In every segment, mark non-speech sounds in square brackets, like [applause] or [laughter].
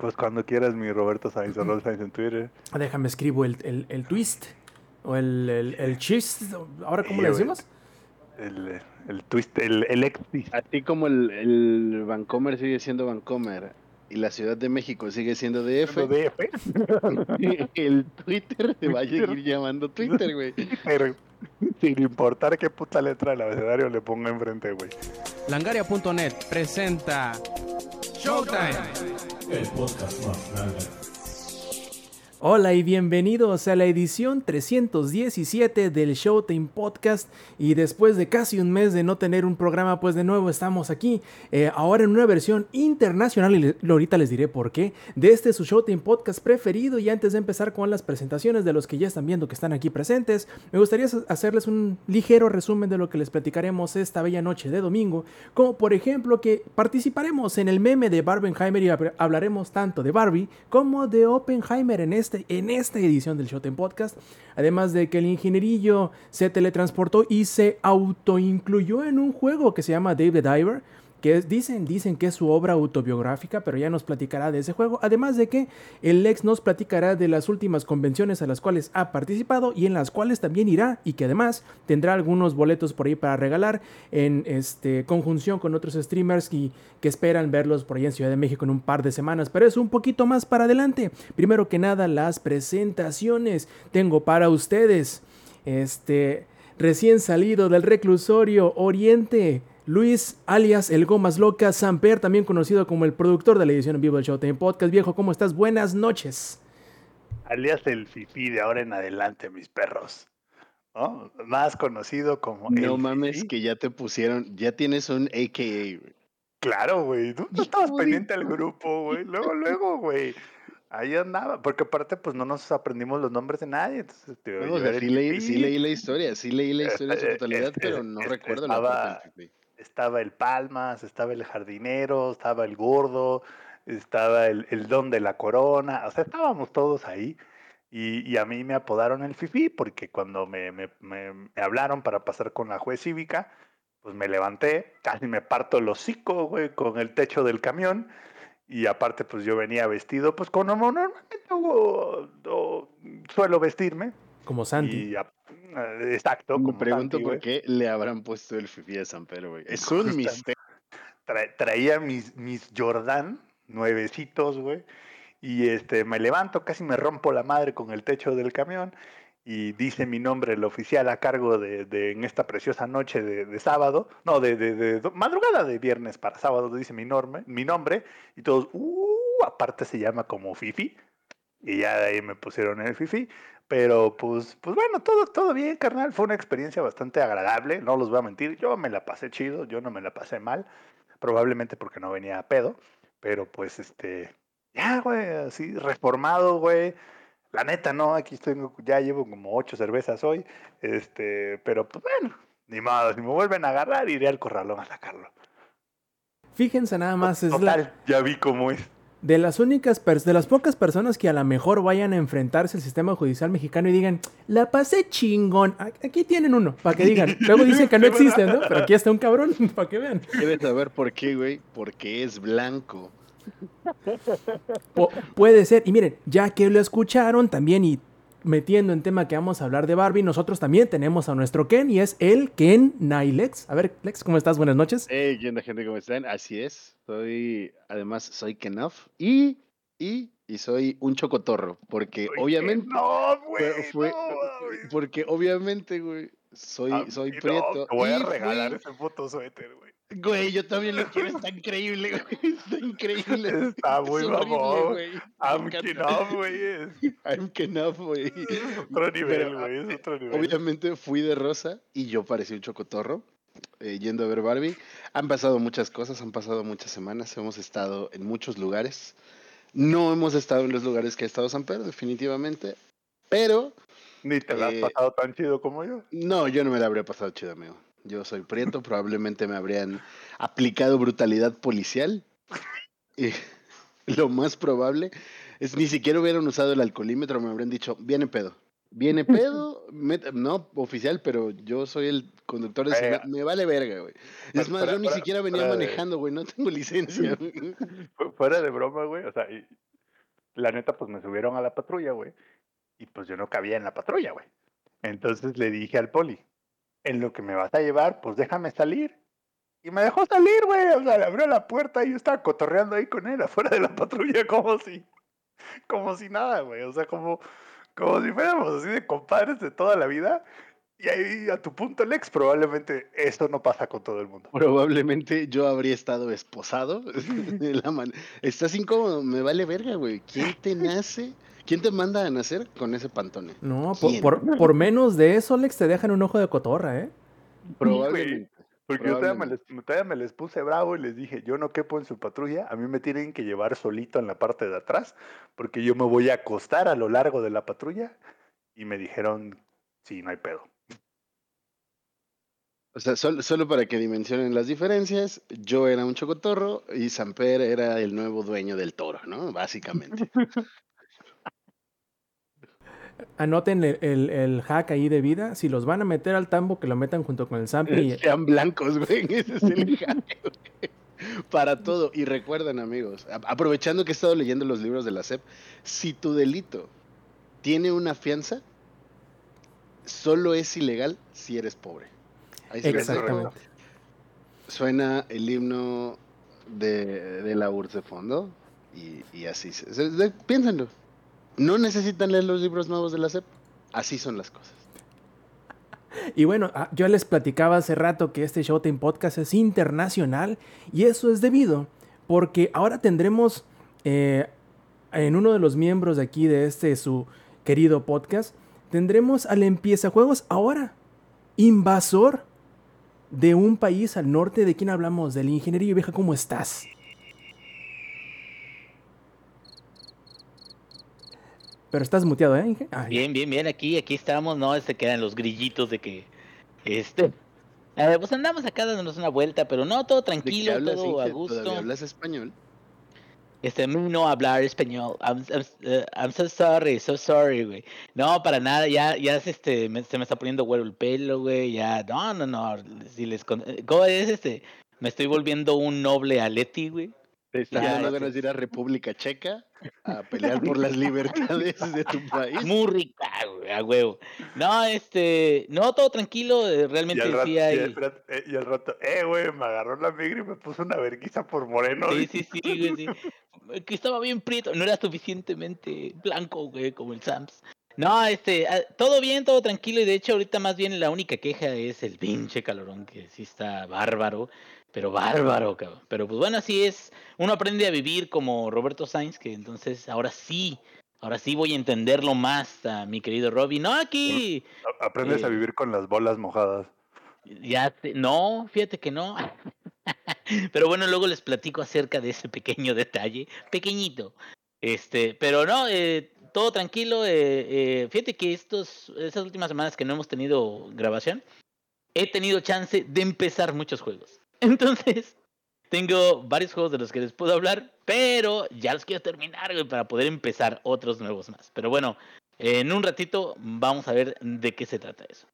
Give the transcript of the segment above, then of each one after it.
Pues cuando quieras, mi Roberto Sainz o Rolf Sainz en Twitter. Déjame escribo el, el, el twist. O el, el, el chist. ¿Ahora cómo Sí, le decimos? El, el twist, el, el ex twist. Así como el, el Vancomer sigue siendo Vancomer y la Ciudad de México sigue siendo DF, DF. [laughs] el Twitter se va a seguir llamando Twitter, güey. Pero sin importar qué puta letra del abecedario le ponga enfrente, güey. Langaria.net presenta Showtime. El podcast más grande. Hola y bienvenidos a la edición 317 del Showtime Podcast. Y después de casi un mes de no tener un programa, pues de nuevo estamos aquí. eh, ahora en una versión internacional, y ahorita les diré por qué. De este su Showtime Podcast preferido. Y antes de empezar con las presentaciones de los que ya están viendo que están aquí presentes, me gustaría hacerles un ligero resumen de lo que les platicaremos esta bella noche de domingo. Como por ejemplo que participaremos en el meme de Barbenheimer y hab- hablaremos tanto de Barbie como de Oppenheimer en, este, en esta edición del Showtime Podcast. Además de que el ingenierillo se teletransportó y se autoincluyó en un juego que se llama Dave the Diver. Que dicen, dicen que es su obra autobiográfica, pero ya nos platicará de ese juego. Además de que el Lex nos platicará de las últimas convenciones a las cuales ha participado y en las cuales también irá y que además tendrá algunos boletos por ahí para regalar en este, conjunción con otros streamers y que esperan verlos por ahí en Ciudad de México en un par de semanas. Pero es un poquito más para adelante. Primero que nada, las presentaciones. Tengo para ustedes este recién salido del reclusorio Oriente. Luis, alias El Gomas Loca, Samper, también conocido como el productor de la edición en vivo del Showtime Podcast. Viejo, ¿cómo estás? Buenas noches. Alias el fifí de ahora en adelante, mis perros. ¿No? Más conocido como el No mames fifí. que ya te pusieron, ya tienes un AKA, güey. Claro, güey. Tú, tú estabas pendiente del grupo, güey. Luego, [laughs] luego, güey. Ahí andaba. Porque aparte, pues no nos aprendimos los nombres de nadie. Entonces, te No, o sea, sí, leí, sí leí la historia, sí leí la historia en su [laughs] totalidad, pero no este, recuerdo la estaba- Fifi. Estaba el Palmas, estaba el jardinero, estaba el gordo, estaba el, el don de la corona. O sea, estábamos todos ahí. Y, y a mí me apodaron el fifí porque cuando me, me- me- hablaron para pasar con la juez cívica, pues me levanté, casi me parto el hocico, güey, con el techo del camión. Y aparte, pues yo venía vestido, pues como normalmente suelo vestirme. Como Santi. Y, a- eh, exacto. Me como pregunto Santi, por qué le habrán puesto el Fifi a San Pedro, güey. Es un misterio. Tra- traía mis, mis Jordan nuevecitos, güey. Y este, me levanto, casi me rompo la madre con el techo del camión. Y dice mi nombre, el oficial a cargo de, de- en esta preciosa noche de, de sábado, no, de, de- madrugada de viernes para sábado, dice mi, norme, mi nombre. Y todos, uh, aparte se llama como Fifi. Y ya de ahí me pusieron el Fifi. Pero pues, pues bueno, todo, todo bien, carnal. Fue una experiencia bastante agradable, no los voy a mentir. Yo me la pasé chido, yo no me la pasé mal. Probablemente porque no venía a pedo. Pero pues este, ya, güey, así reformado, güey. La neta, no, aquí estoy, ya llevo como ocho cervezas hoy. Este, pero pues bueno, ni modo, si me vuelven a agarrar, iré al corralón a sacarlo. Fíjense nada más, es la, ya vi cómo es. De las únicas, de las pocas personas que a lo mejor vayan a enfrentarse al sistema judicial mexicano y digan, la pasé chingón. Aquí tienen uno, para que digan. [laughs] Luego dicen que no existen, ¿no? Pero aquí está un cabrón, [laughs] para que vean. Debes saber por qué, güey. Porque es blanco. Puede ser. Y miren, ya que lo escucharon también y metiendo en tema que vamos a hablar de Barbie, nosotros también tenemos a nuestro Ken y es el Ken Nailex. A ver, Lex, ¿cómo estás? Buenas noches. Hey, ¿qué onda, gente? ¿Cómo están? Así es. Soy, además, soy Kenough y, y, y soy un chocotorro. Porque obviamente, No, güey. fue- no, güey. porque obviamente, güey, soy, Ah, soy no, prieto. Te voy a regalar fui- ese puto suéter, güey. Güey, yo también lo quiero, está increíble, [laughs] güey. Está increíble. Está muy mamón. güey. I'm. Kenough, [laughs] güey. Es I'm Kenough, güey. otro nivel, Pero, güey. Es otro nivel. Obviamente fui de rosa y yo parecía un chocotorro eh, yendo a ver Barbie. Han pasado muchas cosas, han pasado muchas semanas, hemos estado en muchos lugares. No hemos estado en los lugares que ha estado San Pedro, definitivamente. Pero Ni te la has eh, pasado tan chido como yo. no, yo no me la habría pasado chido, amigo. Yo soy prieto, [laughs] probablemente me habrían aplicado brutalidad policial. Y [laughs] lo más probable es ni siquiera hubieran usado el alcoholímetro, me habrían dicho, viene pedo. Viene pedo, [laughs] no oficial, pero yo soy el conductor de Eh, me, me vale verga, güey. Es fuera- más, yo ni fuera- siquiera venía manejando, güey, no tengo licencia. güey. Fuera de broma, güey. O sea, y la neta, pues me subieron a la patrulla, güey. Y pues yo no cabía en la patrulla, güey. Entonces le dije al poli, en lo que me vas a llevar, pues déjame salir. Y me dejó salir, güey. O sea, le abrió la puerta y yo estaba cotorreando ahí con él afuera de la [laughs] patrulla como si, como si nada, güey. O sea, como, como si fuéramos así de compadres de toda la vida. Y ahí, a tu punto, Lex, probablemente esto no pasa con todo el mundo. Probablemente yo habría estado esposado. [laughs] de la man- Estás incómodo, me vale verga, güey. ¿Quién te [laughs] nace? ¿Quién te manda a nacer con ese pantone? No, por, ¿Quién? por- por menos de eso, Alex, te dejan un ojo de cotorra, ¿eh? Probablemente. Porque yo todavía me, les, Probablemente. todavía me les puse bravo y les dije, yo no quepo en su patrulla, a mí me tienen que llevar solito en la parte de atrás, porque yo me voy a acostar a lo largo de la patrulla. Y me dijeron, sí, no hay pedo. O sea, sol- solo para que dimensionen las diferencias, yo era un chocotorro y Samper era el nuevo dueño del toro, ¿no? Básicamente. [laughs] Anoten el, el- el hack ahí de vida. Si los van a meter al tambo, que lo metan junto con el Zampi. Sean blancos, güey. [laughs] Ese es el hack, güey. Para todo. Y recuerden, amigos, aprovechando que he estado leyendo los libros de la SEP, si tu delito tiene una fianza, solo es ilegal si eres pobre. Ahí. Exactamente. Suena el himno de, de la URSS de fondo y, y así. se- piénsenlo. No necesitan leer los libros nuevos de la SEP. Así son las cosas. Y bueno, ah, yo les platicaba hace rato que este Showtime Podcast es internacional y eso es debido porque ahora tendremos eh, en uno de los miembros de aquí de este su querido podcast, tendremos al empieza juegos ahora, invasor de un país al norte. ¿De quién hablamos? Del ingenierillo vieja, ¿cómo estás? Pero estás muteado, ¿eh? Inge? Bien, bien, bien, aquí, aquí estamos, ¿no? Se quedan los grillitos de que, este, eh, pues andamos acá dándonos una vuelta, pero no, todo ¿De qué tranquilo, hablas, todo a Inge? gusto. ¿Todavía hablas español? Este, a mí no hablar español, I'm, I'm, eh, I'm so sorry, so sorry, güey. No, para nada, ya, ya se, este, me- se me está poniendo güero el pelo, güey, ya, no, no, no, si les, con- ¿cómo es este? Me estoy volviendo un noble Aleti, güey. ¿Te están Ya, ganas de ir a República Checa a pelear por las [laughs] libertades de tu país? Muy rica, güey, a huevo. No, este, no, todo tranquilo, eh, Y realmente al, rato, sí y, espérate, eh, y al rato, eh, güey, me agarró la migra y me puso una verguiza por moreno. Sí, sí, sí, güey, sí. Que estaba bien prieto, no era suficientemente blanco, güey, como el Sams. No, este, ah, todo bien, todo tranquilo, y de hecho ahorita más bien la única queja es el pinche calorón, que sí está bárbaro, pero bárbaro, cabrón. Pero pues bueno, así es, uno aprende a vivir como Roberto Sainz, que entonces ahora sí, ahora sí voy a entenderlo más a mi querido Robby. No, aquí, Aprendes a Eh. vivir con las bolas mojadas. ya, te- no, fíjate que no. [laughs] Pero bueno, luego les platico acerca de ese pequeño detalle, pequeñito. Este, pero no, eh, todo tranquilo. eh, eh, fíjate que estos, estas últimas semanas que no hemos tenido grabación, he tenido chance de empezar muchos juegos. Entonces, tengo varios juegos de los que les puedo hablar, pero ya los quiero terminar para poder empezar otros nuevos más. Pero bueno, en un ratito vamos a ver de qué se trata eso.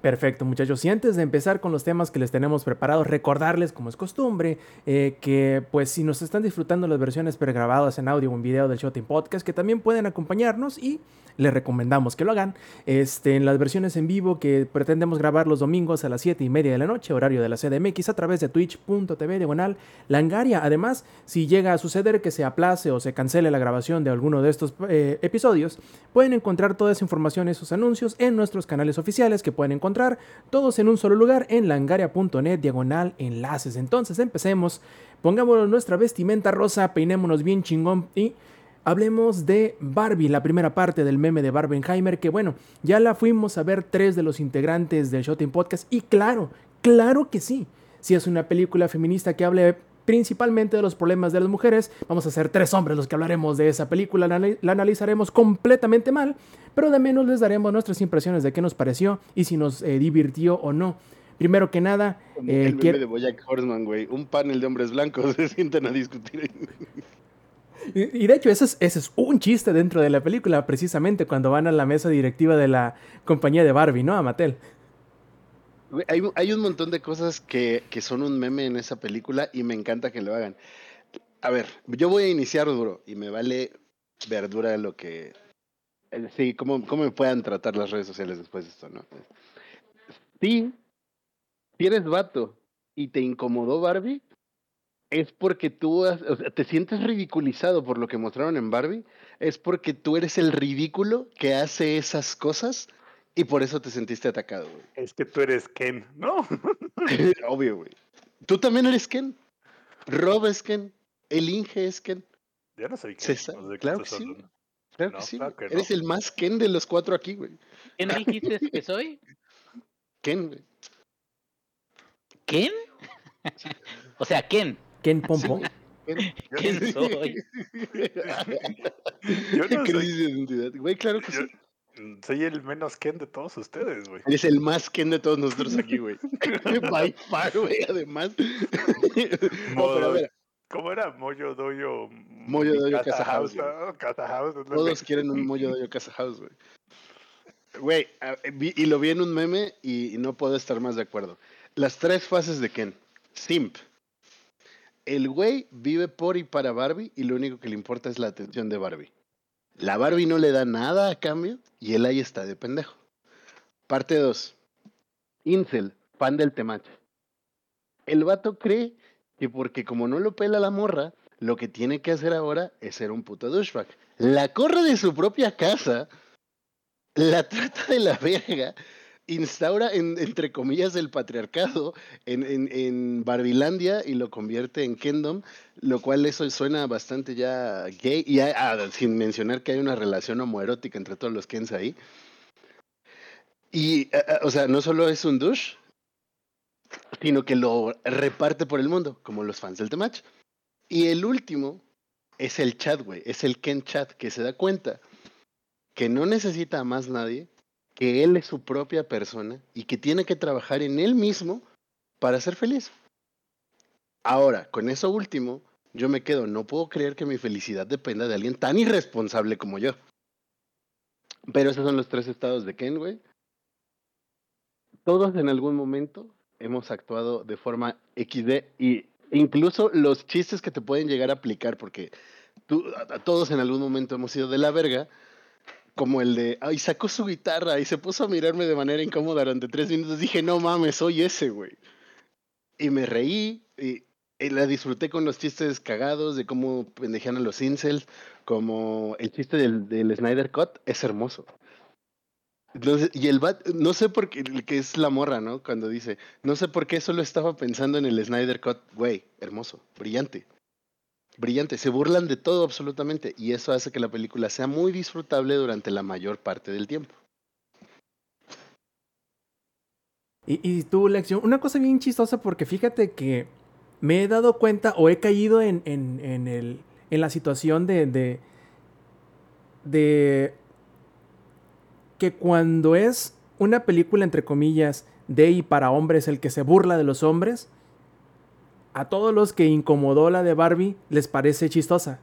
Perfecto, muchachos. Y antes de empezar con los temas que les tenemos preparados, recordarles, como es costumbre, eh, que pues si nos están disfrutando las versiones pregrabadas en audio o en video del Shooting Podcast, que también pueden acompañarnos y les recomendamos que lo hagan. Este, en las versiones en vivo que pretendemos grabar los domingos a las 7 y media de la noche, horario de la CDMX, a través de twitch.tv diagonal langaria. Además, si llega a suceder que se aplace o se cancele la grabación de alguno de estos eh, episodios, pueden encontrar toda esa información y esos anuncios en nuestros canales oficiales que pueden encontrar todos en un solo lugar en langaria.net diagonal enlaces. Entonces empecemos, pongámonos nuestra vestimenta rosa, peinémonos bien chingón y hablemos de Barbie, la primera parte del meme de Barbenheimer, que bueno, ya la fuimos a ver tres de los integrantes del Shooting Podcast y claro, claro que sí. Si es una película feminista que hable principalmente de los problemas de las mujeres. Vamos a ser tres hombres los que hablaremos de esa película, la, anali- la analizaremos completamente mal, pero de menos les daremos nuestras impresiones de qué nos pareció y si nos eh, divirtió o no. Primero que nada, eh, el quiero- de Bojack Horseman, güey. Un panel de hombres blancos [laughs] se sientan a discutir. Y y de hecho, ese es, ese es un chiste dentro de la película, precisamente cuando van a la mesa directiva de la compañía de Barbie, ¿no? A Mattel. Hay, un montón de cosas que, que son un meme en esa película y me encanta que lo hagan. A ver, yo voy a iniciar duro y me vale verdura lo que. eh, Sí, cómo, cómo me puedan tratar las redes sociales después de esto, ¿no? Sí, si eres vato y te incomodó Barbie, es porque tú te sientes ridiculizado por lo que mostraron en Barbie, es porque tú eres el ridículo que hace esas cosas y por eso te sentiste atacado, güey. Es que tú eres Ken, ¿no? [laughs] Obvio, güey. Tú también eres Ken. Rob es Ken. El Inge es Ken. Yo no soy Ken. César, no sé qué claro que sí. Claro No, que sí. claro güey. que Eres no. el más Ken de los cuatro aquí, güey. ¿Quién dijiste que soy? Ken, güey. ¿Quién? O sea, ¿quién? Ken Pompo. Ken. ¿Quién soy? [laughs] Yo no Crisis soy, de identidad. Güey, claro que yo- sí. Soy el menos Ken de todos ustedes, güey. Eres el más Ken de todos nosotros aquí, güey. [laughs] By far, güey, además. [laughs] No, pero a ver, ¿Cómo era? Moyo Doyo. Moyo Doyo, Casa House. Casa House. todos quieren un mollo de casa house, güey. Güey, vi- y lo vi en un meme y, y no puedo estar más de acuerdo. Las tres fases de Ken. Simp. El güey vive por y para Barbie y lo único que le importa es la atención de Barbie. La Barbie no le da nada a cambio y él ahí está de pendejo. Parte 2. Incel, fan del temache. El vato cree que porque como no lo pela la morra, lo que tiene que hacer ahora es ser un puto douchebag. La corre de su propia casa, la trata de la verga, instaura, en- entre comillas, el patriarcado en, en, en Barbilandia y lo convierte en Kingdom, lo cual eso suena bastante ya gay, y ah, sin mencionar que hay una relación homoerótica entre todos los Kens ahí. Y, ah, ah, o sea, no solo es un douche, sino que lo reparte por el mundo, como los fans del Temach. Y el último es el chat, güey, es el Ken chat, que se da cuenta que no necesita a más nadie, que él es su propia persona y que tiene que trabajar en él mismo para ser feliz. Ahora, con eso último, yo me quedo, no puedo creer que mi felicidad dependa de alguien tan irresponsable como yo. Pero esos son los tres estados de Ken, güey. Todos en algún momento hemos actuado de forma XD y incluso los chistes que te pueden llegar a aplicar, porque tú, a- todos en algún momento hemos ido de la verga, como el de, ay, sacó su guitarra y se puso a mirarme de manera incómoda durante tres minutos. Dije, no mames, soy ese, güey. Y me reí y, la disfruté con los chistes cagados de cómo pendejean a los incels, como el chiste del, del Snyder Cut es hermoso. Y el bat, no sé por qué, que es la morra, ¿no? Cuando dice, no sé por qué solo estaba pensando en el Snyder Cut, güey, hermoso, brillante. Brillante, se burlan de todo absolutamente y eso hace que la película sea muy disfrutable durante la mayor parte del tiempo. Y, y tu lección, una cosa bien chistosa porque fíjate que me he dado cuenta o he caído en, en, el, en la situación de, de que cuando es una película entre comillas de y para hombres el que se burla de los hombres, a todos los que incomodó la de Barbie les parece chistosa.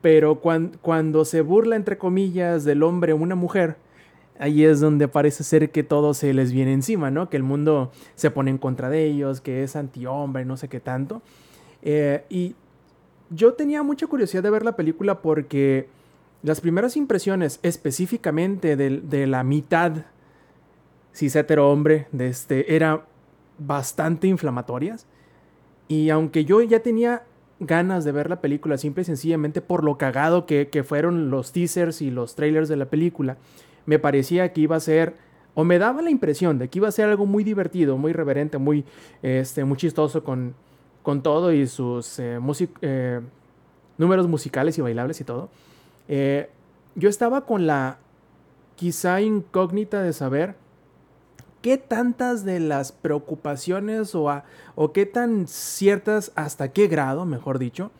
Pero cuan- cuando se burla entre comillas del hombre o una mujer, ahí es donde parece ser que todo se les viene encima, ¿no? Que el mundo se pone en contra de ellos, que es antihombre, no sé qué tanto. Eh, y yo tenía mucha curiosidad de ver la película porque las primeras impresiones específicamente del- de, la mitad cis hetero hombre de este, era bastante inflamatorias. Y aunque yo ya tenía ganas de ver la película simple y sencillamente por lo cagado que, que fueron los teasers y los trailers de la película, me parecía que iba a ser, o me daba la impresión de que iba a ser algo muy divertido, muy reverente, muy, este, muy chistoso con, con todo y sus eh, eh, números musicales y bailables y todo. Eh, yo estaba con la quizá incógnita de saber qué tantas de las preocupaciones o, o qué tan ciertas, hasta qué grado, mejor dicho,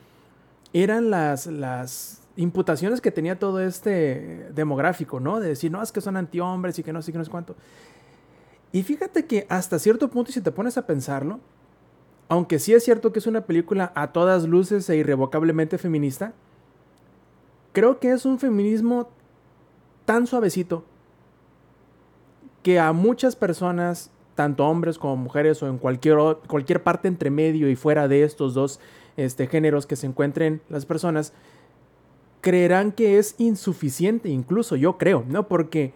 eran las, las imputaciones que tenía todo este demográfico, ¿no? De decir, no, es que son antihombres y que no sé qué, no sé cuánto. Y fíjate que hasta cierto punto, si te pones a pensarlo, aunque sí es cierto que es una película a todas luces e irrevocablemente feminista, creo que es un feminismo tan suavecito que a muchas personas, tanto hombres como mujeres o en cualquier, cualquier parte entre medio y fuera de estos dos este, géneros que se encuentren las personas, creerán que es insuficiente, incluso yo creo, ¿no? Porque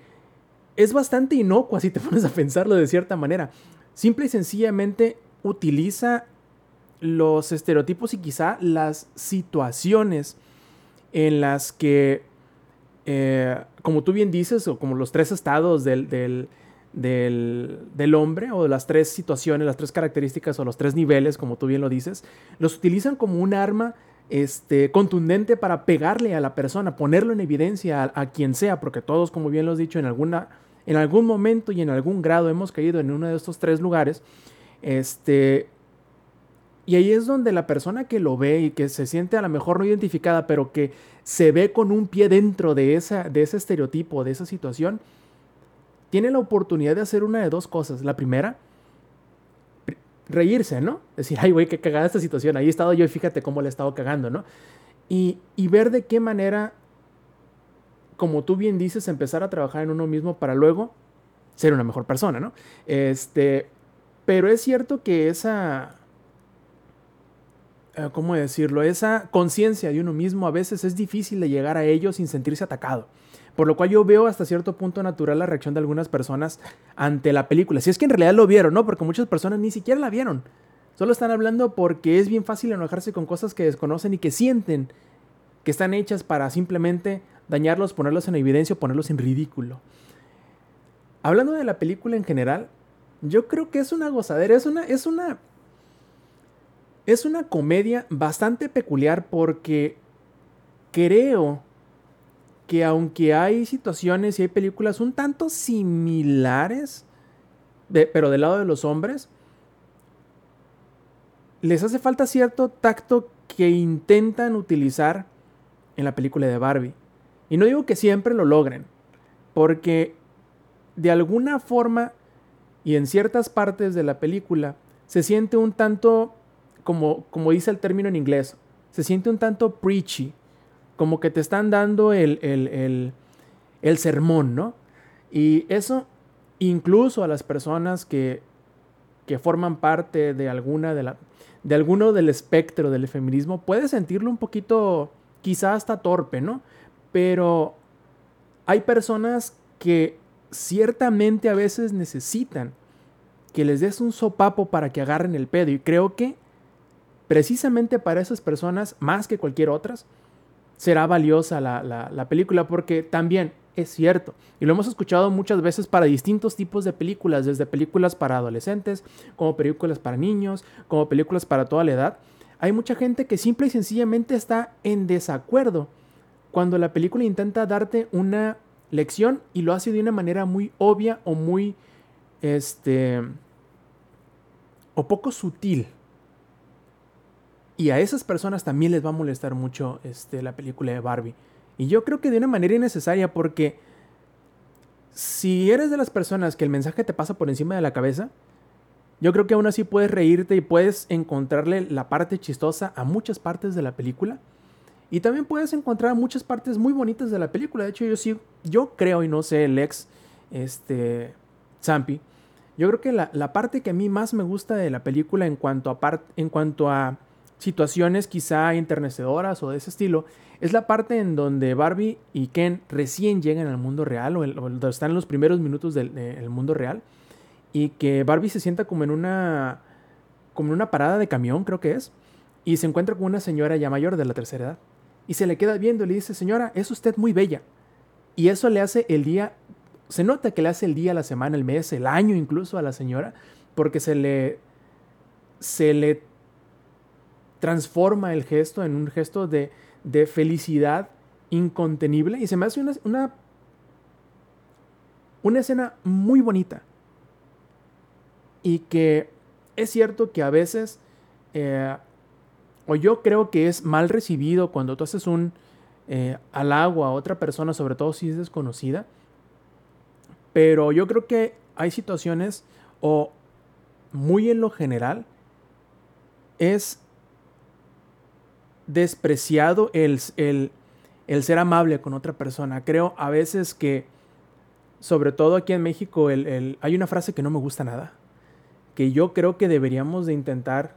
es bastante inocua si te [laughs] pones a pensarlo de cierta manera. Simple y sencillamente utiliza los estereotipos y quizá las situaciones en las que, eh, como tú bien dices, o como los tres estados del, del, del, hombre, o las tres situaciones, las tres características, o los tres niveles, como tú bien lo dices, los utilizan como un arma este, contundente para pegarle a la persona, ponerlo en evidencia a, quien sea, porque todos, como bien lo has dicho, en, alguna, en algún momento y en algún grado hemos caído en uno de estos tres lugares. Este, y ahí es donde la persona que lo ve y que se siente a lo mejor no identificada, pero que se ve con un pie dentro de, esa, de ese estereotipo, de esa situación, tiene la oportunidad de hacer una de dos cosas. La primera, reírse, ¿no? Decir, ay, güey, qué cagada esta situación. Ahí he estado yo y fíjate cómo le he estado cagando, ¿no? Y, y ver de qué manera, como tú bien dices, empezar a trabajar en uno mismo para luego ser una mejor persona, ¿no? Este, pero es cierto que esa, ¿cómo decirlo? Esa conciencia de uno mismo a veces es difícil de llegar a ello sin sentirse atacado. Por lo cual yo veo hasta cierto punto natural la reacción de algunas personas ante la película. Si es que en realidad lo vieron, ¿no? Porque muchas personas ni siquiera la vieron. Solo están hablando porque es bien fácil enojarse con cosas que desconocen y que sienten que están hechas para simplemente dañarlos, ponerlos en evidencia o ponerlos en ridículo. Hablando de la película en general, yo creo que es una gozadera, es una, es una, es una comedia bastante peculiar porque creo que aunque hay situaciones y hay películas un tanto similares, pero del lado de los hombres, les hace falta cierto tacto que intentan utilizar en la película de Barbie. Y no digo que siempre lo logren, porque de alguna forma y en ciertas partes de la película se siente un tanto, como, como dice el término en inglés, se siente un tanto preachy, como que te están dando el, el, sermón, ¿no? Y eso incluso a las personas que, que forman parte de alguna de la de alguno del espectro del feminismo puede sentirlo un poquito quizá hasta torpe, ¿no? Pero hay personas que ciertamente a veces necesitan que les des un sopapo para que agarren el pedo y creo que precisamente para esas personas, más que cualquier otras, será valiosa la, película porque también es cierto, y lo hemos escuchado muchas veces para distintos tipos de películas, desde películas para adolescentes, como películas para niños, como películas para toda la edad. Hay mucha gente que simple y sencillamente está en desacuerdo cuando la película intenta darte una lección y lo hace de una manera muy obvia o muy, este, o poco sutil. Y a esas personas también les va a molestar mucho este, la película de Barbie. Y yo creo que de una manera innecesaria porque si eres de las personas que el mensaje te pasa por encima de la cabeza, yo creo que aún así puedes reírte y puedes encontrarle la parte chistosa a muchas partes de la película. Y también puedes encontrar muchas partes muy bonitas de la película. De hecho, yo sí, yo creo, y no sé, el ex, este, Zampi, yo creo que la, la, parte que a mí más me gusta de la película en cuanto a, en cuanto a situaciones quizá enternecedoras o de ese estilo, es la parte en donde Barbie y Ken recién llegan al mundo real o, están en los primeros minutos del, mundo real y que Barbie se sienta como en una como en una parada de camión, creo que es, y se encuentra con una señora ya mayor de la tercera edad y se le queda viendo y le dice, "Señora, es usted muy bella." Y eso le hace el día se nota que le hace el día, la semana, el mes, el año incluso a la señora porque se le se le transforma el gesto en un gesto de, felicidad incontenible. Y se me hace una, una, una escena muy bonita. Y que es cierto que a veces, eh, o yo creo que es mal recibido cuando tú haces un eh, halago a otra persona, sobre todo si es desconocida, pero yo creo que hay situaciones, o muy en lo general, es despreciado el, el, ser amable con otra persona. Creo a veces que, sobre todo aquí en México, el, hay una frase que no me gusta nada, que yo creo que deberíamos de intentar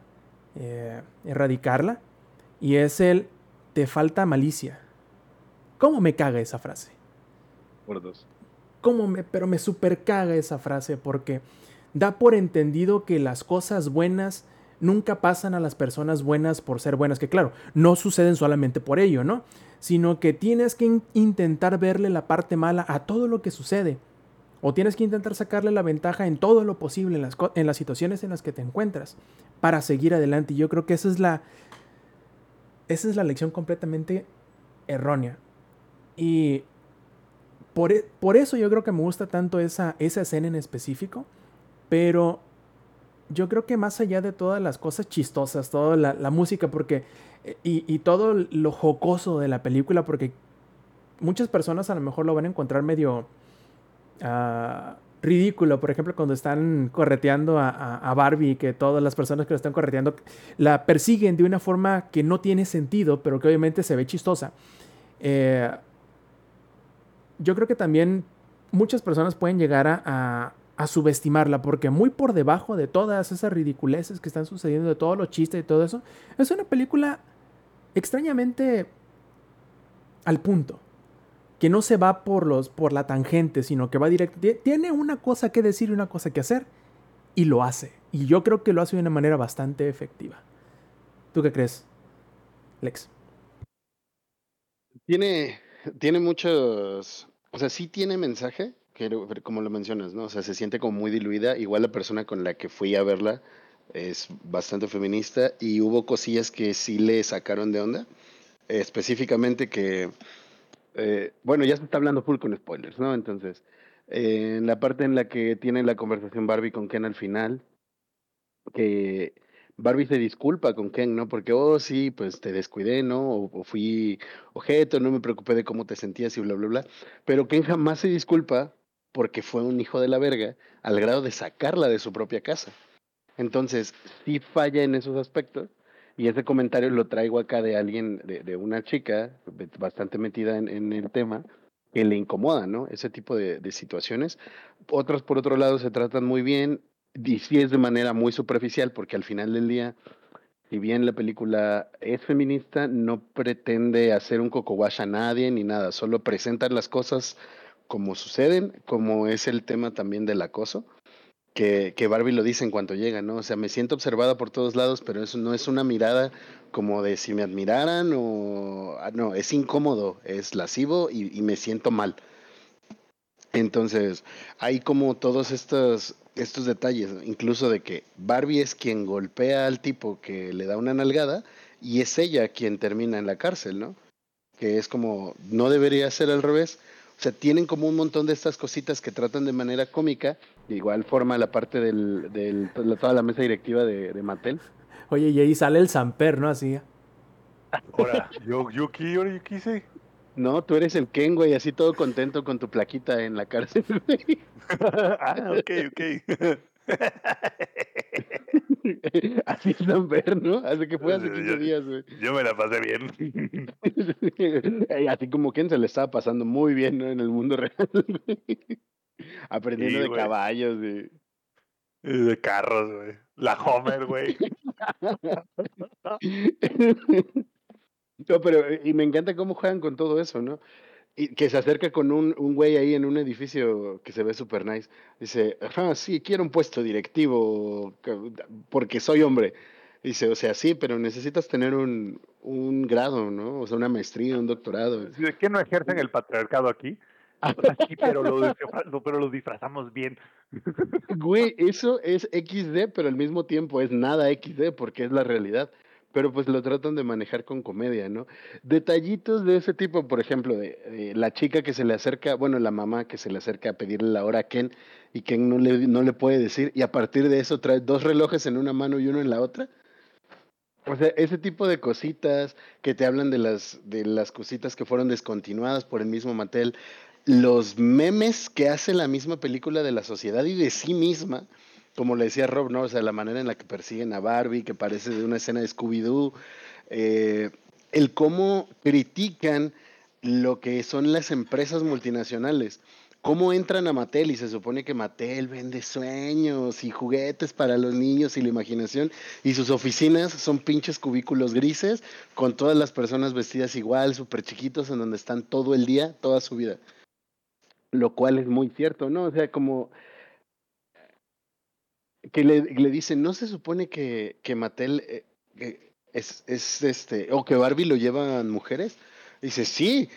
eh, erradicarla, Y es el te falta malicia. ¿Cómo me caga esa frase? Por dos. ¿Cómo me, pero me super caga esa frase porque da por entendido que las cosas buenas nunca pasan a las personas buenas por ser buenas, que claro, no suceden solamente por ello, ¿no? Sino que tienes que in- intentar verle la parte mala a todo lo que sucede. O tienes que intentar sacarle la ventaja en todo lo posible, en las, en las situaciones en las que te encuentras, para seguir adelante. Y yo creo que esa es la. Esa es la lección completamente errónea. Y por, e- por eso yo creo que me gusta tanto esa, esa escena en específico. Pero yo creo que más allá de todas las cosas chistosas, toda la, la música, porque. Y, y todo lo jocoso de la película, porque muchas personas a lo mejor lo van a encontrar medio ah, ridículo. Por ejemplo, cuando están correteando a, a- a Barbie, que todas las personas que lo están correteando la persiguen de una forma que no tiene sentido, pero que obviamente se ve chistosa. Eh, yo creo que también muchas personas pueden llegar a, a- subestimarla, porque muy por debajo de todas esas ridiculeces que están sucediendo, de todos los chistes y todo eso, es una película extrañamente al punto que no se va por los por la tangente, sino que va directo. Tie- Tiene una cosa que decir y una cosa que hacer y lo hace. Y yo creo que lo hace de una manera bastante efectiva. ¿Tú qué crees, Lex? Tiene, tiene muchos, o sea, sí tiene mensaje, que como lo mencionas, ¿no? O sea, se siente como muy diluida. Igual la persona con la que fui a verla es bastante feminista y hubo cosillas que sí le sacaron de onda. Específicamente que, eh, bueno, ya se está hablando full con spoilers, ¿no? Entonces, eh, en la parte en la que tiene la conversación Barbie con Ken al final, que Barbie se disculpa con Ken, ¿no? Porque, oh, sí, pues te descuidé, ¿no? O, o fui objeto, no me preocupé de cómo te sentías y bla, bla, bla. Pero Ken jamás se disculpa porque fue un hijo de la verga al grado de sacarla de su propia casa. Entonces, sí falla en esos aspectos. Y ese comentario lo traigo acá de alguien, de, de una chica bastante metida en, el tema, que le incomoda, ¿no? Ese tipo de, situaciones. Otras, por otro lado, se tratan muy bien, y sí es de manera muy superficial, porque al final del día, si bien la película es feminista, no pretende hacer un coco wash a nadie ni nada, solo presenta las cosas como suceden, como es el tema también del acoso, que, que Barbie lo dice en cuanto llega, ¿no? O sea, me siento observada por todos lados, pero eso no es una mirada como de si me admiraran o... ah, No, es incómodo, es lascivo y, y me siento mal. Entonces, hay como todos estos, estos detalles, incluso de que Barbie es quien golpea al tipo que le da una nalgada y es ella quien termina en la cárcel, ¿no? Que es como, no debería ser al revés. O sea, tienen como un montón de estas cositas que tratan de manera cómica, de igual forma la parte del, del toda la mesa directiva de, de Mattel. Oye, y ahí sale el Samper, ¿no? Así. Ahora, yo, yo, qué, ahora yo quise. No, tú eres el Ken, güey, así todo contento con tu plaquita en la cárcel, [laughs] güey. ah, ok, ok. [laughs] [laughs] así es Amber, ¿no? Hace que fue hace 15 Yo- días, güey. Yo me la pasé bien. [laughs] Así como Ken se le estaba pasando muy bien, ¿no? En el mundo real, güey. [laughs] Aprendiendo Sí, de güey. caballos, de... De carros, güey. La Homer, güey. No, pero y me encanta cómo juegan con todo eso, ¿no? Y que se acerca con un, un güey ahí en un edificio que se ve super nice. Dice, ajá, sí, quiero un puesto directivo porque soy hombre. Dice, o sea, sí, pero necesitas tener un, un grado, ¿no? O sea, una maestría, un doctorado. ¿De qué no ejercen el patriarcado aquí? Sí, pero lo- pero lo disfrazamos bien. Güey, eso es XD, pero al mismo tiempo es nada XD porque es la realidad. Pero pues lo tratan de manejar con comedia, ¿no? Detallitos de ese tipo, por ejemplo, de, la chica que se le acerca, bueno, la mamá que se le acerca a pedirle la hora a Ken y Ken no le, no le puede decir y a partir de eso trae dos relojes en una mano y uno en la otra. O sea, ese tipo de cositas que te hablan de las, de las cositas que fueron descontinuadas por el mismo Mattel, los memes que hace la misma película de la sociedad y de sí misma, como le decía Rob, ¿no? O sea, la manera en la que persiguen a Barbie, que parece de una escena de Scooby-Doo, eh, el cómo critican lo que son las empresas multinacionales, cómo entran a Mattel y se supone que Mattel vende sueños y juguetes para los niños y la imaginación y sus oficinas son pinches cubículos grises con todas las personas vestidas igual, súper chiquitos, en donde están todo el día, toda su vida. Lo cual es muy cierto, ¿no? O sea, como que le, le dicen, ¿no se supone que, que Mattel eh, que es, es este, o que Barbie lo llevan mujeres? Dice, sí,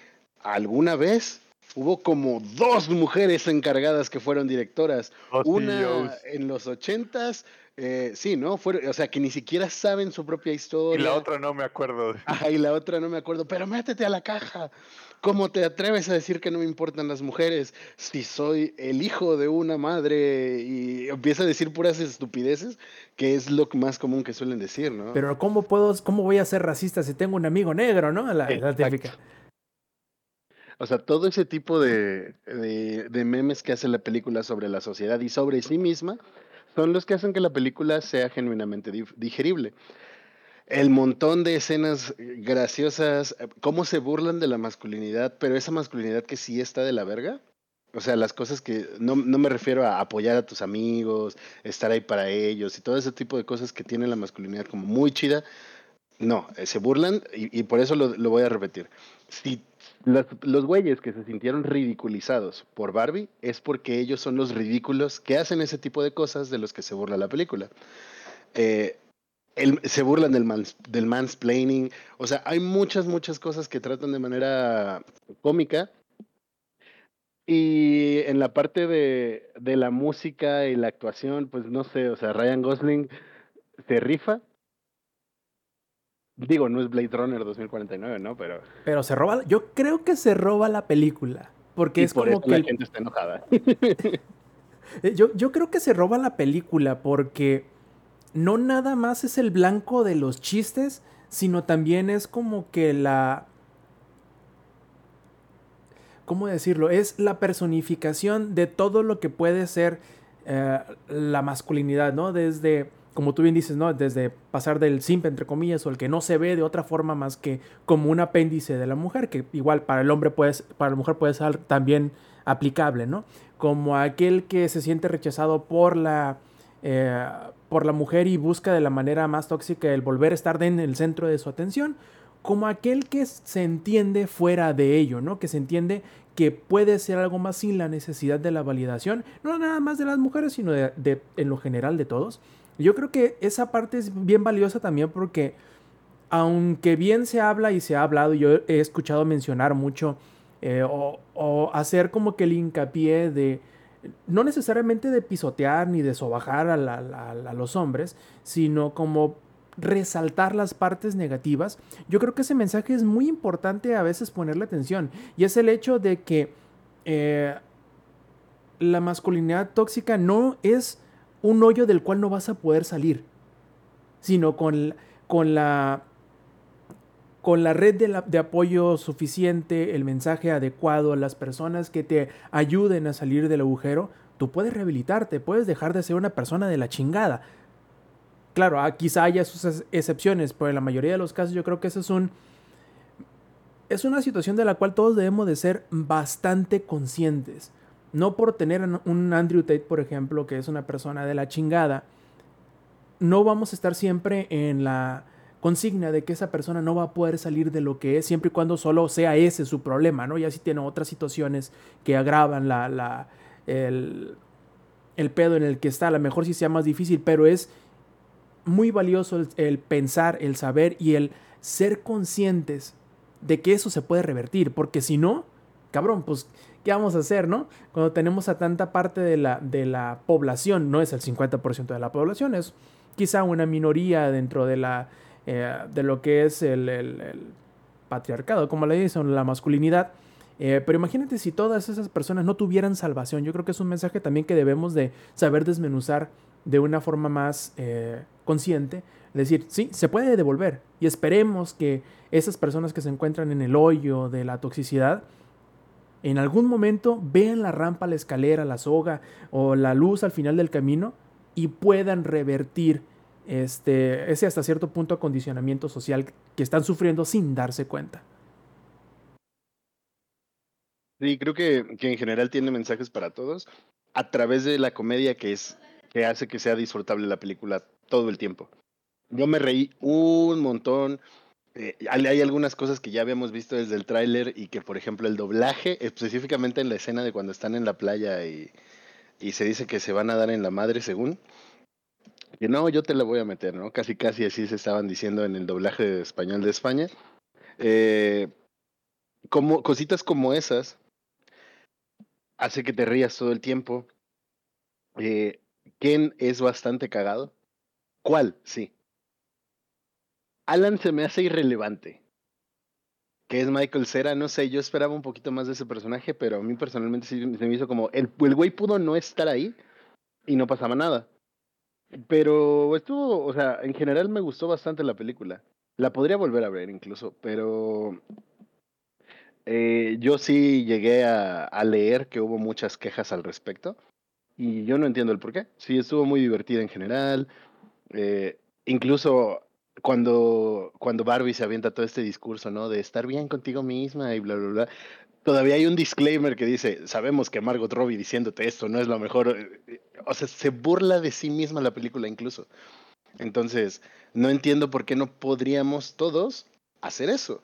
alguna vez hubo como dos mujeres encargadas que fueron directoras. Oh, Una Dios. en los ochentas, eh, sí, ¿no? Fueron, o sea, que ni siquiera saben su propia Y historia. la otra no me acuerdo. Ajá, y la otra no me acuerdo, pero métete a la caja. ¿Cómo te atreves a decir que no me importan las mujeres si soy el hijo de una madre? Y empieza a decir puras estupideces, que es lo más común que suelen decir, ¿no? Pero ¿cómo puedo, cómo voy a ser racista si tengo un amigo negro, no? La, la típica. O sea, todo ese tipo de, de, de memes que hace la película sobre la sociedad y sobre sí misma son los que hacen que la película sea genuinamente digerible. El montón de escenas graciosas, eh, cómo se burlan de la masculinidad, pero esa masculinidad que sí está de la verga. O sea, las cosas que no, no me refiero a apoyar a tus amigos, estar ahí para ellos y todo ese tipo de cosas que tiene la masculinidad como muy chida. No, eh, se burlan y, por eso lo, voy a repetir. Si los güeyes que se sintieron ridiculizados por Barbie es porque ellos son los ridículos que hacen ese tipo de cosas de los que se burla la película. Eh, el- se burlan del, mans- del mansplaining. O sea, hay muchas, muchas cosas que tratan de manera cómica. Y en la parte de, de la música y la actuación, pues no sé, o sea, Ryan Gosling se rifa. Digo, no es Blade Runner 2049, ¿no? Pero Pero se roba, yo creo que se roba la película. Porque y es por como eso que la gente está enojada. [laughs] Yo, yo creo que se roba la película porque no nada más es el blanco de los chistes, sino también es como que la... ¿Cómo decirlo? Es la personificación de todo lo que puede ser eh, la masculinidad, ¿no? Desde, como tú bien dices, ¿no? Desde pasar del simp, entre comillas, o el que no se ve de otra forma más que como un apéndice de la mujer, que igual para el hombre puede, para la mujer puede ser también aplicable, ¿no? Como aquel que se siente rechazado por la, eh, por la mujer y busca de la manera más tóxica el volver a estar en el centro de su atención, como aquel que se entiende fuera de ello, ¿no? Que se entiende que puede ser algo más sin la necesidad de la validación, no nada más de las mujeres, sino de, en lo general de todos. Yo creo que esa parte es bien valiosa también porque aunque bien se habla y se ha hablado, yo he escuchado mencionar mucho eh, o, o hacer como que el hincapié de, no necesariamente de pisotear ni de sobajar a, los hombres, sino como resaltar las partes negativas, yo creo que ese mensaje es muy importante a veces ponerle atención. Y es el hecho de que eh, la masculinidad tóxica no es un hoyo del cual no vas a poder salir, sino con, con la con la red de, apoyo suficiente, el mensaje adecuado, las personas que te ayuden a salir del agujero, tú puedes rehabilitarte, puedes dejar de ser una persona de la chingada. Claro, ah, quizá haya sus ex- excepciones, pero en la mayoría de los casos yo creo que eso es un es una situación de la cual todos debemos de ser bastante conscientes. No por tener un Andrew Tate, por ejemplo, que es una persona de la chingada, no vamos a estar siempre en la consigna de que esa persona no va a poder salir de lo que es siempre y cuando solo sea ese su problema, ¿no? Ya si tiene otras situaciones que agravan la, la- el, el pedo en el que está, a lo mejor sí sea más difícil, pero es muy valioso el, pensar, el saber y el ser conscientes de que eso se puede revertir, porque si no, cabrón, pues, ¿qué vamos a hacer, no? Cuando tenemos a tanta parte de la, de la población, no es el 50% de la población, es quizá una minoría dentro de la eh, de lo que es el, patriarcado, como le dicen, la masculinidad. Eh, pero imagínate si todas esas personas no tuvieran salvación. Yo creo que es un mensaje también que debemos de saber desmenuzar de una forma más eh, consciente. Es decir, sí, se puede devolver. Y esperemos que esas personas que se encuentran en el hoyo de la toxicidad, en algún momento vean la rampa, la escalera, la soga o la luz al final del camino y puedan revertir este, ese hasta cierto punto acondicionamiento social que están sufriendo sin darse cuenta. Sí, creo que, que en general tiene mensajes para todos a través de la comedia que es que hace que sea disfrutable la película todo el tiempo. Yo me reí un montón. eh, hay algunas cosas que ya habíamos visto desde el tráiler y que, por ejemplo, el doblaje, específicamente en la escena de cuando están en la playa y, y se dice que se van a dar en la madre, según. Que no, yo te la voy a meter, ¿no? Casi, casi así se estaban diciendo en el doblaje español de España. Eh, como, cositas como esas hace que te rías todo el tiempo. Eh, Ken es bastante cagado. ¿Cuál? Sí. Alan se me hace irrelevante. Que es Michael Cera, no sé, yo esperaba un poquito más de ese personaje, pero a mí personalmente sí se me hizo como, el, el güey pudo no estar ahí y no pasaba nada. Pero estuvo, o sea, en general me gustó bastante la película. La podría volver a ver incluso, pero eh, yo sí llegué a, a leer que hubo muchas quejas al respecto y yo no entiendo el por qué. Sí, estuvo muy divertida en general. eh, incluso cuando, cuando Barbie se avienta todo este discurso, ¿no? De estar bien contigo misma y bla, bla, bla. Todavía hay un disclaimer que dice, sabemos que Margot Robbie diciéndote esto no es lo mejor. eh, eh, O sea, se burla de sí misma la película incluso. Entonces, no entiendo por qué no podríamos todos hacer eso.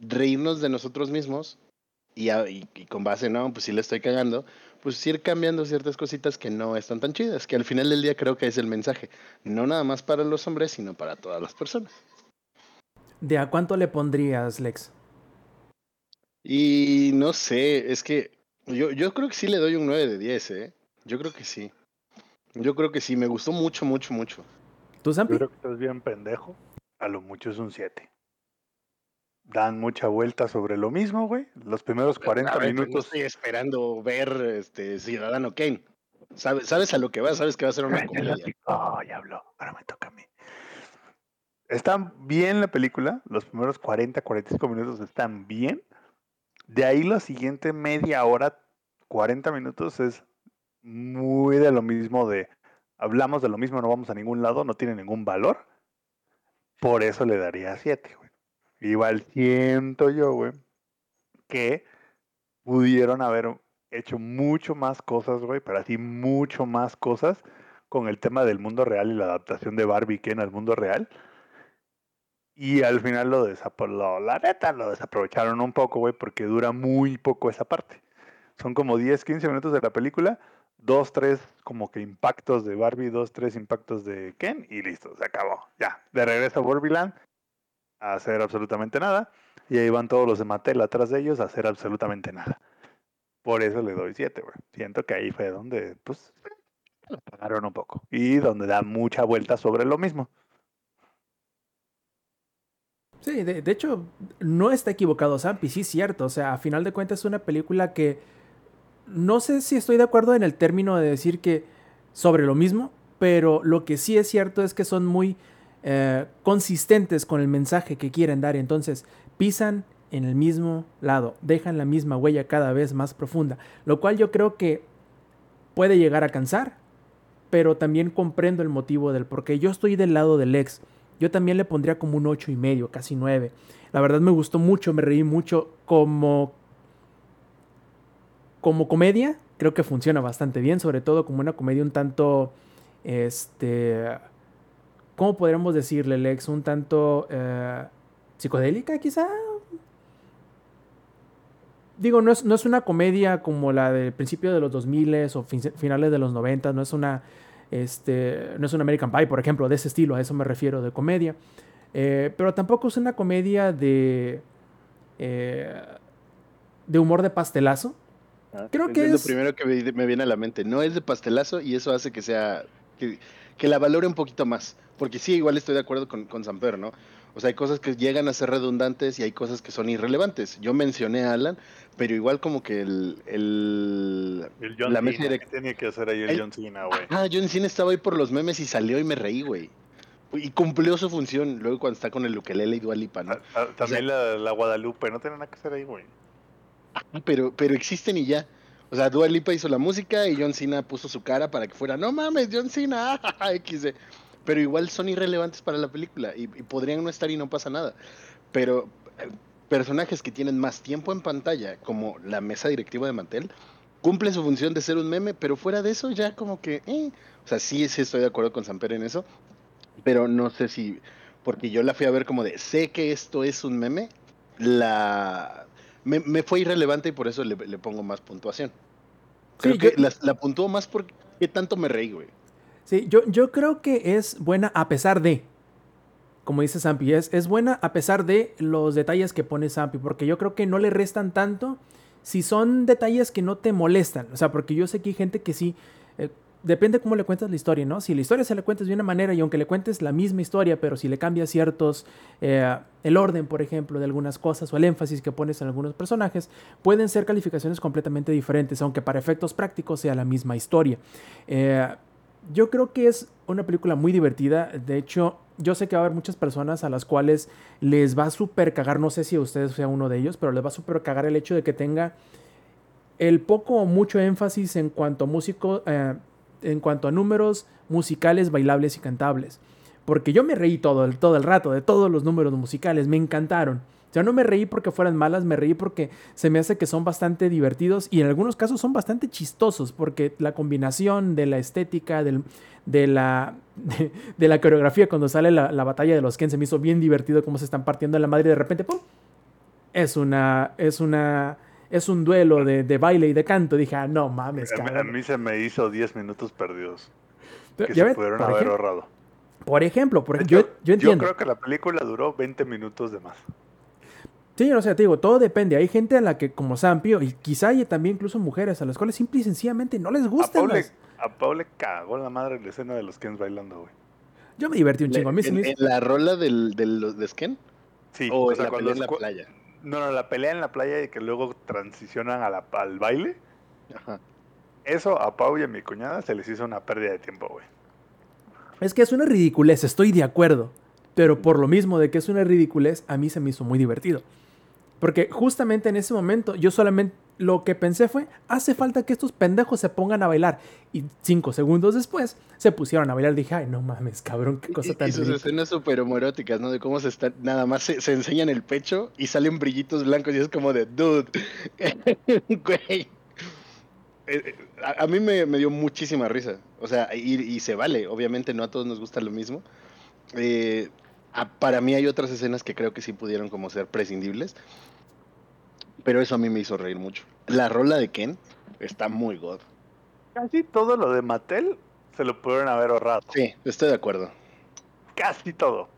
Reírnos de nosotros mismos y, con base, no, pues si le estoy cagando, pues ir cambiando ciertas cositas que no están tan chidas, que al final del día creo que es el mensaje, no nada más para los hombres, sino para todas las personas. ¿De a cuánto le pondrías, Lex? Y no sé, es que yo, yo creo que sí le doy un 9 de 10, ¿eh? Yo creo que sí. Yo creo que sí, me gustó mucho, mucho, mucho. ¿Tú, Yo Zampi? creo que estás bien pendejo. A lo mucho es un 7. Dan mucha vuelta sobre lo mismo, güey. Los primeros 40 A ver, pues, minutos. estoy esperando ver este Ciudadano Kane. Sabes, sabes a lo que va, sabes que va a ser una comedia. Oh, ya habló. Ahora me toca a mí. Está bien la película. Los primeros 40, 45 minutos están bien. De ahí la siguiente media hora, 40 minutos es muy de lo mismo de hablamos de lo mismo, no vamos a ningún lado, no tiene ningún valor. Por eso le daría 7, güey. Igual siento yo, güey, que pudieron haber hecho mucho más cosas, güey, pero así mucho más cosas con el tema del mundo real y la adaptación de Barbie Ken al mundo real. Y al final lo desaprovecharon, la neta, lo desaprovecharon un poco, güey, porque dura muy poco esa parte. Son como 10, 15 minutos de la película, dos, tres como que impactos de Barbie, dos, tres impactos de Ken y listo, se acabó. Ya, de regreso a Barbieland a hacer absolutamente nada. Y ahí van todos los de Mattel atrás de ellos a hacer absolutamente nada. Por eso le doy 7, güey. Siento que ahí fue donde, pues, lo pagaron un poco. Y donde da mucha vuelta sobre lo mismo. Sí, de, de hecho, no está equivocado Zampi, sí es cierto. O sea, a final de cuentas es una película que no sé si estoy de acuerdo en el término de decir que sobre lo mismo, pero lo que sí es cierto es que son muy eh, consistentes con el mensaje que quieren dar. Entonces, pisan en el mismo lado, dejan la misma huella cada vez más profunda, lo cual yo creo que puede llegar a cansar, pero también comprendo el motivo del por qué. Yo estoy del lado del ex. Yo también le pondría como un ocho y medio, casi 9. La verdad me gustó mucho, me reí mucho como como comedia. Creo que funciona bastante bien, sobre todo como una comedia un tanto este ¿cómo podríamos decirle, Lex? Un tanto eh, psicodélica, quizá. Digo, no es, no es una comedia como la del principio de los 2000 o fin- finales de los 90, no es una este, no es un American Pie, por ejemplo, de ese estilo, a eso me refiero, de comedia. Eh, pero tampoco es una comedia de. eh, de humor de pastelazo. Creo que es, es. lo primero que me, me viene a la mente. No es de pastelazo y eso hace que sea. que, que la valore un poquito más. Porque sí, igual estoy de acuerdo con, con Samper, ¿no? O sea, hay cosas que llegan a ser redundantes y hay cosas que son irrelevantes. Yo mencioné a Alan, pero igual como que el. el El John la mesa Cena, direct- ¿qué tiene que hacer ahí el, El- John Cena, güey? Ah, John Cena estaba ahí por los memes y salió y me reí, güey. Y cumplió su función luego cuando está con el ukelele y Dua Lipa, ¿no? Ah, ah, También la, la Guadalupe, no tiene nada que hacer ahí, güey. Pero, pero existen y ya. O sea, Dua Lipa hizo la música y John Cena puso su cara para que fuera, no mames, John Cena, [laughs] XD. Pero igual son irrelevantes para la película y, y podrían no estar y no pasa nada. Pero eh, personajes que tienen más tiempo en pantalla, como la mesa directiva de Mantel, cumple su función de ser un meme, pero fuera de eso ya como que, eh, o sea, sí, sí estoy de acuerdo con Samper en eso, pero no sé si, porque yo la fui a ver como de, sé que esto es un meme, la, me, me fue irrelevante y por eso le, le pongo más puntuación. Creo Sí, que yo- la, la puntúo más porque tanto me reí, güey. Sí, yo, yo creo que es buena a pesar de, como dice Zampi, es, es buena a pesar de los detalles que pone Zampi, porque yo creo que no le restan tanto si son detalles que no te molestan. O sea, porque yo sé que hay gente que sí, eh, depende cómo le cuentas la historia, ¿no? Si la historia se le cuentas de una manera y aunque le cuentes la misma historia, pero si le cambias ciertos, eh, el orden, por ejemplo, de algunas cosas o el énfasis que pones en algunos personajes, pueden ser calificaciones completamente diferentes, aunque para efectos prácticos sea la misma historia. Eh, yo creo que es una película muy divertida. De hecho, yo sé que va a haber muchas personas a las cuales les va a super cagar, no sé si a ustedes sea uno de ellos, pero les va a super cagar el hecho de que tenga el poco o mucho énfasis en cuanto a músico, eh, en cuanto a números musicales, bailables y cantables. Porque yo me reí todo el, todo el rato de todos los números musicales, me encantaron. Sea, no me reí porque fueran malas, me reí porque se me hace que son bastante divertidos y en algunos casos son bastante chistosos porque la combinación de la estética, del- de, la, de, [laughs] de la coreografía cuando sale la, la batalla de los Ken se me hizo bien divertido cómo se están partiendo en la madre y de repente, ¡pum! Es una, es una, es un duelo de, de baile y de canto. Dije, ah, no mames, A mí, a cabrón. mí se me hizo 10 minutos perdidos. Que ya se ves, pudieron por, haber ahorrado. por ejemplo, por yo, yo entiendo. creo que la película duró 20 minutos de más. Sí, o sea, te digo, todo depende. Hay gente a la que, como Sampio, y quizá hay también incluso mujeres a las cuales simple y sencillamente no les A gustan. Paul, le, a Paul le cagó la madre la escena de los Kens bailando, güey. Yo me divertí un chingo. A mí se en, me en la rola del, del, de Sken Sí, o o en sea, la cuando pelea en la cu- playa. No, no, la pelea en la playa y que luego transicionan a la- al baile. Ajá. Eso a Pau y a mi cuñada se les hizo una pérdida de tiempo, güey. Es que es una ridiculez, estoy de acuerdo. Pero por lo mismo de que es una ridiculez, a mí se me hizo muy divertido. Porque justamente en ese momento yo solamente lo que pensé fue, hace falta que estos pendejos se pongan a bailar. Y cinco segundos después se pusieron a bailar. Dije, ay, no mames, cabrón, qué cosa Y, tan y sus ridícula". escenas súper homoeróticas, ¿no? De cómo se están, nada más se, se enseñan el pecho y salen brillitos blancos y es como de, dude, [laughs] güey. Eh, eh, A, a mí me, me dio muchísima risa. O sea, y, y se vale. Obviamente no a todos nos gusta lo mismo. Eh, para mí hay otras escenas que creo que sí pudieron como ser prescindibles. Pero eso a mí me hizo reír mucho. La rola de Ken está muy god. Casi todo lo de Mattel se lo pudieron haber ahorrado. Sí, estoy de acuerdo. Casi todo.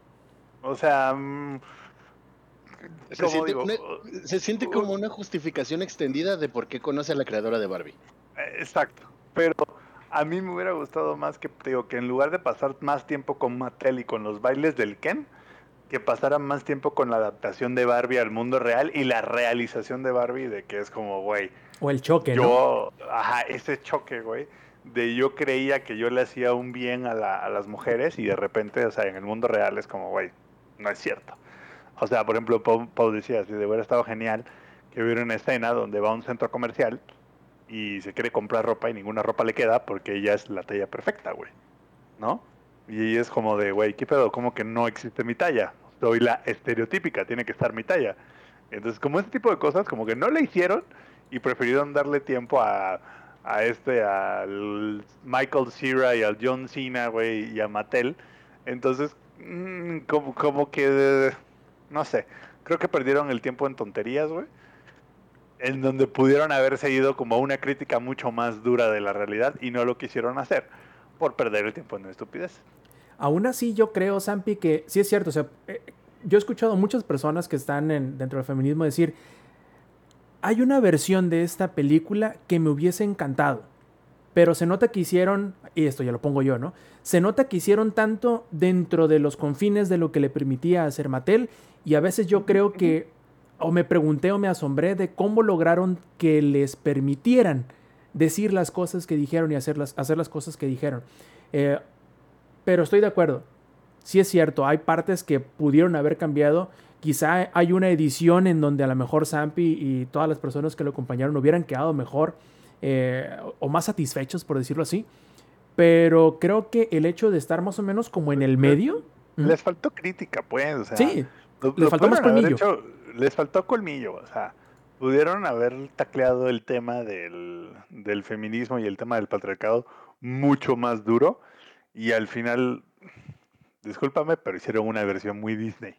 O sea, mm, Se ¿cómo siente, digo? una- se siente como una justificación extendida de por qué conoce a la creadora de Barbie. Eh, Exacto. Pero a mí me hubiera gustado más que, digo, que en lugar de pasar más tiempo con Mattel y con los bailes del Ken, que pasaran más tiempo con la adaptación de Barbie al mundo real y la realización de Barbie de que es como, güey, O el choque, ¿no? yo, ajá, ese choque, güey, de yo creía que yo le hacía un bien a, la- a las mujeres y de repente, o sea, en el mundo real es como, güey, no es cierto. O sea, por ejemplo, Pau, Pau decía, si de hubiera estado genial que hubiera una escena donde va a un centro comercial y se quiere comprar ropa y ninguna ropa le queda porque ella es la talla perfecta, güey, ¿no? Y es como de, güey, ¿qué pedo? ¿Cómo que no existe mi talla? Soy la estereotípica, tiene que estar mi talla. Entonces, como ese tipo de cosas, como que no le hicieron y prefirieron darle tiempo a, a este, al Michael Cera y al John Cena, güey, y a Mattel. Entonces, mm, como, como que, no sé, creo que perdieron el tiempo en tonterías, güey. En donde pudieron haber seguido como una crítica mucho más dura de la realidad y no lo quisieron hacer por perder el tiempo en estupidez. Aún así, yo creo, Sampi, que sí es cierto. O sea, eh, yo he escuchado muchas personas que están en- dentro del feminismo decir: hay una versión de esta película que me hubiese encantado, pero se nota que hicieron, y esto ya lo pongo yo, ¿no? Se nota que hicieron tanto dentro de los confines de lo que le permitía hacer Mattel, y a veces yo creo que, o me pregunté o me asombré de cómo lograron que les permitieran decir las cosas que dijeron y hacer las, hacer las cosas que dijeron. Eh, pero estoy de acuerdo. Sí es cierto, hay partes que pudieron haber cambiado. Quizá hay una edición en donde a lo mejor Zampi y todas las personas que lo acompañaron hubieran quedado mejor eh, o más satisfechos, por decirlo así. Pero creo que el hecho de estar más o menos como en el medio. Les faltó crítica, pues. O sea, Sí, Lo- Le lo faltó más colmillo. hecho- les faltó colmillo, o sea, pudieron haber tacleado el tema del, del feminismo y el tema del patriarcado mucho más duro y al final, discúlpame, pero hicieron una versión muy Disney.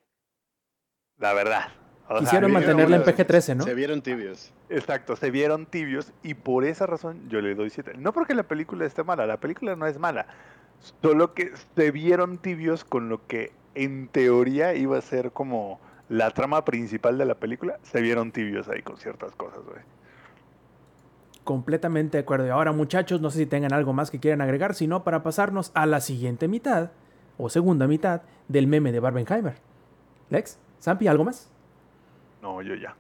La verdad. O Quisieron mantenerla en una- PG-13, ¿no? Se vieron tibios. Exacto, se vieron tibios y por esa razón yo le doy 7. No porque la película esté mala, la película no es mala, solo que se vieron tibios con lo que en teoría iba a ser como la trama principal de la película, se vieron tibios ahí con ciertas cosas, güey. Completamente de acuerdo. Y ahora, muchachos, no sé si tengan algo más que quieran agregar, sino para pasarnos a la siguiente mitad, o segunda mitad, del meme de Barbenheimer. Lex, Zampi, ¿algo más? No, yo ya.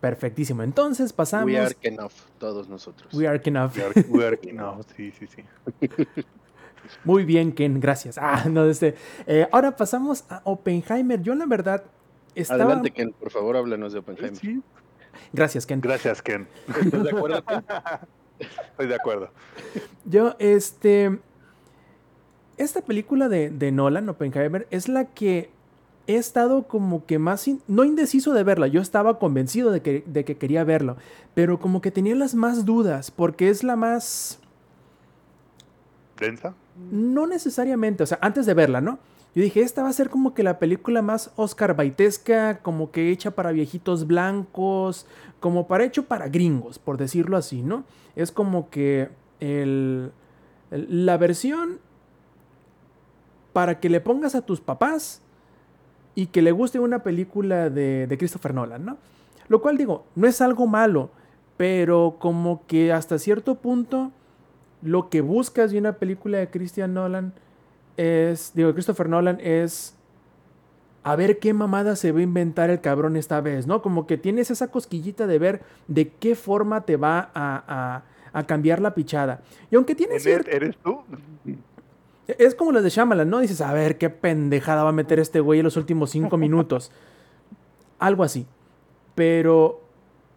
Perfectísimo. Entonces pasamos. We are enough, todos nosotros. We are enough. We are- we are- no, sí, sí, sí. [laughs] Muy bien, Ken, gracias. Ah, no, este. eh, ahora pasamos a Oppenheimer. Yo, la verdad, estaba. Adelante, Ken, por favor, háblanos de Oppenheimer. Sí, Gracias, Ken. Gracias, Ken. ¿Estás de acuerdo, Ken? [laughs] Estoy de acuerdo. Yo, este. Esta película de, de Nolan, Oppenheimer, es la que he estado como que más. in- no indeciso de verla. Yo estaba convencido de que, de que quería verlo. Pero como que tenía las más dudas. Porque es la más. ¿Densa? No necesariamente, o sea, antes de verla, ¿no? Yo dije, esta va a ser como que la película más Oscar Baitesca, como que hecha para viejitos blancos, como para hecho para gringos, por decirlo así, ¿no? Es como que el, el- la versión para que le pongas a tus papás y que le guste una película de, de Christopher Nolan, ¿no? Lo cual digo, no es algo malo, pero como que hasta cierto punto lo que buscas de una película de Christian Nolan es, digo, Christopher Nolan es a ver qué mamada se va a inventar el cabrón esta vez, ¿no? Como que tienes esa cosquillita de ver de qué forma te va a, a- a cambiar la pichada. Y aunque tiene ¿Eres, cierto... ¿Eres tú? Es como las de Shyamalan, ¿no? Dices, a ver qué pendejada va a meter este güey en los últimos cinco [laughs] minutos. Algo así. Pero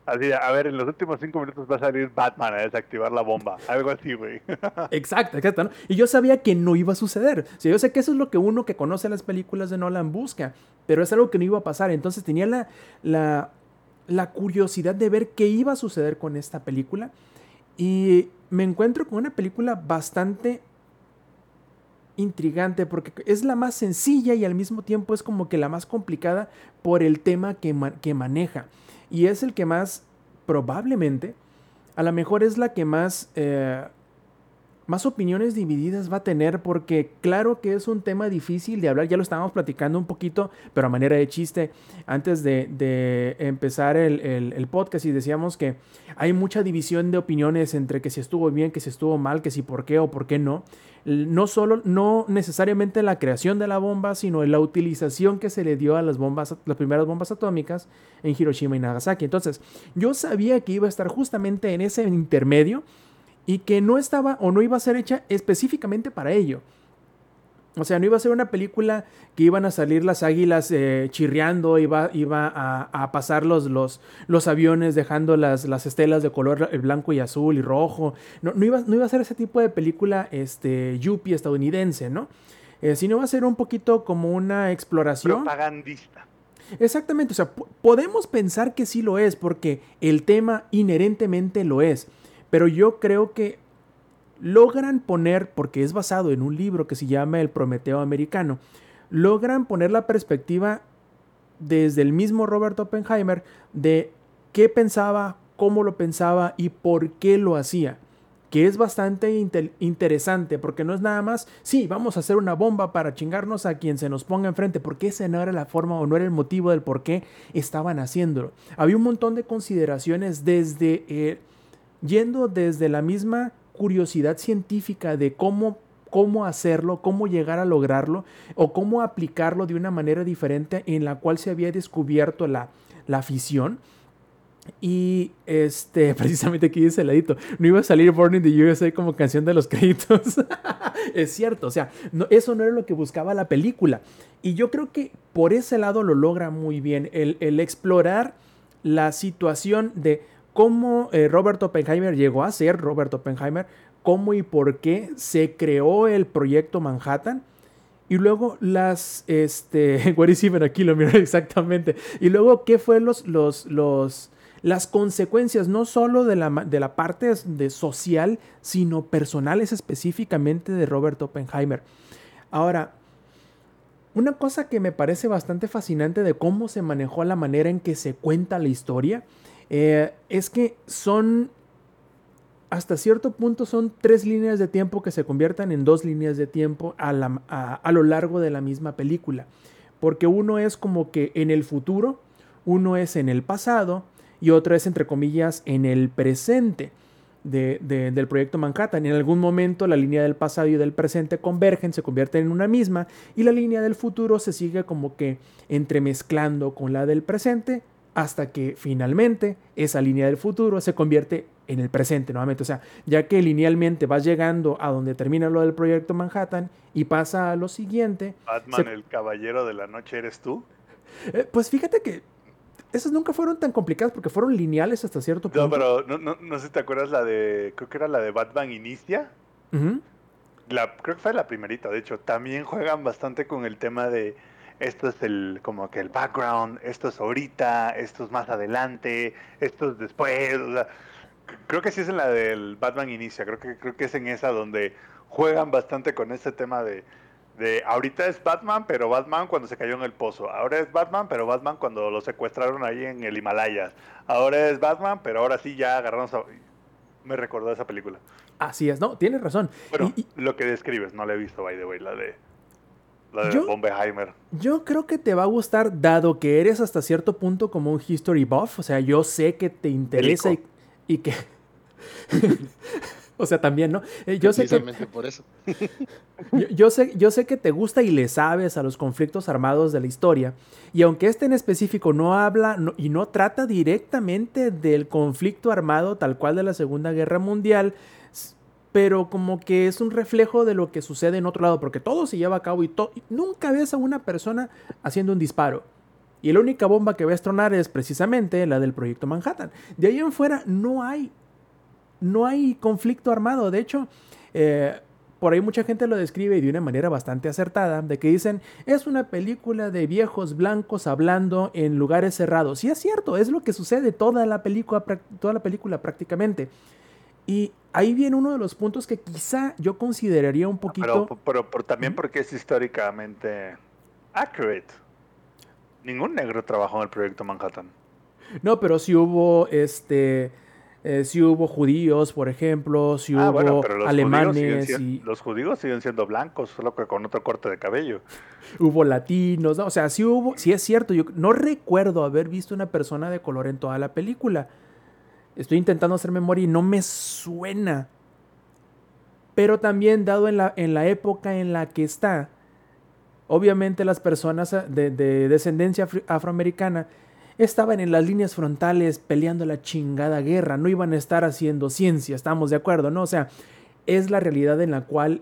Así, a ver, en los últimos cinco minutos va a salir Batman a desactivar la bomba. Algo así, güey. [laughs] Exacto, exacto. Y yo sabía que no iba a suceder. O sea, yo sé que eso es lo que uno que conoce las películas de Nolan busca, pero es algo que no iba a pasar. Entonces tenía la, la, la curiosidad de ver qué iba a suceder con esta película. Y me encuentro con una película bastante intrigante porque es la más sencilla y al mismo tiempo es como que la más complicada por el tema que, que maneja. Y es el que más, probablemente, a lo mejor es la que más, eh, más opiniones divididas va a tener porque claro que es un tema difícil de hablar, ya lo estábamos platicando un poquito, pero a manera de chiste, antes de, de empezar el, el- podcast y decíamos que hay mucha división de opiniones entre que si estuvo bien, que si estuvo mal, que si por qué o por qué no. No solo, no necesariamente la creación de la bomba, sino la utilización que se le dio a las bombas, las primeras bombas atómicas en Hiroshima y Nagasaki. Entonces, yo sabía que iba a estar justamente en ese intermedio y que no estaba o no iba a ser hecha específicamente para ello. O sea, no iba a ser una película que iban a salir las águilas eh, chirriando, iba, iba a, a pasar los, los, los aviones dejando las, las estelas de color eh, blanco y azul y rojo. No, no, iba, no iba a ser ese tipo de película este, yuppie estadounidense, ¿no? Eh, sino iba a ser un poquito como una exploración. Propagandista. Exactamente, o sea, po- podemos pensar que sí lo es, porque el tema inherentemente lo es, pero yo creo que logran poner, porque es basado en un libro que se llama El Prometeo Americano, logran poner la perspectiva desde el mismo Robert Oppenheimer de qué pensaba, cómo lo pensaba y por qué lo hacía. Que es bastante interesante, porque no es nada más, sí, vamos a hacer una bomba para chingarnos a quien se nos ponga enfrente, porque esa no era la forma o no era el motivo del por qué estaban haciéndolo. Había un montón de consideraciones desde, eh, yendo desde la misma curiosidad científica de cómo, cómo hacerlo, cómo llegar a lograrlo o cómo aplicarlo de una manera diferente en la cual se había descubierto la, la fisión. Y este, [laughs] precisamente aquí dice el ladito, no iba a salir Born in the USA como canción de los créditos. [laughs] es cierto, o sea, eso no era lo que buscaba la película. Y yo creo que por ese lado lo logra muy bien, el explorar la situación de cómo eh, Robert Oppenheimer llegó a ser Robert Oppenheimer, cómo y por qué se creó el proyecto Manhattan Y luego las, este, [laughs] is even a kilometer [laughs] exactamente. Y luego, ¿qué fue los, los, los, las consecuencias no solo de la, de la parte de social, sino personales específicamente de Robert Oppenheimer? Ahora, una cosa que me parece bastante fascinante de cómo se manejó la manera en que se cuenta la historia eh, es que son hasta cierto punto son tres líneas de tiempo que se conviertan en dos líneas de tiempo a, a, lo largo de la misma película. Porque uno es como que en el futuro, uno es en el pasado y otro es entre comillas en el presente. del proyecto Manhattan. En algún momento la línea del pasado y del presente convergen, se convierten en una misma y la línea del futuro se sigue como que entremezclando con la del presente hasta que finalmente esa línea del futuro se convierte en el presente nuevamente. O sea, ya que linealmente vas llegando a donde termina lo del proyecto Manhattan y pasa a lo siguiente. Batman, el caballero de la noche, ¿eres tú? Eh, pues fíjate que esas nunca fueron tan complicadas porque fueron lineales hasta cierto punto. No, pero no, no, sé si te acuerdas la de, creo que era la de Batman Inicia. la, creo que fue la primerita, de hecho. También juegan bastante con el tema de esto es el como que el background, esto es ahorita, esto es más adelante, esto es después, creo que sí es en la del Batman Inicia, creo que creo que es en esa donde juegan bastante con este tema de de ahorita es Batman, pero Batman cuando se cayó en el pozo. Ahora es Batman, pero Batman cuando lo secuestraron ahí en el Himalaya. Ahora es Batman, pero ahora sí ya agarramos a... Me recordó esa película. Así es, no, tienes razón. Bueno, lo que describes, no la he visto, by the way, la de la de yo, Yo creo que te va a gustar, dado que eres hasta cierto punto como un history buff. O sea, yo sé que te interesa y, que. [laughs] o sea, también, ¿no? Eh, yo sé que, por eso. [laughs] yo, sé, yo sé que te gusta y le sabes a los conflictos armados de la historia. Y aunque este en específico no habla y no trata directamente del conflicto armado tal cual de la Segunda Guerra Mundial, pero como que es un reflejo de lo que sucede en otro lado, porque todo se lleva a cabo y, nunca ves a una persona haciendo un disparo. Y la única bomba que ves tronar es precisamente la del proyecto Manhattan. De ahí en fuera no hay, no hay conflicto armado. De hecho, eh, por ahí mucha gente lo describe de una manera bastante acertada, de que dicen, es una película de viejos blancos hablando en lugares cerrados. Y es cierto, es lo que sucede toda la película, toda la película prácticamente. Y ahí viene uno de los puntos que quizá yo consideraría un poquito... Pero, pero, también porque es históricamente accurate. Ningún negro trabajó en el proyecto Manhattan. No, pero sí hubo este... Eh, sí hubo judíos, por ejemplo, sí ah, hubo alemanes. y... Los judíos siguen siendo blancos, solo que con otro corte de cabello. Hubo latinos, o sea, sí hubo, sí es cierto, yo no recuerdo haber visto una persona de color en toda la película. Estoy intentando hacer memoria y no me suena. Pero también dado en la, en la época en la que está, obviamente las personas ah, de, descendencia afroamericana estaban en las líneas frontales peleando la chingada guerra, no iban a estar haciendo ciencia, estamos de acuerdo, ¿no? O sea, es la realidad en la cual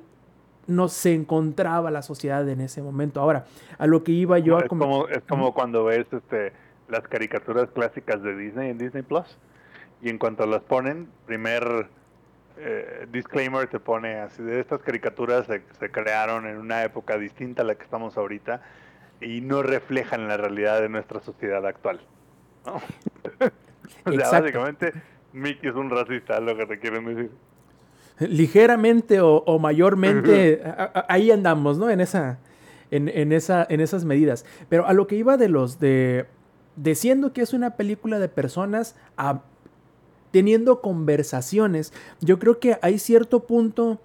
no se encontraba la sociedad en ese momento. Ahora, a lo que iba yo a... Como, es como cuando ves este, las caricaturas clásicas de Disney en Disney Plus y en cuanto las ponen, primer eh, disclaimer te pone así de estas caricaturas se, crearon en una época distinta a la que estamos ahorita y no reflejan la realidad de nuestra sociedad actual. ¿no? [laughs] o sea, básicamente Mickey es un racista, lo que te quieren decir. Ligeramente o, mayormente, ahí andamos, ¿no? En esa, en, en, esa, en esas medidas. Pero a lo que iba de los de, diciendo que es una película de personas a, teniendo conversaciones. Yo creo que hay cierto punto,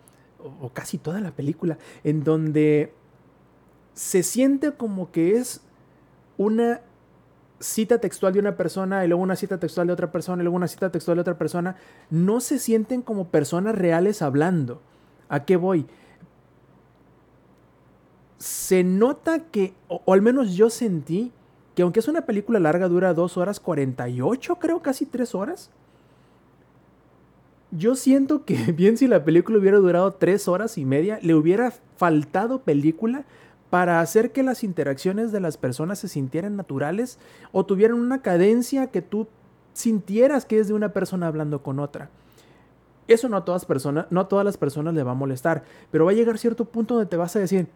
o casi toda la película, en donde se siente como que es una cita textual de una persona y luego una cita textual de otra persona y luego una cita textual de otra persona, no se sienten como personas reales hablando. ¿A qué voy? Se nota que, o, al menos yo sentí, que aunque es una película larga, dura 2 horas 48, creo, casi 3 horas, yo siento que [laughs] bien si la película hubiera durado tres horas y media, le hubiera faltado película para hacer que las interacciones de las personas se sintieran naturales o tuvieran una cadencia que tú sintieras que es de una persona hablando con otra. Eso no a todas personas, no a todas las personas le va a molestar, pero va a llegar cierto punto donde te vas a decir,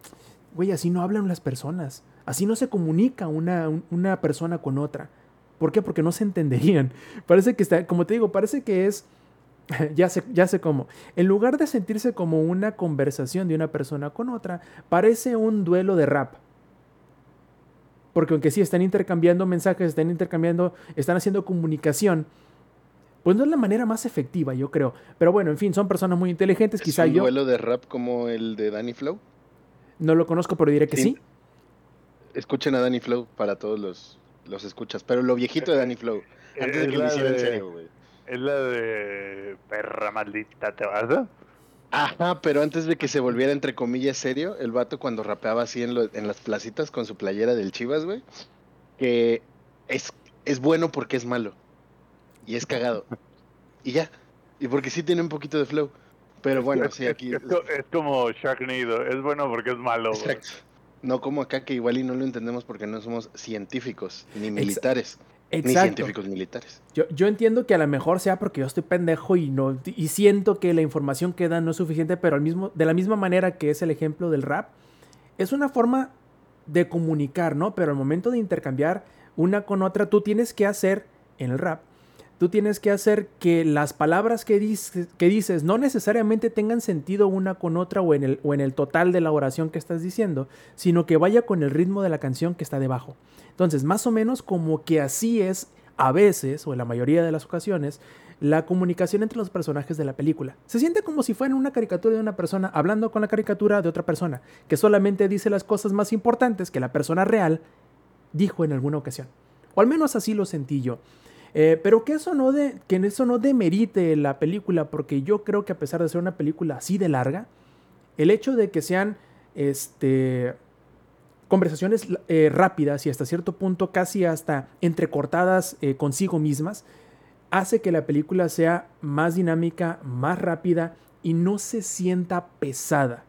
güey, así no hablan las personas. Así no se comunica una, un- una persona con otra. ¿Por qué? Porque no se entenderían. [laughs] Parece que está, como te digo, parece que es, [laughs] ya sé, ya sé cómo. En lugar de sentirse como una conversación de una persona con otra, parece un duelo de rap. Porque aunque sí están intercambiando mensajes, están intercambiando, están haciendo comunicación, pues no es la manera más efectiva, yo creo. Pero bueno, en fin, son personas muy inteligentes. ¿Es Quizá un yo duelo de rap como el de Danny Flow? no lo conozco, pero diré que sí. Sí. Escuchen a Danny Flow para todos los, los escuchas. Pero lo viejito de Danny Flow. Antes de que lo hiciera en serio, güey. Es la de perra maldita, ¿te vas? a? Ajá, pero antes de que se volviera entre comillas serio, el vato cuando rapeaba así en, lo- en las placitas con su playera del Chivas, güey, que es, es bueno porque es malo. Y es cagado. Y ya. Y porque sí tiene un poquito de flow. Pero bueno, Es- sí, aquí... Es, es como Sharknado. Es bueno porque es malo. güey. Exacto. No como acá que igual y no lo entendemos porque no somos científicos ni militares. Exacto. científicos militares. Yo, yo entiendo que a lo mejor sea porque yo estoy pendejo y no y siento que la información que dan no es suficiente, pero al mismo, de la misma manera que es el ejemplo del rap, es una forma de comunicar, ¿no? Pero al momento de intercambiar una con otra, tú tienes que hacer en el rap, tú tienes que hacer que las palabras que dices, no necesariamente tengan sentido una con otra o en, el, o en el total de la oración que estás diciendo, sino que vaya con el ritmo de la canción que está debajo. Entonces, más o menos como que así es a veces, o en la mayoría de las ocasiones, la comunicación entre los personajes de la película. Se siente como si fuera una caricatura de una persona hablando con la caricatura de otra persona, que solamente dice las cosas más importantes que la persona real dijo en alguna ocasión. O al menos así lo sentí yo. Eh, pero que eso, no de, que eso no demerite la película, porque yo creo que a pesar de ser una película así de larga, el hecho de que sean este, conversaciones eh, rápidas y hasta cierto punto casi hasta entrecortadas eh, consigo mismas, hace que la película sea más dinámica, más rápida y no se sienta pesada.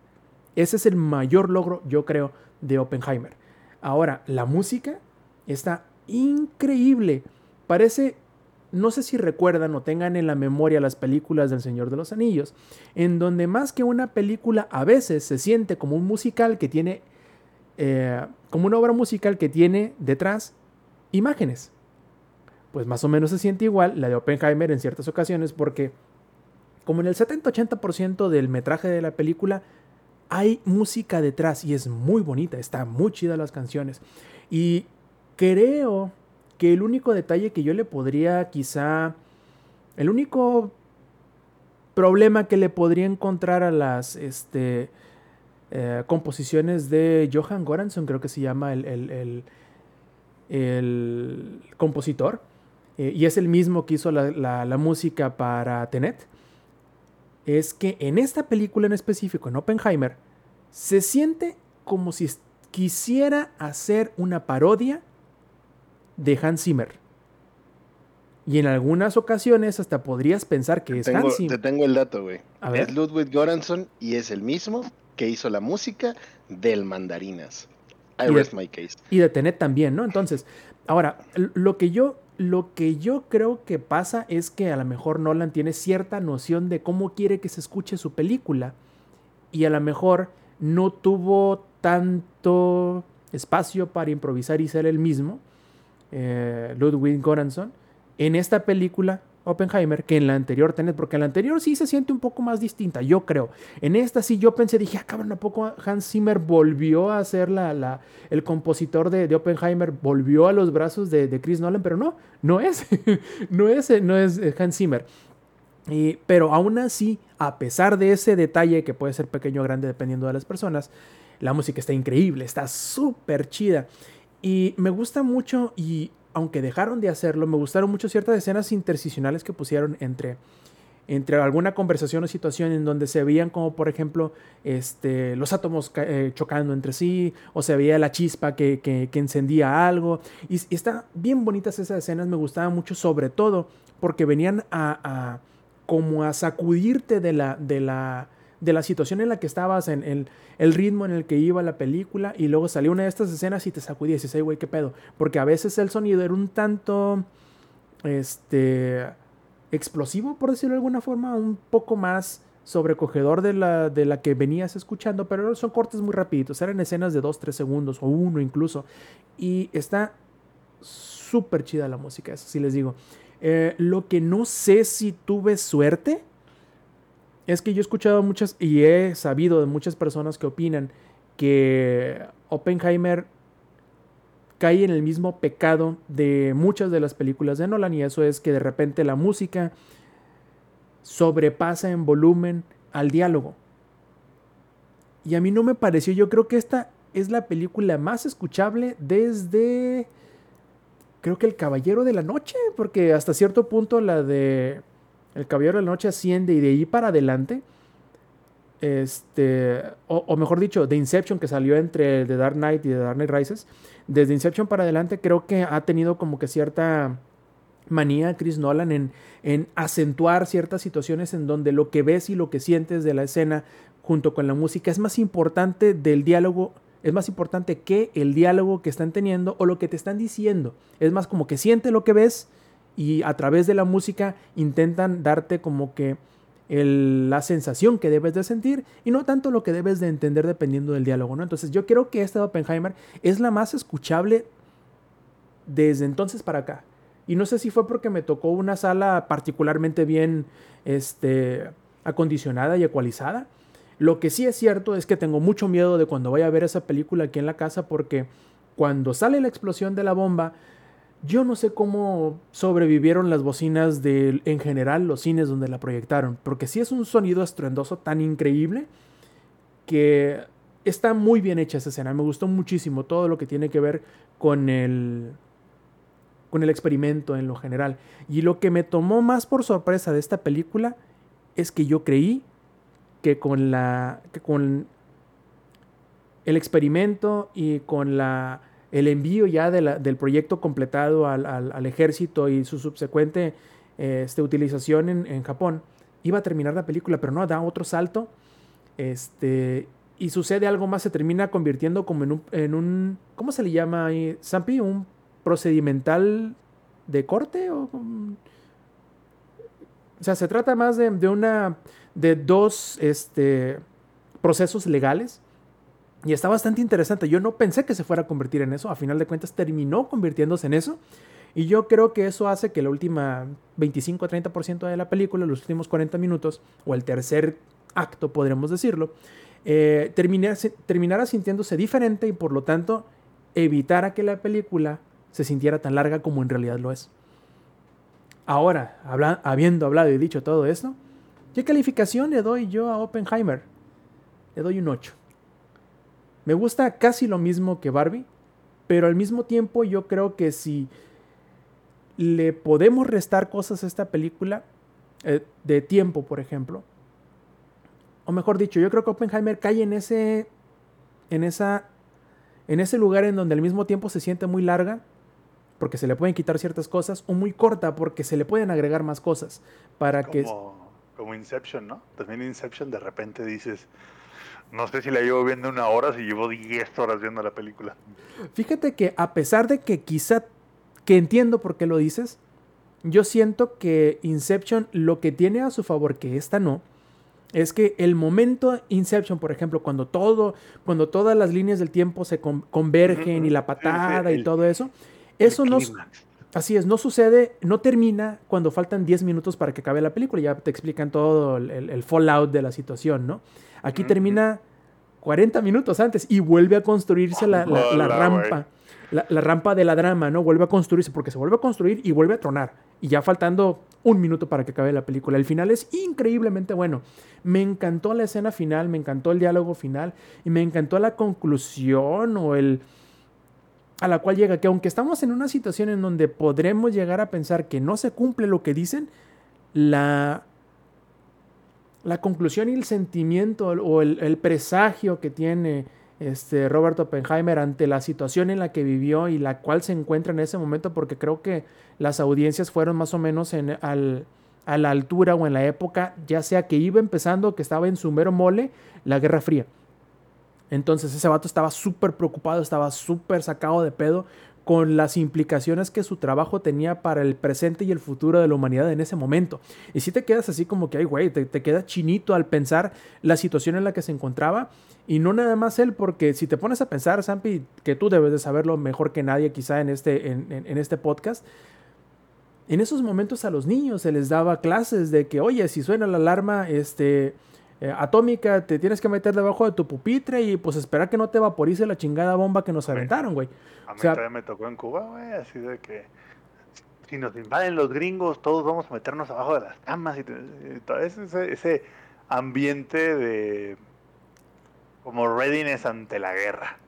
Ese es el mayor logro, yo creo, de Oppenheimer. Ahora, la música está increíble. Parece, no sé si recuerdan o tengan en la memoria las películas del Señor de los Anillos, en donde más que una película a veces se siente como un musical que tiene, eh, como una obra musical que tiene detrás imágenes. Pues más o menos se siente igual la de Oppenheimer en ciertas ocasiones porque como en el 70-80% del metraje de la película hay música detrás y es muy bonita, está muy chida las canciones. Y creo que el único detalle que yo le podría quizá, el único problema que le podría encontrar a las este, eh, composiciones de Johan Goranson, creo que se llama el, el, el, compositor, eh, y es el mismo que hizo la, la música para Tenet, es que en esta película en específico, en Oppenheimer, se siente como si quisiera hacer una parodia de Hans Zimmer. Y en algunas ocasiones hasta podrías pensar que es Tengo- Hans te Zimmer. tengo el dato, güey. Es Ludwig Göransson y es el mismo que hizo la música del Mandarinas. I Y de- rest my case. Y de Tenet también, ¿no? Entonces, ahora, lo que yo, lo que yo creo que pasa es que a lo mejor Nolan tiene cierta noción de cómo quiere que se escuche su película. Y a lo mejor no tuvo tanto espacio para improvisar y ser el mismo, eh, Ludwig Göransson, en esta película Oppenheimer que en la anterior Tenet, porque en la anterior sí se siente un poco más distinta, yo creo. En esta sí yo pensé, dije, ah, cabrón, ¿a poco Hans Zimmer volvió a ser la, el compositor de, Oppenheimer, volvió a los brazos de, Chris Nolan? Pero no, no es, [laughs] no es, no es eh, Hans Zimmer. Pero aún así, a pesar de ese detalle que puede ser pequeño o grande dependiendo de las personas, la música está increíble, está súper chida. Y me gusta mucho, y aunque dejaron de hacerlo, me gustaron mucho ciertas escenas intersticiales que pusieron entre, entre alguna conversación o situación en donde se veían como, por ejemplo, este, los átomos eh, chocando entre sí, o se veía la chispa que, que- que encendía algo. Y, y está bien bonitas esas escenas, me gustaban mucho, sobre todo porque venían a, a- como a sacudirte de la, de la, de la situación en la que estabas, en el, el ritmo en el que iba la película, y luego salió una de estas escenas y te sacudías y dices, "Ay, güey, qué pedo. Porque a veces el sonido era un tanto, este, explosivo, por decirlo de alguna forma, un poco más sobrecogedor de la, de la que venías escuchando, pero son cortes muy rapiditos, eran escenas de 2, 3 segundos o uno incluso. Y está súper chida la música, eso sí les digo. Eh, lo que no sé si tuve suerte es que yo he escuchado muchas y he sabido de muchas personas que opinan que Oppenheimer cae en el mismo pecado de muchas de las películas de Nolan y eso es que de repente la música sobrepasa en volumen al diálogo. Y a mí no me pareció, yo creo que esta es la película más escuchable desde, creo que El Caballero de la Noche, porque hasta cierto punto la de El Caballero de la Noche asciende y de ahí para adelante, este, o, mejor dicho, de Inception que salió entre The Dark Knight y The Dark Knight Rises, desde Inception para adelante creo que ha tenido como que cierta manía Chris Nolan en, en acentuar ciertas situaciones en donde lo que ves y lo que sientes de la escena junto con la música es más importante del diálogo, es más importante que el diálogo que están teniendo o lo que te están diciendo. Es más como que siente lo que ves y a través de la música intentan darte como que la sensación que debes de sentir y no tanto lo que debes de entender dependiendo del diálogo, ¿no? Entonces yo creo que esta de Oppenheimer es la más escuchable desde entonces para acá. Y no sé si fue porque me tocó una sala particularmente bien este, acondicionada y ecualizada. Lo que sí es cierto es que tengo mucho miedo de cuando vaya a ver esa película aquí en la casa porque cuando sale la explosión de la bomba, yo no sé cómo sobrevivieron las bocinas de, en general, los cines donde la proyectaron, porque sí es un sonido estruendoso tan increíble que está muy bien hecha esa escena. Me gustó muchísimo todo lo que tiene que ver con el, con el experimento en lo general. Y lo que me tomó más por sorpresa de esta película es que yo creí que con la que con el experimento y con la el envío ya del proyecto completado al, ejército y su subsecuente este, utilización en, Japón, iba a terminar la película, pero no, da otro salto. Este, y sucede algo más, se termina convirtiendo como en un, en un ¿cómo se le llama ahí? Sampi, un procedimental de corte o, sea, se trata más de, una de dos este, procesos legales y está bastante interesante. Yo no pensé que se fuera a convertir en eso, a final de cuentas terminó convirtiéndose en eso. Y yo creo que eso hace que la última 25-30% de la película, los últimos 40 minutos, o el tercer acto, podríamos decirlo, eh, terminara sintiéndose diferente y por lo tanto evitara que la película se sintiera tan larga como en realidad lo es. Ahora, habiendo hablado y dicho todo esto, ¿qué calificación le doy yo a Oppenheimer? Le doy un 8. Me gusta casi lo mismo que Barbie, pero al mismo tiempo yo creo que si le podemos restar cosas a esta película, eh, de tiempo, por ejemplo, o mejor dicho, yo creo que Oppenheimer cae en ese, en esa, en ese lugar en donde al mismo tiempo se siente muy larga, porque se le pueden quitar ciertas cosas, o muy corta porque se le pueden agregar más cosas para como, que... Como Inception, ¿no? También Inception de repente dices, no sé si la llevo viendo una hora, si llevo 10 horas viendo la película. Fíjate que a pesar de que quizá, que entiendo por qué lo dices, yo siento que Inception lo que tiene a su favor, que esta no, es que el momento Inception, por ejemplo, cuando todo, cuando todas las líneas del tiempo se convergen y la patada y todo eso, eso no... Así es, no sucede, no termina cuando faltan 10 minutos para que acabe la película. Ya te explican todo el, fallout de la situación, ¿no? Aquí termina 40 minutos antes y vuelve a construirse la, rampa. La, la, rampa de la drama, ¿no? Vuelve a construirse porque se vuelve a construir y vuelve a tronar. Y ya faltando un minuto para que acabe la película. El final es increíblemente bueno. Me encantó la escena final, me encantó el diálogo final y me encantó la conclusión o el a la cual llega, que aunque estamos en una situación en donde podremos llegar a pensar que no se cumple lo que dicen, la, la conclusión y el sentimiento o el, presagio que tiene este Robert Oppenheimer ante la situación en la que vivió y la cual se encuentra en ese momento, porque creo que las audiencias fueron más o menos en, al, a la altura o en la época, ya sea que iba empezando, que estaba en su mero mole, la Guerra Fría. Entonces ese vato estaba súper preocupado, estaba súper sacado de pedo con las implicaciones que su trabajo tenía para el presente y el futuro de la humanidad en ese momento. Y si te quedas así como que, ay, güey, te, te queda chinito al pensar la situación en la que se encontraba. Y no nada más él, porque si te pones a pensar, Sampi, que tú debes de saberlo mejor que nadie quizá en este, en, en- en este podcast, en esos momentos a los niños se les daba clases de que, oye, si suena la alarma este, eh, atómica, te tienes que meter debajo de tu pupitre y pues esperar que no te vaporice la chingada bomba que nos aventaron, güey. A mí O sea- todavía me tocó en Cuba, güey, así de que si nos invaden los gringos, todos vamos a meternos abajo de las camas y, te- y todo ese, ese- ese ambiente de como readiness ante la guerra,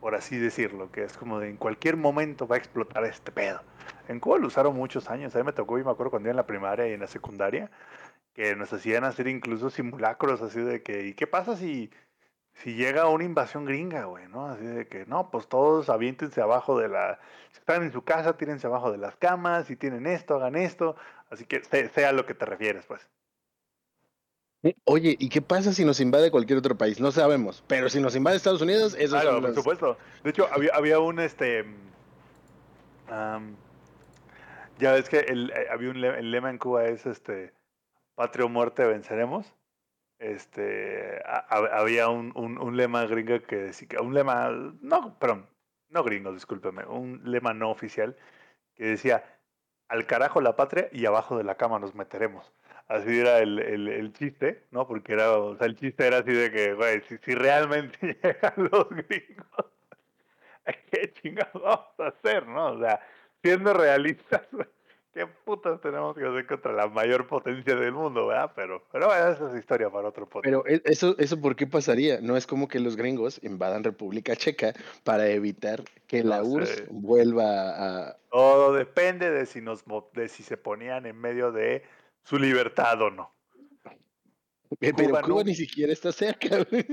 por así decirlo, que es como de en cualquier momento va a explotar este pedo. En Cuba lo usaron muchos años, a mí me tocó y me acuerdo cuando iba en la primaria y en la secundaria, que nos hacían hacer incluso simulacros así de que, ¿y qué pasa si si llega una invasión gringa, güey, ¿no? Así de que, no, pues todos aviéntense abajo de la... Si están en su casa, tírense abajo de las camas, si tienen esto, hagan esto. Así que sea a lo que te refieres, pues. Oye, ¿y qué pasa si nos invade cualquier otro país? No sabemos, pero si nos invade Estados Unidos, eso Claro, por supuesto. De hecho, había, había un, este... ya ves que el, eh, había un el lema en Cuba es, este, patria o muerte venceremos. Este, ha- ha- había un, un, lema gringo que decía, un lema, no, perdón, no gringo, discúlpeme, un lema no oficial que decía, al carajo la patria y abajo de la cama nos meteremos. Así era el, el, el chiste, ¿no? Porque era, o sea, el chiste era así de que, güey, si, si realmente [laughs] llegan los gringos, [laughs] ¿qué chingados vamos a hacer, no? O sea, siendo realistas, güey, [laughs] ¿qué putas tenemos que hacer contra la mayor potencia del mundo, verdad? Pero, pero bueno, esa es historia para otro podcast. Pero e- eso, eso ¿por qué pasaría? No es como que los gringos invadan República Checa para evitar que la No URSS sé. vuelva a... Todo depende de si nos de si se ponían en medio de su libertad o no. Eh, Pero Cuba Cuba no. ni siquiera está cerca, [laughs] güey.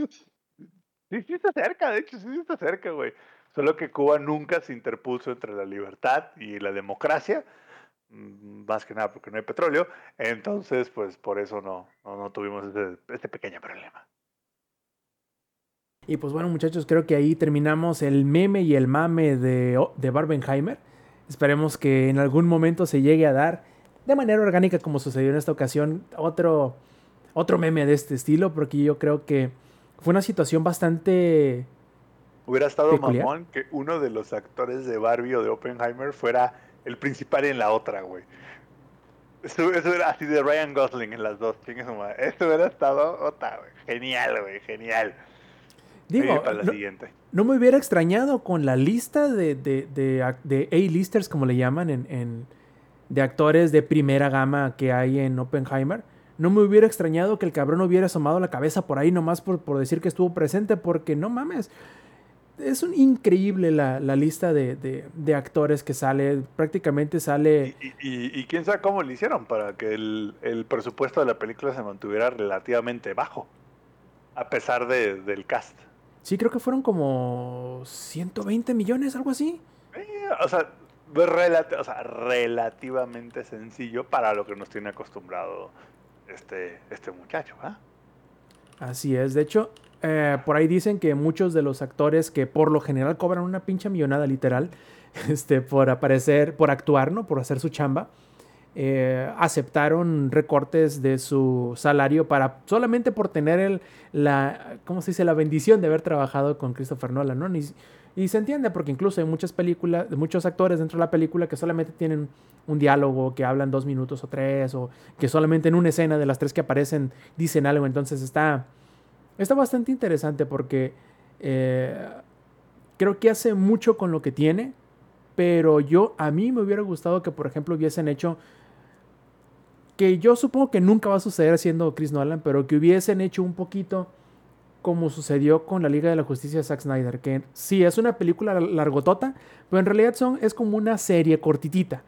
Sí, sí está cerca, de hecho, sí está cerca, güey. Solo que Cuba nunca se interpuso entre la libertad y la democracia, más que nada porque no hay petróleo. Entonces, pues por eso no, no, no tuvimos ese pequeño problema. Y pues bueno, muchachos, creo que ahí terminamos el meme y el mame de, O- de Barbenheimer. Esperemos que en algún momento se llegue a dar de manera orgánica, como sucedió en esta ocasión, otro, otro meme de este estilo, porque yo creo que fue una situación bastante. Hubiera estado Peculiar. mamón que uno de los actores de Barbie o de Oppenheimer fuera el principal en la otra, güey. Eso, eso era así de Ryan Gosling en las dos, chingue su madre. Eso hubiera estado otra, güey. Genial, güey, genial. Digo, Ahí para la no, siguiente. no me hubiera extrañado con la lista de, de, de, de A-listers, como le llaman, en, en- de actores de primera gama que hay en Oppenheimer. No me hubiera extrañado que el cabrón hubiera asomado la cabeza por ahí nomás por, por decir que estuvo presente, porque no mames. Es un increíble la, la lista de, de- de actores que sale. Prácticamente sale. Y, y- y quién sabe cómo lo hicieron para que el, el presupuesto de la película se mantuviera relativamente bajo, a pesar de- del cast. Sí, creo que fueron como 120 millones, algo así. Eh, o, sea, relati- o sea, relativamente sencillo para lo que nos tiene acostumbrado este, este muchacho, ¿ah? Así es. De hecho, eh, por ahí dicen que muchos de los actores que por lo general cobran una pinche millonada literal, [laughs] este, por aparecer, por actuar, ¿no? Por hacer su chamba, eh, aceptaron recortes de su salario para solamente por tener el, la, ¿cómo se dice? La bendición de haber trabajado con Christopher Nolan, ¿no? Ni- y se entiende porque incluso hay muchas películas, muchos actores dentro de la película que solamente tienen un diálogo, que hablan dos minutos o tres, o que solamente en una escena de las tres que aparecen dicen algo. Entonces está, está bastante interesante porque eh, creo que hace mucho con lo que tiene, pero yo, a mí me hubiera gustado que, por ejemplo, hubiesen hecho, que yo supongo que nunca va a suceder siendo Chris Nolan, pero que hubiesen hecho un poquito como sucedió con la Liga de la Justicia de Zack Snyder, que sí es una película largotota, pero en realidad son, es como una serie cortitita.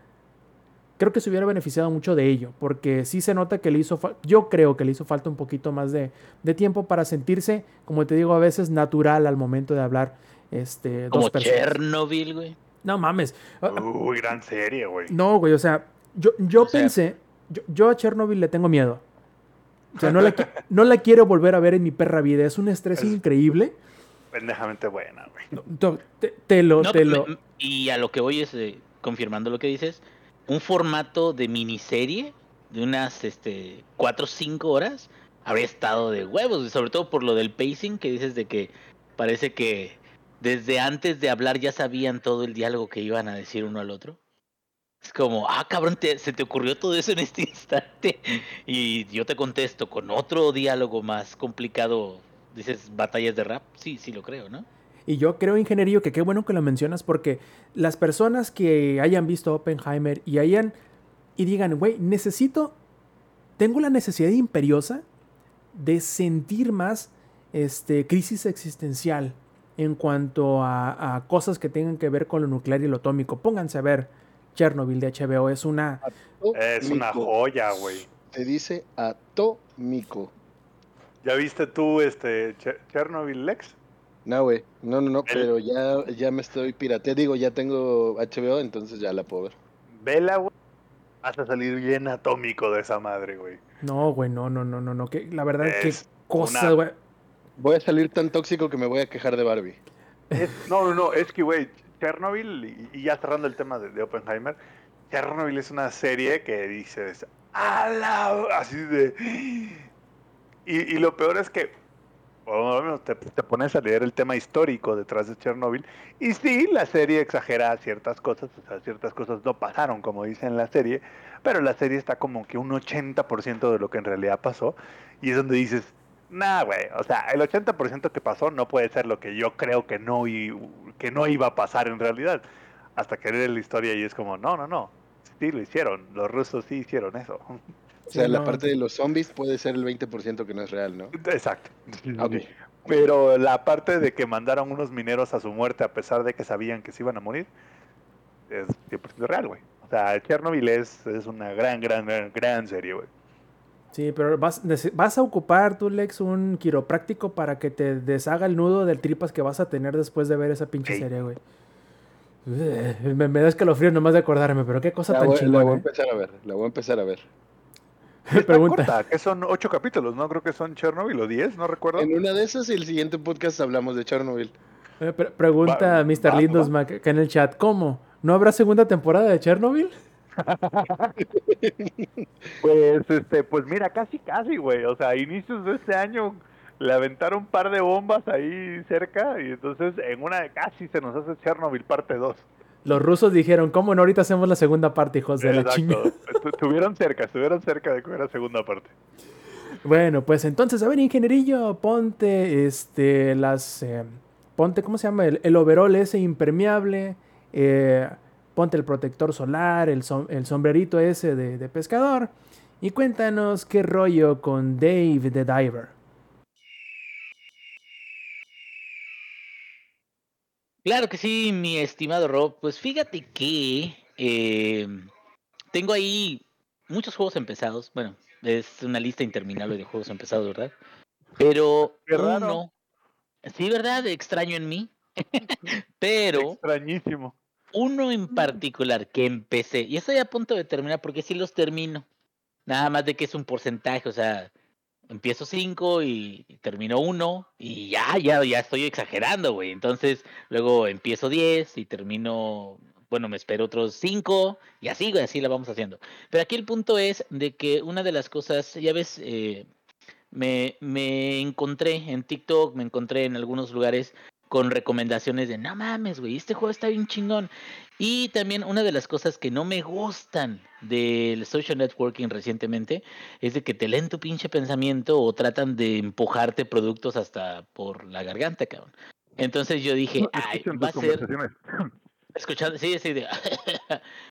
Creo que se hubiera beneficiado mucho de ello, porque sí se nota que le hizo, fa- yo creo que le hizo falta un poquito más de, de tiempo para sentirse, como te digo, a veces natural al momento de hablar este, Como dos personas. Chernobyl, güey. No mames. Ah, Uy, gran serie, güey. No, güey, o sea, yo, yo O sea- pensé, yo, yo a Chernobyl le tengo miedo. O sea, no la, [laughs] no la quiero volver a ver en mi perra vida. Es un estrés Es- increíble. Pendejamente buena, güey. No, te, te lo, No, te lo. Y a lo que voy es, eh, confirmando lo que dices, un formato de miniserie de unas este, 4 o 5 horas habría estado de huevos, sobre todo por lo del pacing que dices de que parece que desde antes de hablar ya sabían todo el diálogo que iban a decir uno al otro. Es como, ah, cabrón, te- se te ocurrió todo eso en este [laughs] instante. Y yo te contesto con otro diálogo más complicado. Dices, batallas de rap. Sí, sí lo creo, ¿no? Y yo creo, ingenierillo, que qué bueno que lo mencionas porque las personas que hayan visto Oppenheimer y hayan y digan, güey, necesito, tengo la necesidad imperiosa de sentir más este, crisis existencial en cuanto a, a cosas que tengan que ver con lo nuclear y lo atómico. Pónganse a ver Chernobyl de HBO, es una... Es una joya, güey. Se dice atómico. ¿Ya viste tú este Cher- Chernobyl Lex? No, güey. No, no, no, pero ya, ya me estoy pirateando. Digo, ya tengo HBO, entonces ya la puedo ver. Vela, güey. Vas a salir bien atómico de esa madre, güey. No, güey, no, no, no, no, no. Que, la verdad, qué Es cosa, una- güey. Voy a salir tan tóxico que me voy a quejar de Barbie. Es- no, no, no, es que, güey, Chernobyl, y, y ya cerrando el tema de, de Oppenheimer, Chernobyl es una serie que dices, ¡ala! Así de... Y, y lo peor es que, lo menos te, pones a leer el tema histórico detrás de Chernobyl, y sí, la serie exagera ciertas cosas, o sea, ciertas cosas no pasaron, como dice en la serie, pero la serie está como que un 80% de lo que en realidad pasó, y es donde dices, Nah, güey. O sea, el 80% que pasó no puede ser lo que yo creo que no, i- que no iba a pasar en realidad. Hasta que lees la historia y es como, no, no, no. Sí lo hicieron. Los rusos sí hicieron eso. O sea, Sí, la no, parte de los zombies puede ser el 20% que no es real, ¿no? Exacto. Ok. Pero la parte de que mandaron unos mineros a su muerte a pesar de que sabían que se iban a morir es 100% real, güey. O sea, Chernobyl es, es una gran, gran, gran, gran serie, güey. Sí, pero vas, vas a ocupar tú, Lex, un quiropráctico para que te deshaga el nudo del tripas que vas a tener después de ver esa pinche serie, güey. Me, me da escalofrío nomás de acordarme, pero qué cosa La tan voy, la voy a chingona. ¿eh? empezar a ver, la voy a empezar a ver. [laughs] Pregunta. corta, que son ocho capítulos, ¿no? Creo que son Chernobyl o 10, no recuerdo. En una de esas, el siguiente podcast hablamos de Chernobyl. Eh, pre- pregunta Va- Mr. va- Lindosmack acá en el chat, ¿cómo? ¿No habrá segunda temporada de Chernobyl? [laughs] Pues, este, pues mira, casi, casi, güey. O sea, a inicios de este año le aventaron un par de bombas ahí cerca y entonces en una de casi se nos hace Chernobyl parte 2. Los rusos dijeron, ¿cómo no? Ahorita hacemos la segunda parte, hijos de la chingada. Estuvieron cerca, estuvieron cerca de que hubiera segunda parte. Bueno, pues entonces, a ver, ingenierillo, ponte este, las. eh, ponte, ¿cómo se llama? El, el overol ese impermeable. eh, ponte el protector solar, el, som- el sombrerito ese de, de pescador. Y cuéntanos qué rollo con Dave the Diver. Claro que sí, mi estimado Rob. Pues fíjate que eh, tengo ahí muchos juegos empezados. Bueno, es una lista interminable de juegos empezados, ¿verdad? Pero uno, sí, ¿verdad? Extraño en mí. [laughs] Pero Extrañísimo. uno en particular que empecé, y estoy a punto de terminar porque sí los termino. Nada más de que es un porcentaje, o sea, empiezo cinco y termino uno y ya, ya, ya estoy exagerando, güey. Entonces, luego empiezo 10 y termino, bueno, me espero otros cinco y así, güey, así la vamos haciendo. Pero aquí el punto es de que una de las cosas, ya ves, eh, me, me encontré en TikTok, me encontré en algunos lugares con recomendaciones de no mames, güey, este juego está bien chingón. Y también una de las cosas que no me gustan del social networking recientemente es de que te leen tu pinche pensamiento o tratan de empujarte productos hasta por la garganta, cabrón. Entonces yo dije, ay, va a ser [laughs] escuchando, sí, sí, de, [laughs] [laughs]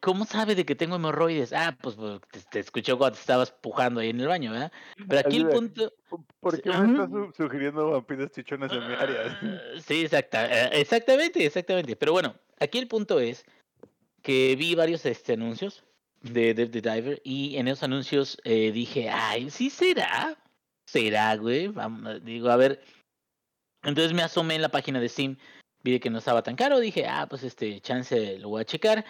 ¿cómo sabe de que tengo hemorroides? Ah, pues, pues, te, te escuchó cuando te estabas pujando ahí en el baño, ¿verdad? Pero aquí el punto, ¿Por qué me estás su- sugiriendo vampiros chichones en mi área? [laughs] Ah, Sí, exacta, eh, exactamente, exactamente. Pero bueno, aquí el punto es que vi varios este, anuncios de Dev the Diver y en esos anuncios eh, dije, ay, sí será, será, güey. Vamos, digo, a ver. Entonces me asomé en la página de Steam, vi que no estaba tan caro, dije, ah, pues este chance lo voy a checar.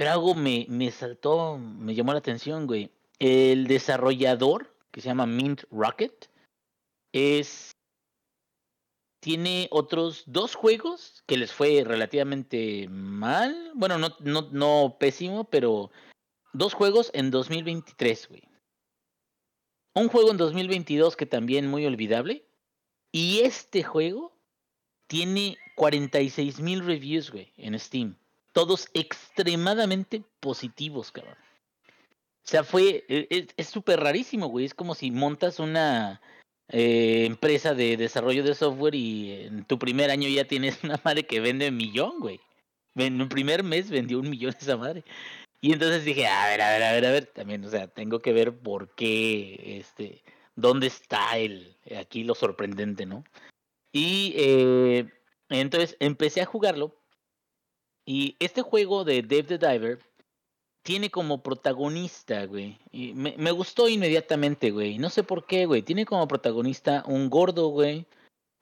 Pero algo me, me saltó, me llamó la atención, güey. El desarrollador, que se llama Mint Rocket, es tiene otros dos juegos que les fue relativamente mal. Bueno, no, no, no pésimo, pero dos juegos en 2023, güey. Un juego en 2022 que también muy olvidable. Y este juego tiene 46 mil reviews, güey, en Steam. Todos extremadamente positivos, cabrón. O sea, fue. e- Es súper rarísimo, güey. Es como si montas una eh, empresa de desarrollo de software y en tu primer año ya tienes [laughs] una madre que vende un millón, güey. En un primer mes vendió un millón esa madre. Y entonces dije, a ver, a ver, a ver, a ver. También, o sea, tengo que ver por qué, este, dónde está el, aquí lo sorprendente, ¿no? Y eh, entonces empecé a jugarlo. Y este juego de Dave the Diver tiene como protagonista, güey. Y me, me gustó inmediatamente, güey. No sé por qué, güey. Tiene como protagonista un gordo, güey.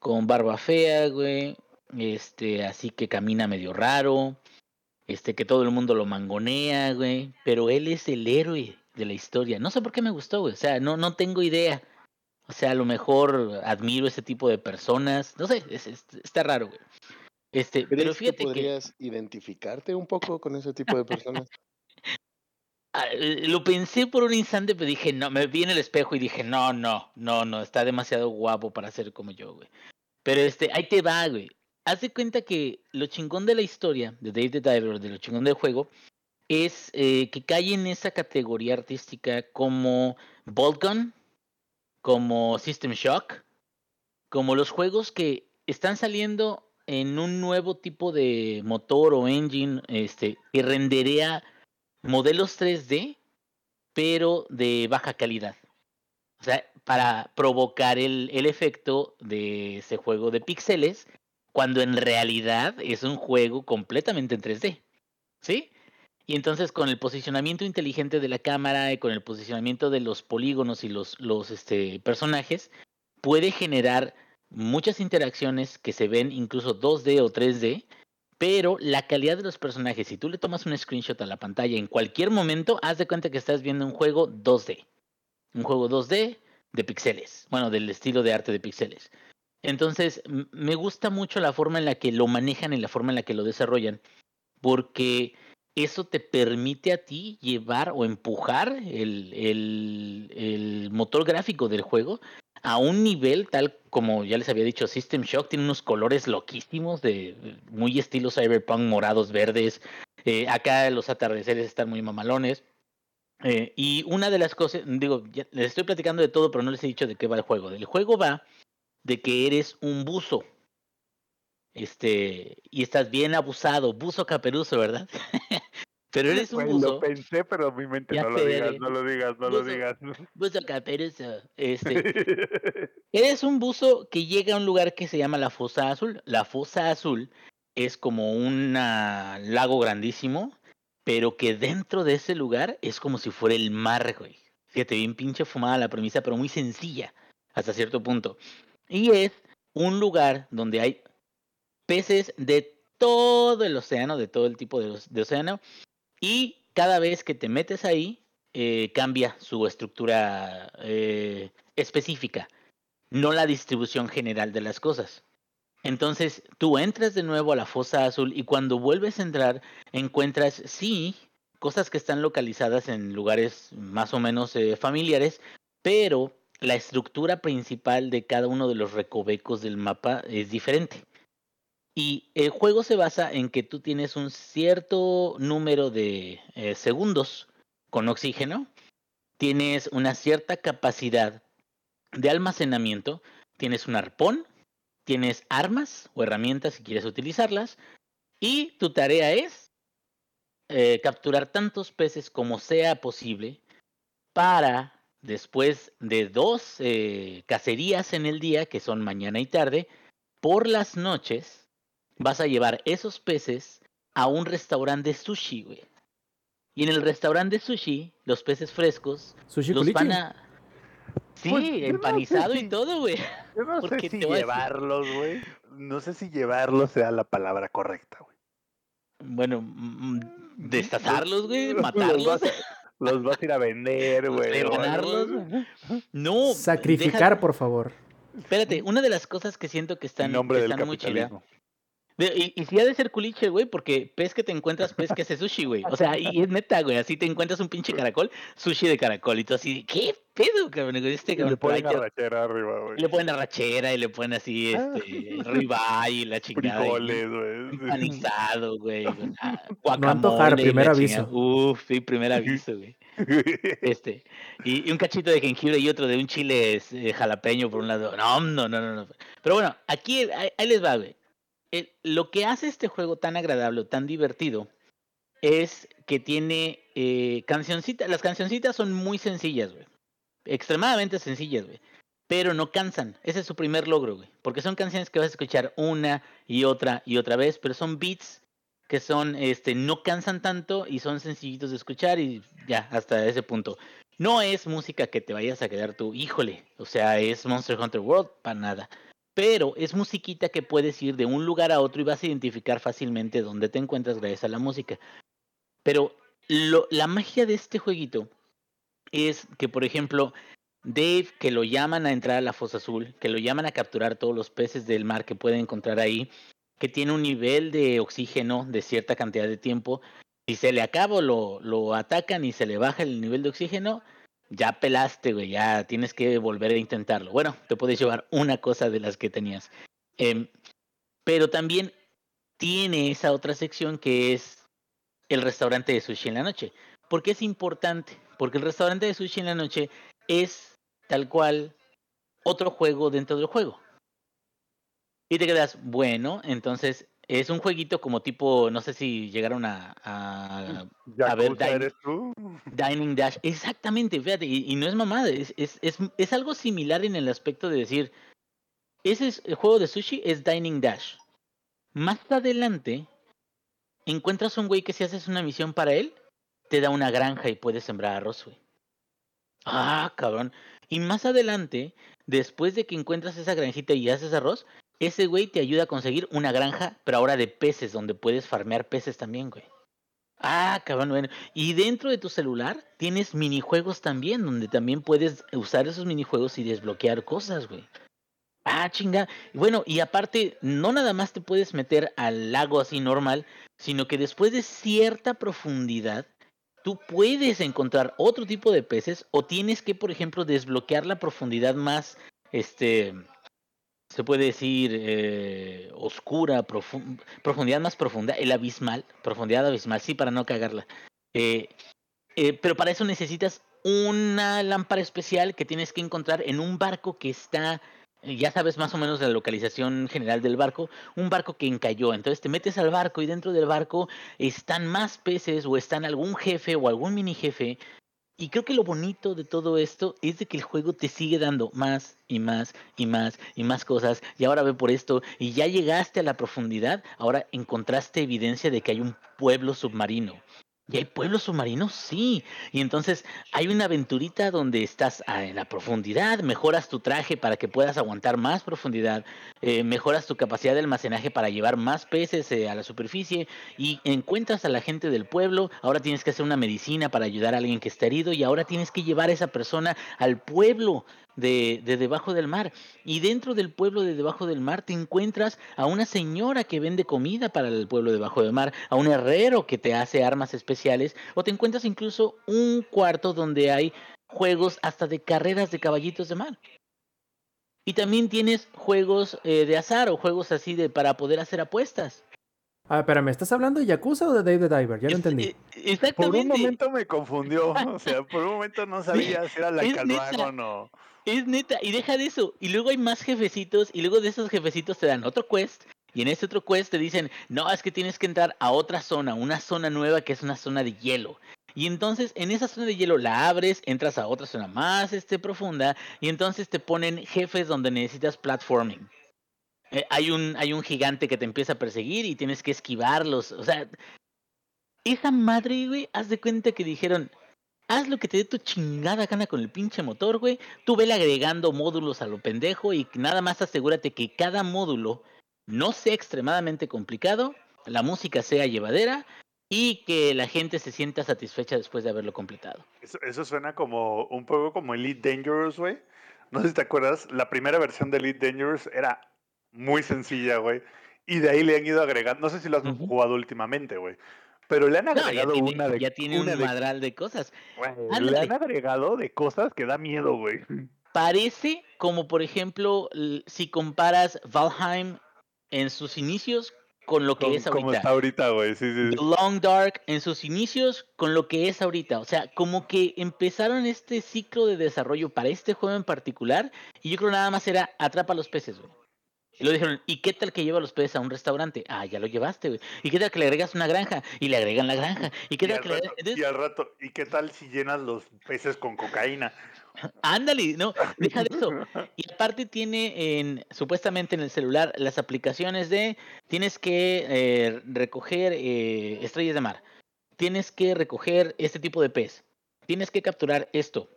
Con barba fea, güey. Este, así que camina medio raro. Este, que todo el mundo lo mangonea, güey. Pero él es el héroe de la historia. No sé por qué me gustó, güey. O sea, no, no tengo idea. O sea, a lo mejor admiro ese tipo de personas. No sé, es- es- está raro, güey. Este, pero ¿Crees que fíjate que. podrías identificarte un poco con ese tipo de personas? Ah, eh, Lo pensé por un instante, pero dije, no, me vi en el espejo y dije, no, no, no, no, está demasiado guapo para ser como yo, güey. Pero este, ahí te va, güey. Haz de cuenta que lo chingón de la historia de Dave the Diver, de lo chingón del juego, es eh, que cae en esa categoría artística como Bolt Gun, como System Shock, como los juegos que están saliendo en un nuevo tipo de motor o engine este, que renderea modelos 3D, pero de baja calidad. O sea, para provocar el, el efecto de ese juego de píxeles, cuando en realidad es un juego completamente en 3D. ¿Sí? Y entonces con el posicionamiento inteligente de la cámara y con el posicionamiento de los polígonos y los, los este, personajes, puede generar muchas interacciones que se ven incluso 2D o 3D, pero la calidad de los personajes, si tú le tomas un screenshot a la pantalla en cualquier momento, haz de cuenta que estás viendo un juego 2D. Un juego 2D de píxeles. Bueno, del estilo de arte de píxeles. Entonces, me gusta mucho la forma en la que lo manejan y la forma en la que lo desarrollan, porque eso te permite a ti llevar o empujar el, el, el motor gráfico del juego a un nivel tal como ya les había dicho, System Shock tiene unos colores loquísimos de muy estilo cyberpunk, morados, verdes. Eh, acá los atardeceres están muy mamalones. Eh, y una de las cosas, digo, ya les estoy platicando de todo, pero no les he dicho de qué va el juego. El juego va de que eres un buzo. Este, y estás bien abusado, buzo caperuzo, ¿verdad? [laughs] pero eres un buzo. lo pensé, pero mi mente Ya no lo digas, no lo digas, no lo digas. Buzo caperuzo. Este, [laughs] Eres un buzo que llega a un lugar que se llama la Fosa Azul. La Fosa Azul es como un lago grandísimo, pero que dentro de ese lugar es como si fuera el mar, güey. Fíjate, bien pinche fumada la premisa, pero muy sencilla hasta cierto punto. Y es un lugar donde hay peces de todo el océano, de todo el tipo de, de océano, y cada vez que te metes ahí, eh, cambia su estructura eh, específica no la distribución general de las cosas. Entonces, tú entras de nuevo a la fosa azul y cuando vuelves a entrar, encuentras, sí, cosas que están localizadas en lugares más o menos eh, familiares, pero la estructura principal de cada uno de los recovecos del mapa es diferente. Y el juego se basa en que tú tienes un cierto número de eh, segundos con oxígeno, tienes una cierta capacidad de almacenamiento, tienes un arpón, tienes armas o herramientas si quieres utilizarlas, y tu tarea es eh, capturar tantos peces como sea posible para después de dos eh, cacerías en el día, que son mañana y tarde, por las noches vas a llevar esos peces a un restaurante de sushi, güey. Y en el restaurante de sushi, los peces frescos Sushi los van a... Sí, Pues, yo no sé empanizado si- y todo, güey. Yo no sé si llevarlos, güey. No sé si llevarlos sea la palabra correcta, güey. Bueno, mm, destazarlos, güey, [laughs] Los matarlos. vas, los vas a ir a vender, güey. No, Sacrificar, deja- por favor. espérate, una de las cosas que siento que están, que están muy chida. Y, y si ha de ser culiche, güey, porque pez que te encuentras, pez que hace sushi, güey. O sea, y es neta, güey, así te encuentras un pinche caracol, sushi de caracol, y tú así, ¿qué pedo, cabrón? Este Y cabrón, le ponen arrachera arriba, güey. y le ponen arrachera y le ponen así, Ah. este, ribeye y la [laughs] chingada. y Frijoles, güey. Empanizado, güey. [laughs] No antojar, y primer aviso. Uf, sí, primer aviso, güey. [laughs] Este, y, y un cachito de jengibre y otro de un chile eh, jalapeño por un lado. No, no, no, no. no. Pero bueno, aquí ahí, ahí les va, güey. Lo que hace este juego tan agradable, tan divertido, es que tiene eh, cancioncitas. Las cancioncitas son muy sencillas, güey. Extremadamente sencillas, güey. Pero no cansan. Ese es su primer logro, güey. Porque son canciones que vas a escuchar una y otra y otra vez, pero son beats que son, este, no cansan tanto y son sencillitos de escuchar y ya, hasta ese punto. No es música que te vayas a quedar tú, híjole, o sea, es Monster Hunter World, para nada. Pero es musiquita que puedes ir de un lugar a otro y vas a identificar fácilmente dónde te encuentras gracias a la música. Pero lo, la magia de este jueguito es que, por ejemplo, Dave, que lo llaman a entrar a la fosa azul, que lo llaman a capturar todos los peces del mar que puede encontrar ahí, que tiene un nivel de oxígeno de cierta cantidad de tiempo. Si se le acaba lo, lo atacan y se le baja el nivel de oxígeno, ya pelaste, güey, ya tienes que volver a intentarlo. Bueno, te puedes llevar una cosa de las que tenías. Em, pero también tiene esa otra sección que es el restaurante de sushi en la noche. ¿Por qué es importante? Porque el restaurante de sushi en la noche es tal cual otro juego dentro del juego. Y te quedas, bueno, entonces es un jueguito como tipo, no sé si llegaron a, a [laughs] A ver, eres tú. [laughs] Dining Dash. Exactamente, fíjate, y, y no es mamada, es, es, es, es algo similar en el aspecto de decir, ese es, el juego de sushi es Dining Dash. Más adelante, encuentras un güey que si haces una misión para él, te da una granja y puedes sembrar arroz, güey. Ah, cabrón. Y más adelante, después de que encuentras esa granjita y haces arroz, ese güey te ayuda a conseguir una granja, pero ahora de peces, donde puedes farmear peces también, güey. Ah, cabrón, bueno. Y dentro de tu celular tienes minijuegos también, donde también puedes usar esos minijuegos y desbloquear cosas, güey. Ah, chinga. Bueno, y aparte, no nada más te puedes meter al lago así normal, sino que después de cierta profundidad, tú puedes encontrar otro tipo de peces o tienes que, por ejemplo, desbloquear la profundidad más, este, se puede decir, eh, oscura, profu- profundidad más profunda, el abismal, profundidad abismal, sí, para no cagarla. Eh, eh, pero para eso necesitas una lámpara especial que tienes que encontrar en un barco que está, eh, ya sabes más o menos la localización general del barco, un barco que encalló. Entonces te metes al barco y dentro del barco están más peces o están algún jefe o algún mini jefe. Y creo que lo bonito de todo esto es de que el juego te sigue dando más y más y más y más cosas. Y ahora ve por esto. Y ya llegaste a la profundidad. Ahora encontraste evidencia de que hay un pueblo submarino. ¿Y hay pueblos submarinos? Sí. Y entonces hay una aventurita donde estás ah, en la profundidad, mejoras tu traje para que puedas aguantar más profundidad, eh, mejoras tu capacidad de almacenaje para llevar más peces eh, a la superficie y encuentras a la gente del pueblo, ahora tienes que hacer una medicina para ayudar a alguien que está herido y ahora tienes que llevar a esa persona al pueblo de, de debajo del mar. Y dentro del pueblo de debajo del mar te encuentras a una señora que vende comida para el pueblo debajo del mar, a un herrero que te hace armas especiales, o te encuentras incluso un cuarto donde hay juegos hasta de carreras de caballitos de mar. Y también tienes juegos eh, de azar o juegos así de para poder hacer apuestas. Ah, espérame, ¿estás hablando de Yakuza o de Dave the Diver? Ya lo entendí. eh, Por Exactamente. un momento me confundió. [laughs] O sea, por un momento no sabía si era la o. Es neta, y deja de eso. Y luego hay más jefecitos, y luego de esos jefecitos te dan otro quest. Y en ese otro quest te dicen, no, es que tienes que entrar a otra zona, una zona nueva que es una zona de hielo. Y entonces en esa zona de hielo la abres, entras a otra zona más este, profunda, y entonces te ponen jefes donde necesitas platforming. Eh, hay, un, hay un gigante que te empieza a perseguir y tienes que esquivarlos. O sea, esa madre, güey, haz de cuenta que dijeron, haz lo que te dé tu chingada gana con el pinche motor, güey. Tú vele agregando módulos a lo pendejo y nada más asegúrate que cada módulo no sea extremadamente complicado, la música sea llevadera y que la gente se sienta satisfecha después de haberlo completado. Eso, eso suena como un poco como Elite Dangerous, güey. no sé si te acuerdas, la primera versión de Elite Dangerous era muy sencilla, güey. Y de ahí le han ido agregando, no sé si lo has jugado últimamente, güey. Pero le han No, ya agregado tiene, una de ya tiene una un madral de cosas. güey, le han agregado de cosas que da miedo, güey. Parece como, por ejemplo, si comparas Valheim en sus inicios con lo que Con- es como ahorita. está ahorita, güey. Sí, sí. The Long Dark en sus inicios con lo que es ahorita. O sea, como que empezaron este ciclo de desarrollo para este juego en particular. Y yo creo nada más era atrapa los peces, güey. Y lo dijeron, ¿y qué tal que lleva los peces a un restaurante? Ah, ya lo llevaste, güey. ¿Y qué tal que le agregas una granja? Y le agregan la granja. ¿Y qué Y tal que rato, y al rato, ¿y qué tal si llenas los peces con cocaína? [laughs] Ándale, no, deja de eso. Y aparte tiene en, supuestamente en el celular las aplicaciones de tienes que eh, recoger eh, estrellas de mar, tienes que recoger este tipo de pez, tienes que capturar esto.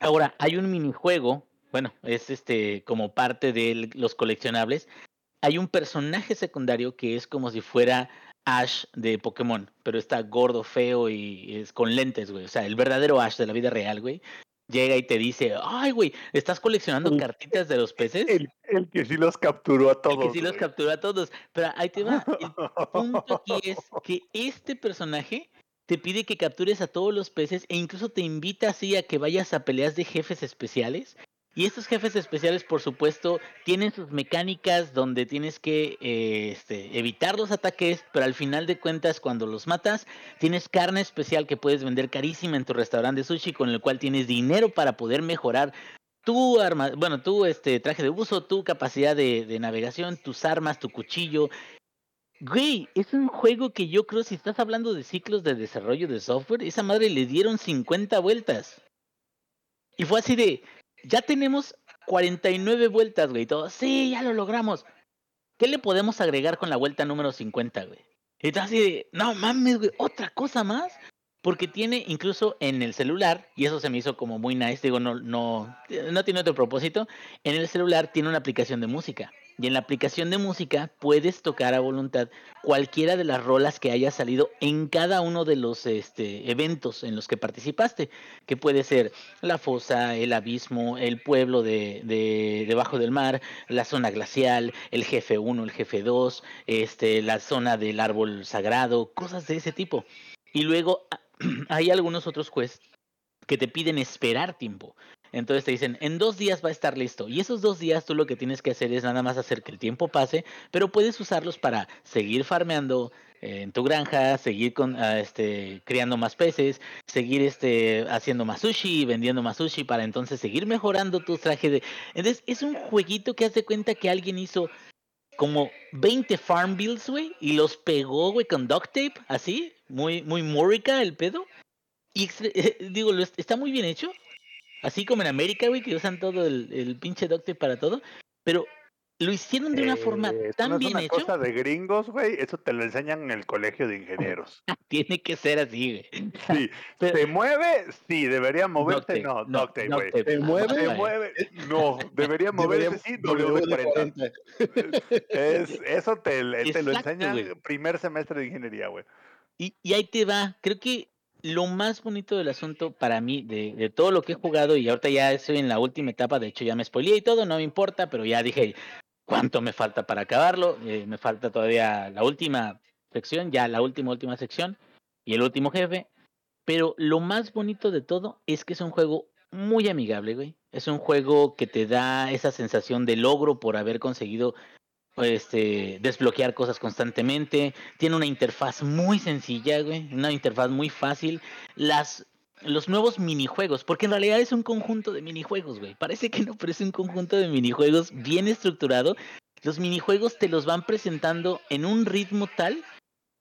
Ahora, hay un minijuego, bueno, es este como parte de el- los coleccionables. Hay un personaje secundario que es como si fuera Ash de Pokémon, pero está gordo, feo y es con lentes, güey. O sea, el verdadero Ash de la vida real, güey llega y te dice, ay, güey, ¿estás coleccionando El- cartitas de los peces? El, el que sí los capturó a El todos. que sí los güey. captura a todos. Pero ahí te va. El punto aquí [laughs] es que este personaje te pide que captures a todos los peces e incluso te invita así a que vayas a peleas de jefes especiales. Y estos jefes especiales, por supuesto, tienen sus mecánicas donde tienes que eh, este, evitar los ataques, pero al final de cuentas, cuando los matas, tienes carne especial que puedes vender carísima en tu restaurante de sushi, con el cual tienes dinero para poder mejorar tu arma, bueno, tu este traje de buzo, tu capacidad de, de navegación, tus armas, tu cuchillo. Güey, es un juego que yo creo, si estás hablando de ciclos de desarrollo de software, esa madre le dieron 50 vueltas. Y fue así de, ya tenemos 49 vueltas, güey. Todo, sí, ya lo logramos. ¿Qué le podemos agregar con la vuelta número 50, güey? Y tú así de, no mames, güey, otra cosa más. Porque tiene incluso en el celular, y eso se me hizo como muy nice, digo, no, no, no tiene otro propósito. En el celular tiene una aplicación de música. Y en la aplicación de música puedes tocar a voluntad cualquiera de las rolas que haya salido en cada uno de los este, eventos en los que participaste. Que puede ser la fosa, el abismo, el pueblo de, de debajo del mar, la zona glacial, el jefe 1, el jefe 2, este, la zona del árbol sagrado, cosas de ese tipo. Y luego [clears throat] hay algunos otros quests que te piden esperar tiempo. Entonces te dicen, en dos días va a estar listo. Y esos dos días tú lo que tienes que hacer es nada más hacer que el tiempo pase, pero puedes usarlos para seguir farmeando eh, en tu granja, seguir con, ah, este, criando más peces, seguir este, haciendo más sushi, vendiendo más sushi para entonces seguir mejorando tu traje de... Entonces es un jueguito que hace cuenta que alguien hizo como 20 farm builds, güey, y los pegó, güey, con duct tape, así, muy, muy mórica el pedo. Y [laughs] digo, está muy bien hecho. Así como en América, güey, que usan todo el, el pinche duct para todo. Pero lo hicieron de una forma Eh, eso tan no es bien una hecho. cosa de gringos, güey. Eso te lo enseñan en el colegio de ingenieros. [laughs] Tiene que ser así, güey. Sí. [laughs] Pero- ¿Se mueve? Sí. ¿Debería moverse? No, no, güey. tape. ¿Se mueve? ¿Se Ay, mueve? No. ¿Debería moverse? Sí, W40. Es, eso te, te lo enseñan güey. primer semestre de ingeniería, güey. Y, y ahí te va. Creo que lo más bonito del asunto para mí, de, de todo lo que he jugado, y ahorita ya estoy en la última etapa, de hecho ya me spoileé y todo, no me importa, pero ya dije cuánto me falta para acabarlo. eh, me falta todavía la última sección, ya la última, última sección, y el último jefe. Pero lo más bonito de todo es que es un juego muy amigable, güey. Es un juego que te da esa sensación de logro por haber conseguido este, desbloquear cosas constantemente. Tiene una interfaz muy sencilla, güey. Una interfaz muy fácil. Las, los nuevos minijuegos, porque en realidad es un conjunto de minijuegos, güey. Parece que no, pero es un conjunto de minijuegos bien estructurado. Los minijuegos te los van presentando en un ritmo tal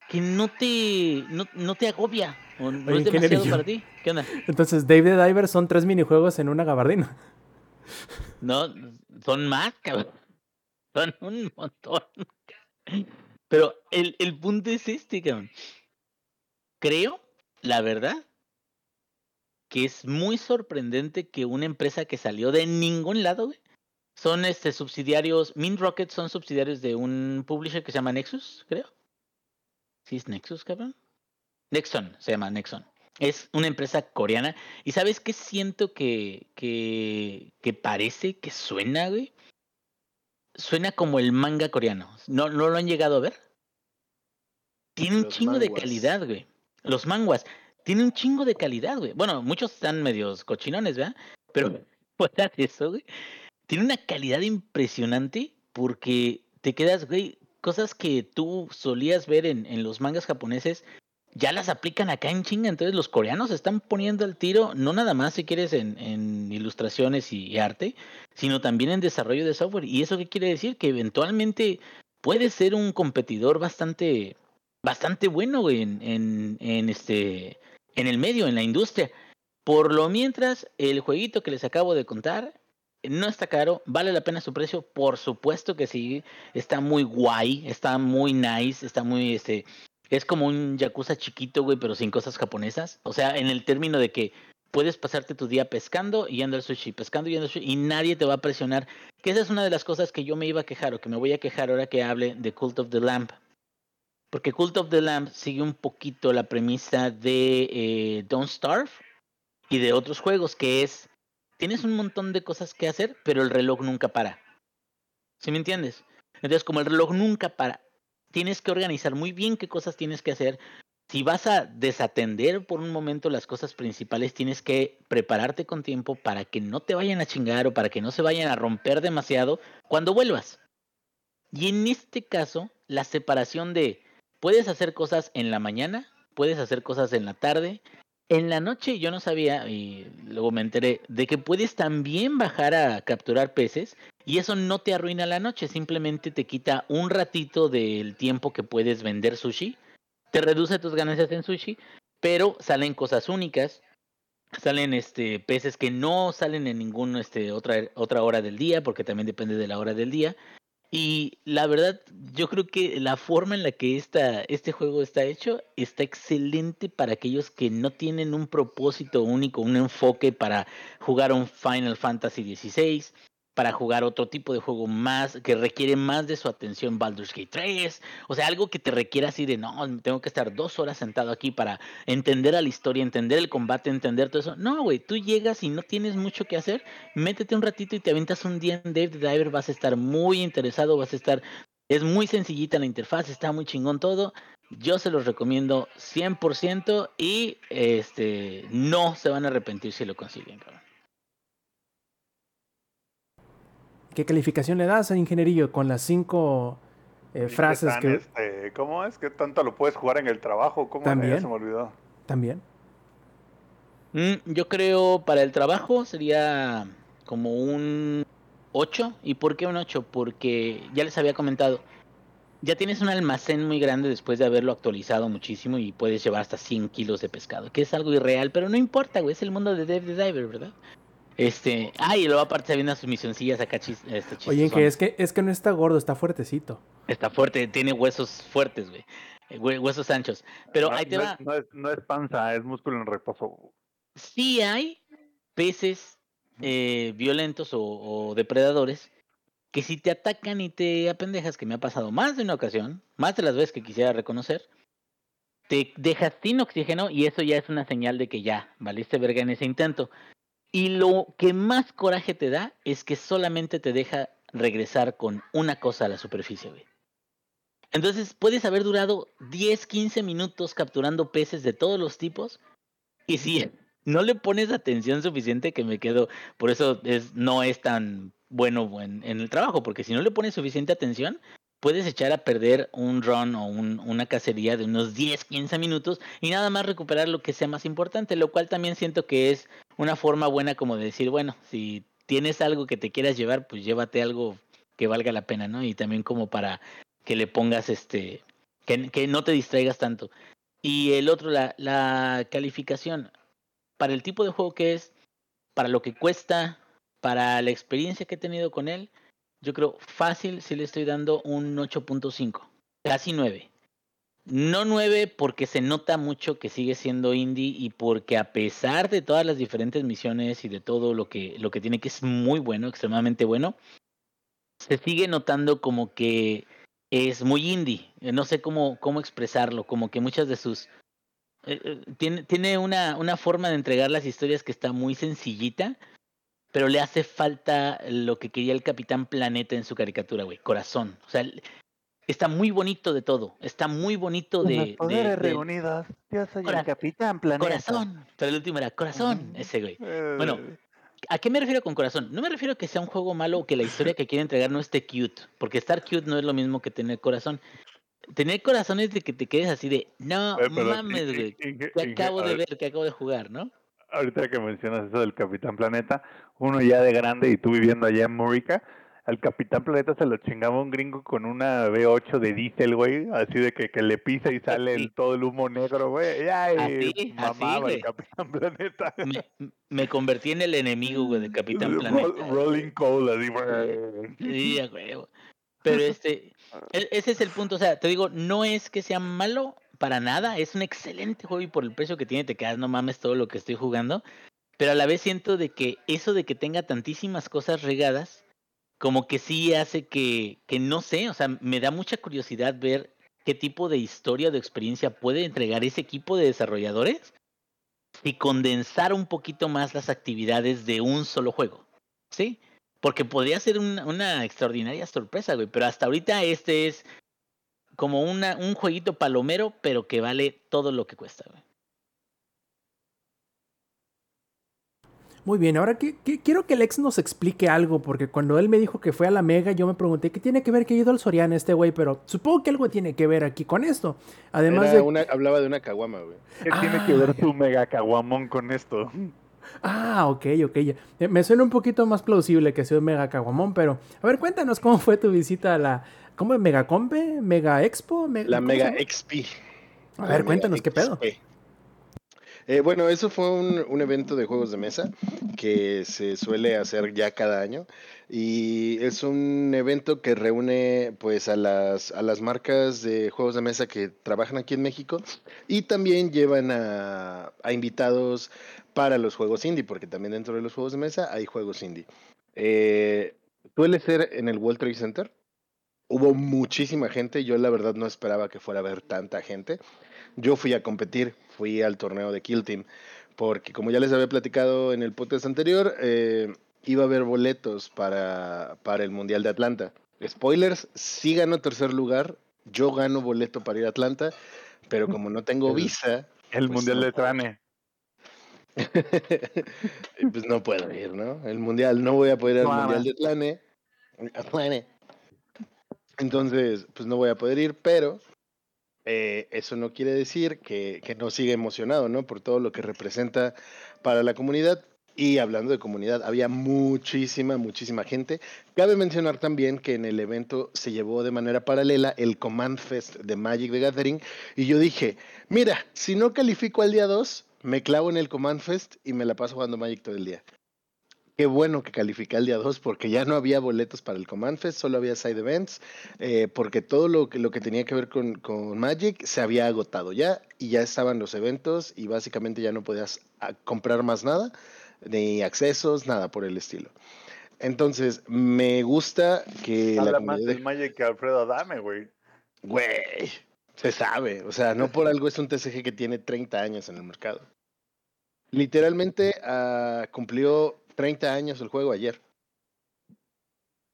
que no te, no, no te agobia. O no Oye, es demasiado para ti. ¿Qué onda? Entonces, Dave the Diver son tres minijuegos en una gabardina. No, son más, cabrón. Son [laughs] un montón. Pero el, el punto es este, cabrón. Creo, la verdad, que es muy sorprendente que una empresa que salió de ningún lado, güey, son este subsidiarios, Mint Rocket son subsidiarios de un publisher que se llama Nexus, creo. ¿Sí es Nexus, cabrón? Nexon, se llama Nexon. Es una empresa coreana. ¿Y sabes qué siento que, que, que parece, que suena, güey? Suena como el manga coreano. ¿No, ¿No lo han llegado a ver? Tiene un chingo de calidad, güey. Los manguas. Tiene un chingo de calidad, güey. Bueno, muchos están medios cochinones, ¿verdad? Pero [laughs] fuera de eso, güey. Tiene una calidad impresionante porque te quedas, güey, cosas que tú solías ver en, en los mangas japoneses, ya las aplican acá en chinga. Entonces los coreanos están poniendo al tiro, no nada más si quieres en, en ilustraciones y, arte, sino también en desarrollo de software. ¿Y eso qué quiere decir? Que eventualmente puede ser un competidor bastante, bastante bueno en, en, en este, en el medio, en la industria. Por lo mientras, el jueguito que les acabo de contar no está caro, vale la pena su precio, por supuesto que sí, está muy guay, está muy nice, está muy, este, es como un yakuza chiquito, güey, pero sin cosas japonesas. O sea, en el término de que puedes pasarte tu día pescando y yendo al sushi, pescando y yendo al sushi, y nadie te va a presionar. Que esa es una de las cosas que yo me iba a quejar o que me voy a quejar ahora que hable de Cult of the Lamp. Porque Cult of the Lamp sigue un poquito la premisa de eh, Don't Starve y de otros juegos, que es, tienes un montón de cosas que hacer, pero el reloj nunca para. ¿Sí me entiendes? Entonces, como el reloj nunca para, tienes que organizar muy bien qué cosas tienes que hacer. Si vas a desatender por un momento las cosas principales, tienes que prepararte con tiempo para que no te vayan a chingar o para que no se vayan a romper demasiado cuando vuelvas. Y en este caso, la separación de puedes hacer cosas en la mañana, puedes hacer cosas en la tarde. En la noche yo no sabía, y luego me enteré, de que puedes también bajar a capturar peces y eso no te arruina la noche, simplemente te quita un ratito del tiempo que puedes vender sushi, te reduce tus ganancias en sushi, pero salen cosas únicas, salen este peces que no salen en ninguna este, otra, otra hora del día, porque también depende de la hora del día. Y la verdad, yo creo que la forma en la que esta, este juego está hecho está excelente para aquellos que no tienen un propósito único, un enfoque para jugar un Final Fantasy XVI, para jugar otro tipo de juego más, que requiere más de su atención Baldur's Gate 3, o sea, algo que te requiera así de, no, tengo que estar dos horas sentado aquí para entender a la historia, entender el combate, entender todo eso. No, güey, tú llegas y no tienes mucho que hacer, métete un ratito y te aventas un día en Dave the Diver, vas a estar muy interesado, vas a estar, es muy sencillita la interfaz, está muy chingón todo. Yo se los recomiendo 100% y este no se van a arrepentir si lo consiguen, cabrón. ¿Qué calificación le das a Ingenierillo con las cinco eh, ¿Y qué frases tan, que... este, ¿Cómo es? ¿Qué tanto lo puedes jugar en el trabajo? ¿Cómo? También. Ya se me olvidó. También. Mm, yo creo para el trabajo sería como un 8. ¿Y por qué un 8? Porque ya les había comentado, ya tienes un almacén muy grande después de haberlo actualizado muchísimo y puedes llevar hasta 100 kilos de pescado, que es algo irreal, pero no importa, güey, es el mundo de Dave the Diver, ¿verdad? Este, ah, y luego aparte se vienen sus misioncillas acá chis, este, Oye, que es que es que no está gordo, está fuertecito. Está fuerte, tiene huesos fuertes, güey. eh, hue- Huesos anchos. Pero no, ahí te no va. Es, no, es, no es panza, es músculo en reposo. sí hay peces eh, violentos o, o depredadores que si te atacan y te apendejas, que me ha pasado más de una ocasión, más de las veces que quisiera reconocer, te dejas sin oxígeno y eso ya es una señal de que ya valiste verga en ese intento. Y lo que más coraje te da es que solamente te deja regresar con una cosa a la superficie, güey. Entonces puedes haber durado 10, 15 minutos capturando peces de todos los tipos y si no le pones atención suficiente que me quedo, por eso es, no es tan bueno en, en el trabajo, porque si no le pones suficiente atención, puedes echar a perder un run o un- una cacería de unos 10, 15 minutos y nada más recuperar lo que sea más importante, lo cual también siento que es una forma buena como de decir, bueno, si tienes algo que te quieras llevar, pues llévate algo que valga la pena, ¿no? Y también como para que le pongas este, que, no te distraigas tanto. Y el otro, la, la calificación, para el tipo de juego que es, para lo que cuesta, para la experiencia que he tenido con él, yo creo fácil si le estoy dando un 8.5, casi 9. No 9 porque se nota mucho que sigue siendo indie y porque a pesar de todas las diferentes misiones y de todo lo que, lo que tiene que es muy bueno, extremadamente bueno, se sigue notando como que es muy indie. Eh, No sé cómo, cómo expresarlo, como que muchas de sus eh, eh, tiene, tiene una, una forma de entregar las historias que está muy sencillita, pero le hace falta lo que quería el Capitán Planeta en su caricatura, güey, corazón. O sea, está muy bonito de todo, está muy bonito Con los de... de- poderes de- reunidos, yo soy Cora- el Capitán Planeta. corazón. Pero el último era corazón, ese güey. Eh, Bueno, ¿A qué me refiero con corazón? No me refiero a que sea un juego malo o que la historia que quiere entregar no esté cute, porque estar cute no es lo mismo que tener corazón. Tener corazón es de que te quedes así de, no eh, mames, güey, que acabo de ver, ver, que acabo de jugar, ¿no? Ahorita que mencionas eso del Capitán Planeta, uno ya de grande y tú viviendo allá en Murica, al Capitán Planeta se lo chingaba un gringo con una V8 de diésel, güey, así de que, que le pisa y sale el, todo el humo negro, güey. Ay, Así, así, mamaba güey. el Capitán Planeta. Me, me convertí en el enemigo, güey, de Capitán Planeta. Rolling coal, así, güey. Sí, huevo. Pero este, e- ese es el punto, o sea, te digo, no es que sea malo para nada, es un excelente juego y por el precio que tiene te quedas, no mames todo lo que estoy jugando, pero a la vez siento de que eso de que tenga tantísimas cosas regadas, como que sí hace que, que no sé, o sea, me da mucha curiosidad ver qué tipo de historia o de experiencia puede entregar ese equipo de desarrolladores y condensar un poquito más las actividades de un solo juego, ¿sí? Porque podría ser una, una extraordinaria sorpresa, güey, pero hasta ahorita este es como una, un jueguito palomero, pero que vale todo lo que cuesta, güey. Muy bien, ahora que, que- quiero que Lex nos explique algo, porque cuando él me dijo que fue a la Mega, yo me pregunté qué tiene que ver que ha ido al Soriana este güey, pero supongo que algo tiene que ver aquí con esto. Además Era de... una, hablaba de una caguama, güey. ¿Qué tiene Ah, que ver ya. tu mega caguamón con esto? Ah, ok, ok. ya. Eh, Me suena un poquito más plausible que sea un Mega Caguamón, pero... A ver, cuéntanos cómo fue tu visita a la... ¿Cómo es? ¿Mega Compe? ¿Mega Expo? La ¿cómo se Mega? XP. A ver, cuéntanos qué pedo. XP. Eh, bueno, eso fue un, un evento de juegos de mesa que se suele hacer ya cada año y es un evento que reúne pues a las, a las marcas de juegos de mesa que trabajan aquí en México y también llevan a, a invitados para los juegos indie, porque también dentro de los juegos de mesa hay juegos indie. Eh, suele ser en el World Trade Center. Hubo muchísima gente, yo la verdad no esperaba que fuera a haber tanta gente. Yo fui a competir, fui al torneo de Kill Team, porque como ya les había platicado en el podcast anterior, eh, iba a haber boletos para, para el Mundial de Atlanta. Spoilers, sí ganó tercer lugar, yo gano boleto para ir a Atlanta, pero como no tengo visa, El Pues Mundial no de. Trane. [laughs] pues no puedo ir, ¿no? El Mundial, no voy a poder ir al Claro. Mundial de Atlane. Atlane. Entonces, pues no voy a poder ir, pero eh, eso no quiere decir que, que no siga emocionado, ¿no? Por todo lo que representa para la comunidad. Y hablando de comunidad, había muchísima, muchísima gente. Cabe mencionar también que en el evento se llevó de manera paralela el Command Fest de Magic the Gathering. Y yo dije, mira, si no califico al día 2, me clavo en el Command Fest y me la paso jugando Magic todo el día. Qué bueno que califiqué al día 2 porque ya no había boletos para el Command Fest, solo había side events, eh, porque todo lo que, lo que tenía que ver con, con Magic se había agotado ya y ya estaban los eventos y básicamente ya no podías ah, comprar más nada, ni accesos, nada por el estilo. Entonces, me gusta que la Habla más comunidad... del Magic que Alfredo Adame, güey. Güey, se sabe. O sea, no por algo es un TCG que tiene 30 años en el mercado. Literalmente ah, cumplió 30 años el juego ayer.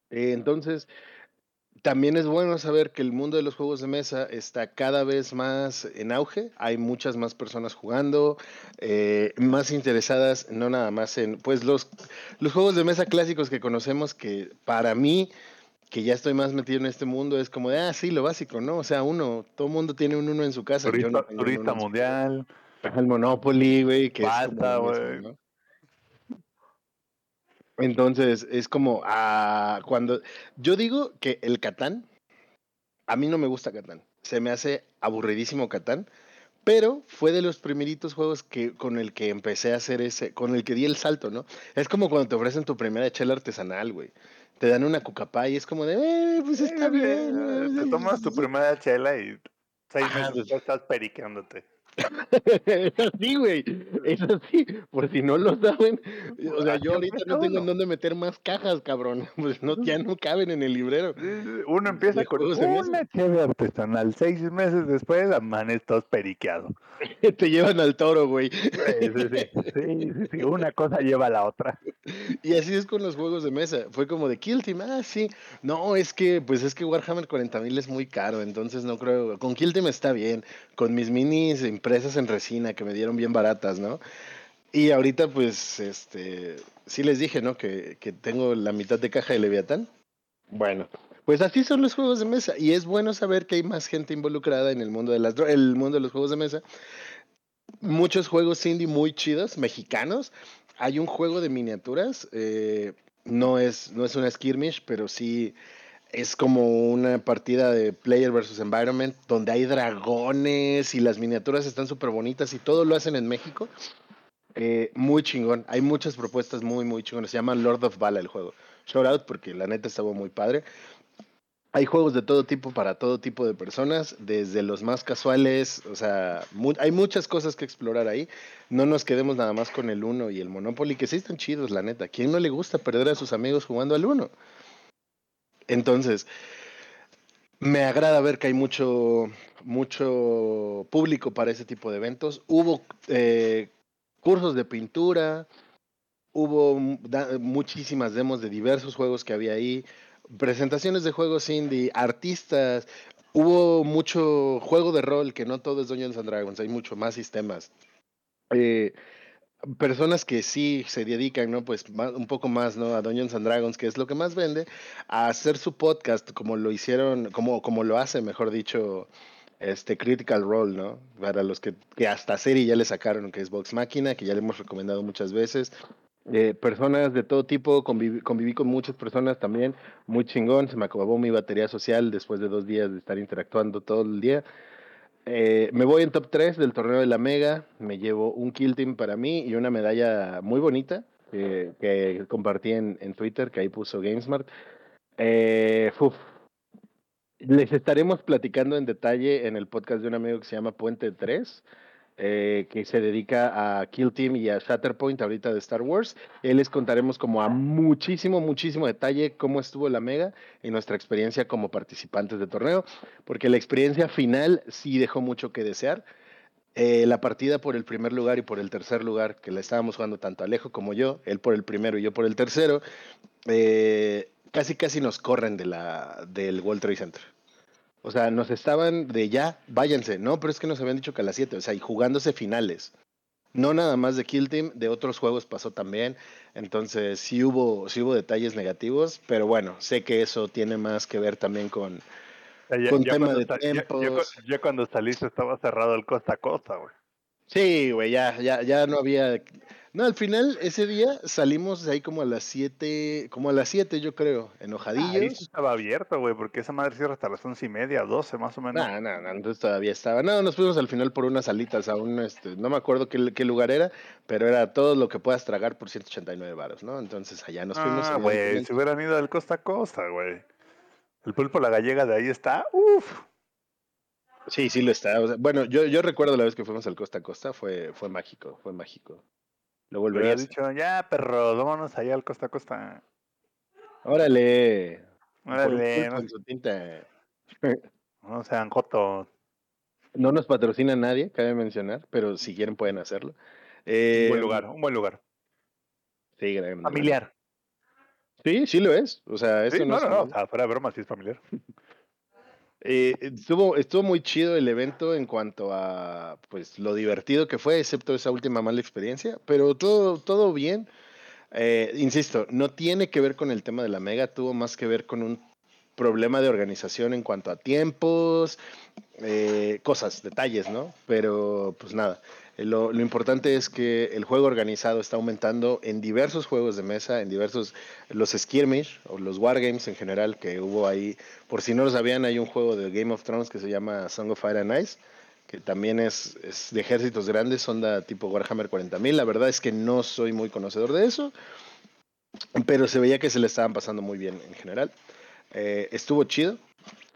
Entonces, también es bueno saber que el mundo de los juegos de mesa está cada vez más en auge. Hay muchas más personas jugando, eh, más interesadas, no nada más en, pues los, los juegos de mesa clásicos que conocemos, que para mí que ya estoy más metido en este mundo, es como de, ah, sí, lo básico, ¿no? O sea, uno, todo mundo tiene un uno en su casa. yo Turista, no mundial. El Monopoly, güey, que Basta, es como lo güey. mismo, ¿no? Entonces, es como, ah, cuando, yo digo que el Catán, a mí no me gusta Catán, se me hace aburridísimo Catán, pero fue de los primeritos juegos que con el que empecé a hacer ese, con el que di el salto, ¿no? Es como cuando te ofrecen tu primera chela artesanal, güey. Te dan una cucapá y es como de, eh, pues está bien. Eh, Te tomas tu primera chela y seis Ajá, meses pues. estás periqueándote. [laughs] es así, güey. Es así. Por si no lo saben. O sea, yo ahorita no tengo en dónde meter más cajas, cabrón. [laughs] Pues no, ya no caben en el librero. Uno empieza con una chévere artesanal. Seis meses después, amanes todos periqueados. [laughs] Te llevan al toro, güey. Sí, sí, sí. Sí, sí, sí, Una cosa lleva a la otra. Y así es con los juegos de mesa. Fue como de Kill Team, ah, sí. No, es que, pues es que Warhammer 40.000 es muy caro, entonces no creo. Con Kill Team está bien. Con mis minis impresas en resina que me dieron bien baratas, ¿no? Y ahorita, pues, este. Sí les dije, ¿no? Que, que tengo la mitad de caja de Leviatán. Bueno, pues así son los juegos de mesa. Y es bueno saber que hay más gente involucrada en el mundo de las el mundo de los juegos de mesa. Muchos juegos indie muy chidos, mexicanos. Hay un juego de miniaturas. eh, no, es, no es una skirmish, pero sí es como una partida de player versus environment donde hay dragones y las miniaturas están súper bonitas y todo lo hacen en México. Eh, muy chingón. Hay muchas propuestas muy, muy chingonas. Se llama Lord of Bala el juego. Shout out porque la neta estaba muy padre. Hay juegos de todo tipo para todo tipo de personas, desde los más casuales, o sea, mu- hay muchas cosas que explorar ahí. No nos quedemos nada más con el Uno y el Monopoly, que sí están chidos, la neta. ¿Quién no le gusta perder a sus amigos jugando al Uno? Entonces, me agrada ver que hay mucho, mucho público para ese tipo de eventos. Hubo eh, cursos de pintura, hubo muchísimas demos de diversos juegos que había ahí, presentaciones de juegos indie, artistas, hubo mucho juego de rol, que no todo es Dungeons and Dragons, hay mucho más sistemas. Eh, personas que sí se dedican, ¿no? Pues un poco más, ¿no? A Dungeons and Dragons, que es lo que más vende, a hacer su podcast como lo hicieron, como, como lo hace, mejor dicho, este Critical Role, ¿no? Para los que, que hasta serie ya le sacaron, que es Vox Máquina, que ya le hemos recomendado muchas veces. Eh, personas de todo tipo, conviví, conviví con muchas personas también, muy chingón, se me acabó mi batería social después de dos días de estar interactuando todo el día. Eh, me voy en top 3 del torneo de la Mega, me llevo un kill team para mí y una medalla muy bonita eh, que compartí en, en Twitter, que ahí puso GameSmart. Eh. Les estaremos platicando en detalle en el podcast de un amigo que se llama Puente 3, eh, que se dedica a Kill Team y a Shatterpoint ahorita de Star Wars. Él les contaremos como a muchísimo, muchísimo detalle cómo estuvo la Mega y nuestra experiencia como participantes de torneo, porque la experiencia final sí dejó mucho que desear. Eh, la partida por el primer lugar y por el tercer lugar, que la estábamos jugando tanto Alejo como yo, él por el primero y yo por el tercero, eh, casi casi nos corren de la, del World Trade Center. O sea, nos estaban de ya, váyanse. No, pero es que nos habían dicho que a las 7, o sea, y jugándose finales. No nada más de Kill Team, de otros juegos pasó también. Entonces, sí hubo, sí hubo detalles negativos, pero bueno, sé que eso tiene más que ver también con, sea, ya, Con ya tema de sa- ya- ya cu- tiempos. ya cuando saliste estaba cerrado el costa a costa, güey. Sí, güey, ya, ya, ya no había. No, al final, ese día salimos de ahí como a las 7, como a las 7, yo creo, Ahí enojadillos. sí estaba abierto, güey, porque esa madre cierra hasta las once y media, doce más o menos. No, no, no, entonces todavía estaba. No, nos fuimos al final por unas alitas a un, este, no me acuerdo qué, qué lugar era, pero era todo lo que puedas tragar por 189 varos, ¿no? Entonces allá nos fuimos. Ah, güey, si hubieran ido del costa a costa, güey. El pulpo la gallega de ahí está, uff. Sí, sí lo está. o sea, bueno, yo, yo recuerdo la vez que fuimos al Costa a Costa, fue, fue mágico, fue mágico. Lo volvería a hacer. dicho, ya, perro, vámonos allá al costa a costa. Órale. Órale, no, su tinta. [laughs] no sean jotos. No nos patrocina nadie, cabe mencionar, pero si quieren pueden hacerlo. un Eh, buen lugar, un buen lugar. Sí, Familiar. Sí, sí lo es. O sea, esto Sí, no, no, es no, no, o familiar. sea, fuera de broma, sí es familiar. [laughs] Eh, estuvo, estuvo muy chido el evento en cuanto a pues lo divertido que fue, excepto esa última mala experiencia, pero todo, todo bien. Eh, insisto, no tiene que ver con el tema de la mega, tuvo más que ver con un problema de organización en cuanto a tiempos, eh, cosas, detalles, ¿no? Pero pues nada, eh, lo, lo importante es que el juego organizado está aumentando en diversos juegos de mesa, en diversos, los skirmish o los wargames en general que hubo ahí. Por si no lo sabían, hay un juego de Game of Thrones que se llama Song of Fire and Ice, que también es, es de ejércitos grandes, onda tipo Warhammer 40.000. La verdad es que no soy muy conocedor de eso, pero se veía que se le estaban pasando muy bien en general. Eh, estuvo chido.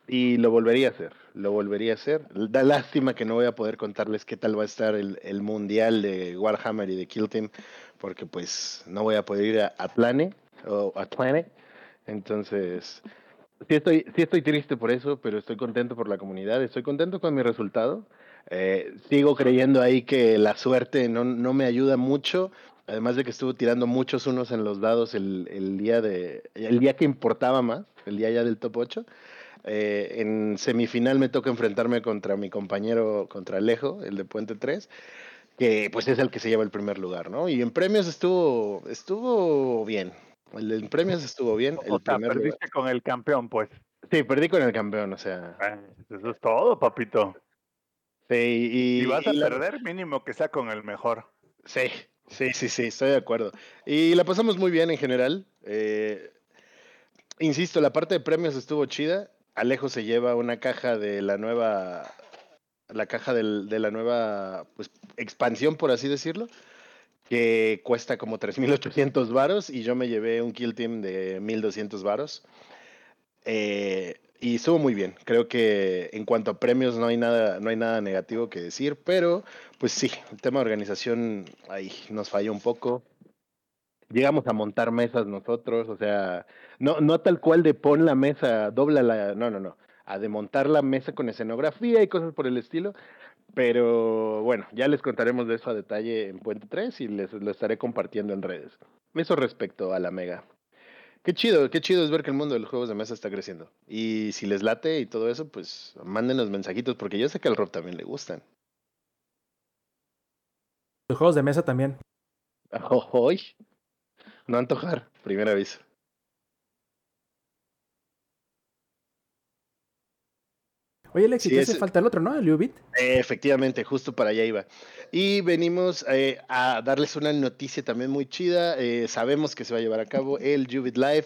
Y lo volvería a hacer, lo volvería a hacer. Da lástima que no voy a poder contarles qué tal va a estar el, el mundial de Warhammer y de Kill Team, porque pues no voy a poder ir a Atlane o Atlane. Entonces, sí estoy, sí estoy triste por eso, pero estoy contento por la comunidad, estoy contento con mi resultado. Eh, sigo creyendo ahí que la suerte no, no me ayuda mucho, además de que estuve tirando muchos unos en los dados el, el día de el día que importaba más, el día ya del top 8. Eh, en semifinal me toca enfrentarme contra mi compañero, contra Alejo, el de Puente 3, que pues es el que se lleva el primer lugar, ¿no? Y en premios estuvo, estuvo bien. El en premios estuvo bien. El O sea, primer lugar. perdiste con el campeón, pues. Sí, perdí con el campeón, o sea. Bueno, Eso es todo, papito. Sí, y, Si vas a la- perder, mínimo que sea con el mejor. Sí, sí, sí, sí, estoy de acuerdo. Y la pasamos muy bien en general. eh, insisto, la parte de premios estuvo chida. Alejo se lleva una caja de la nueva, la caja de la nueva pues, expansión, por así decirlo, que cuesta como 3.800 varos y yo me llevé un kill team de 1.200 varos. Eh, y estuvo muy bien. Creo que en cuanto a premios no hay nada, no hay nada negativo que decir, pero pues sí, el tema de organización ahí nos falló un poco. Llegamos a montar mesas nosotros, o sea, no, no tal cual de pon la mesa, dobla la, no, no, no, a de montar la mesa con escenografía y cosas por el estilo. Pero bueno, ya les contaremos de eso a detalle en Puente 3 y les lo estaré compartiendo en redes. Eso respecto a la Mega. Qué chido, qué chido es ver que el mundo de los juegos de mesa está creciendo. Y si les late y todo eso, pues mándenos mensajitos, porque yo sé que al Rob también le gustan. Los juegos de mesa también. [laughs] Hoy. No antojar, primer aviso. Oye, Alexi, Sí, te hace falta el otro, ¿no? El Ubit. Eh, Efectivamente, justo para allá iba. Y venimos eh, a darles una noticia también muy chida. Eh, sabemos que se va a llevar a cabo el Jubit Live.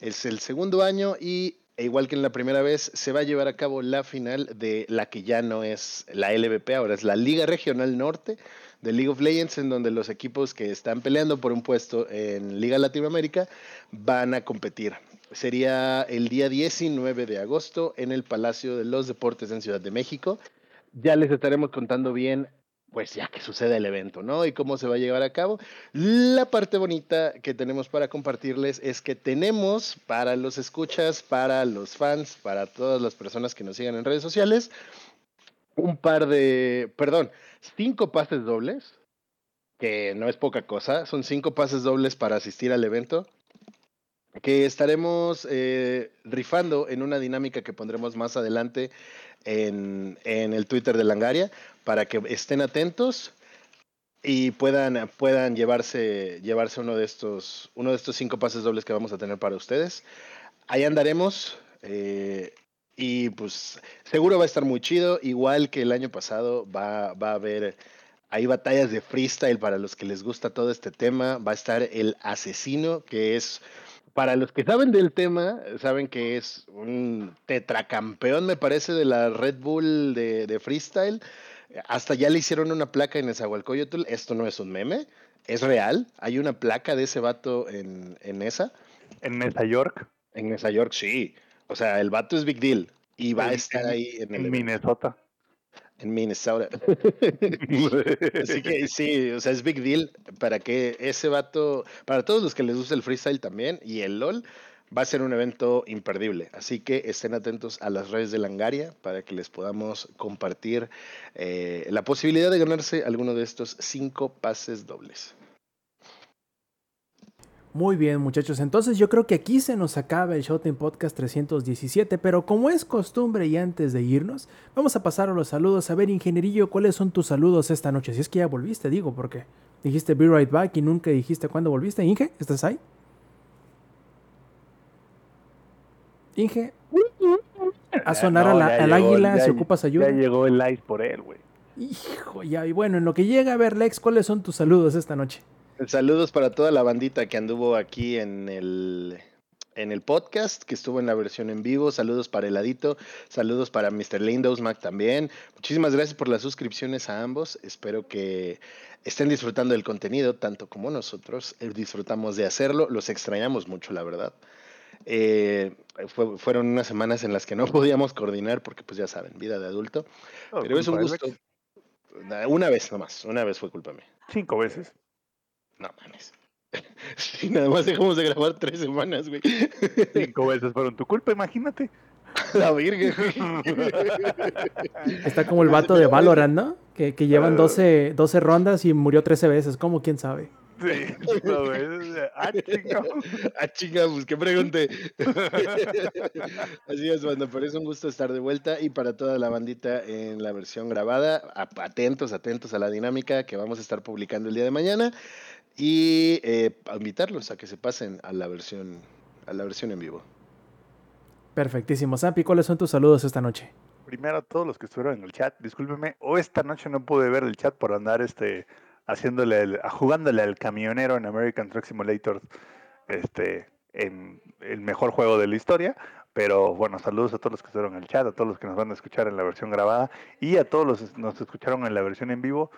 Es el segundo año y, e igual que en la primera vez, se va a llevar a cabo la final de la que ya no es la LVP, ahora es la Liga Regional Norte de League of Legends, en donde los equipos que están peleando por un puesto en Liga Latinoamérica van a competir. Sería el día 19 de agosto en el Palacio de los Deportes en Ciudad de México. Ya les estaremos contando bien, pues ya que sucede el evento, ¿no? Y cómo se va a llevar a cabo. La parte bonita que tenemos para compartirles es que tenemos para los escuchas, para los fans, para todas las personas que nos sigan en redes sociales, un par de, perdón, cinco pases dobles, que no es poca cosa, son cinco pases dobles para asistir al evento que estaremos eh, rifando en una dinámica que pondremos más adelante en, en el Twitter de Langaria para que estén atentos y puedan, puedan llevarse, llevarse uno de estos, uno de estos cinco pases dobles que vamos a tener para ustedes. Ahí andaremos. eh, y pues seguro va a estar muy chido. Igual que el año pasado va, va a haber hay batallas de freestyle para los que les gusta todo este tema. Va a estar el asesino, que es para los que saben del tema, saben que es un tetracampeón, me parece, de la Red Bull de, de freestyle. Hasta ya le hicieron una placa en Nezahualcóyotl. Esto no es un meme, es real. Hay una placa de ese vato en, en esa. En Mesa York, En Nueva York, sí. O sea, el vato es big deal. Y va a estar ahí en, el evento, Minnesota. en Minnesota. [laughs] Así que sí, o sea, es big deal para que ese vato, para todos los que les gusta el freestyle también y el LOL, va a ser un evento imperdible. Así que estén atentos a las redes de Langaria para que les podamos compartir eh, la posibilidad de ganarse alguno de estos cinco pases dobles. Muy bien, muchachos. Entonces yo creo que aquí se nos acaba el Showtime Podcast 317, pero como es costumbre y antes de irnos, vamos a pasar a los saludos. A ver, ingenierillo, ¿cuáles son tus saludos esta noche? Si es que ya volviste, digo, porque dijiste Be Right Back y nunca dijiste cuándo volviste. Inge, ¿estás ahí? Inge, a sonar No, a la- ya al llegó, águila ya- si ocupas ayuda. Ya llegó el ice por él, güey. Hijo, ya, y bueno, en lo que llega a ver, Lex, ¿cuáles son tus saludos esta noche? Saludos para toda la bandita que anduvo aquí en el, en el podcast, que estuvo en la versión en vivo. Saludos para Heladito, saludos para Mr. Lindos Mac también. Muchísimas gracias por las suscripciones a ambos. Espero que estén disfrutando del contenido tanto como nosotros eh, disfrutamos de hacerlo. Los extrañamos mucho, la verdad. Eh, fue- fueron unas semanas en las que no [laughs] podíamos coordinar porque, pues ya saben, vida de adulto. Pero es un gusto. Una vez nomás, una vez fue culpa mía. Cinco veces. No mames. [laughs] Sí, nada más dejamos de grabar tres semanas, güey. Cinco veces fueron tu culpa, imagínate. [laughs] La virgen, güey. Está como el vato de Valorant, ¿no? Que, que llevan 12, 12 rondas y murió 13 veces. ¿Cómo? ¿Quién sabe? Sí, no. Ah, chingado. Ah, chinga, pues que pregunte. Así es, banda, pero es un gusto estar de vuelta y para toda la bandita en la versión grabada, atentos, atentos a la dinámica que vamos a estar publicando el día de mañana y eh, invitarlos a que se pasen a la versión, a la versión en vivo. Perfectísimo. Zampi, ¿cuáles son tus saludos esta noche? Primero a todos los que estuvieron en el chat, discúlpeme, o esta noche no pude ver el chat por andar este haciéndole el- a- jugándole al camionero en American Truck Simulator, este, en el mejor juego de la historia. Pero bueno, saludos a todos los que estuvieron en el chat, a todos los que nos van a escuchar en la versión grabada y a todos los que nos escucharon en la versión en vivo.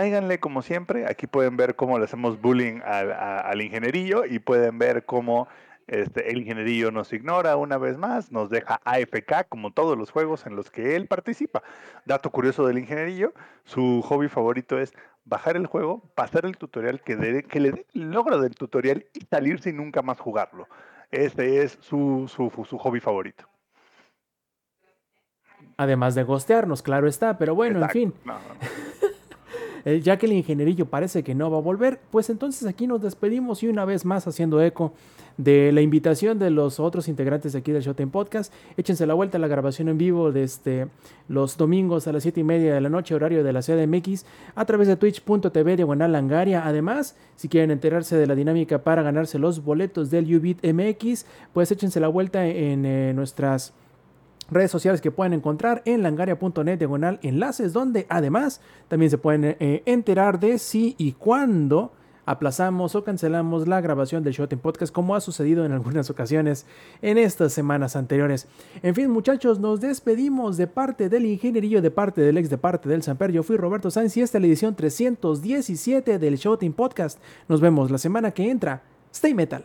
Cáiganle como siempre, aquí pueden ver cómo le hacemos bullying al, a- al ingenierillo y pueden ver cómo este, el ingenierillo nos ignora una vez más, nos deja AFK como todos los juegos en los que él participa. Dato curioso del ingenierillo, su hobby favorito es bajar el juego, pasar el tutorial, que, dé- que le dé el logro del tutorial y salirse y nunca más jugarlo. Este es su, su, su hobby favorito. Además de gostearnos, claro está. Pero bueno, Exacto. en fin. No, no, [laughs] Ya que el ingenierillo parece que no va a volver, pues entonces aquí nos despedimos y una vez más haciendo eco de la invitación de los otros integrantes de aquí del Showtime Podcast. Échense la vuelta a la grabación en vivo desde los domingos a las 7 y media de la noche, horario de la CDMX, a través de twitch.tv diagonal langaria. Además, si quieren enterarse de la dinámica para ganarse los boletos del Ubit MX, pues échense la vuelta en eh, nuestras redes sociales que pueden encontrar en langaria.net diagonal enlaces, donde además también se pueden eh, enterar de si y cuándo aplazamos o cancelamos la grabación del Shot Podcast, como ha sucedido en algunas ocasiones en estas semanas anteriores. En fin, muchachos, nos despedimos de parte del ingenierillo, de parte del ex, de parte del Samper. Yo fui Roberto Sainz y esta es la edición 317 del Shot Podcast. Nos vemos la semana que entra. Stay metal.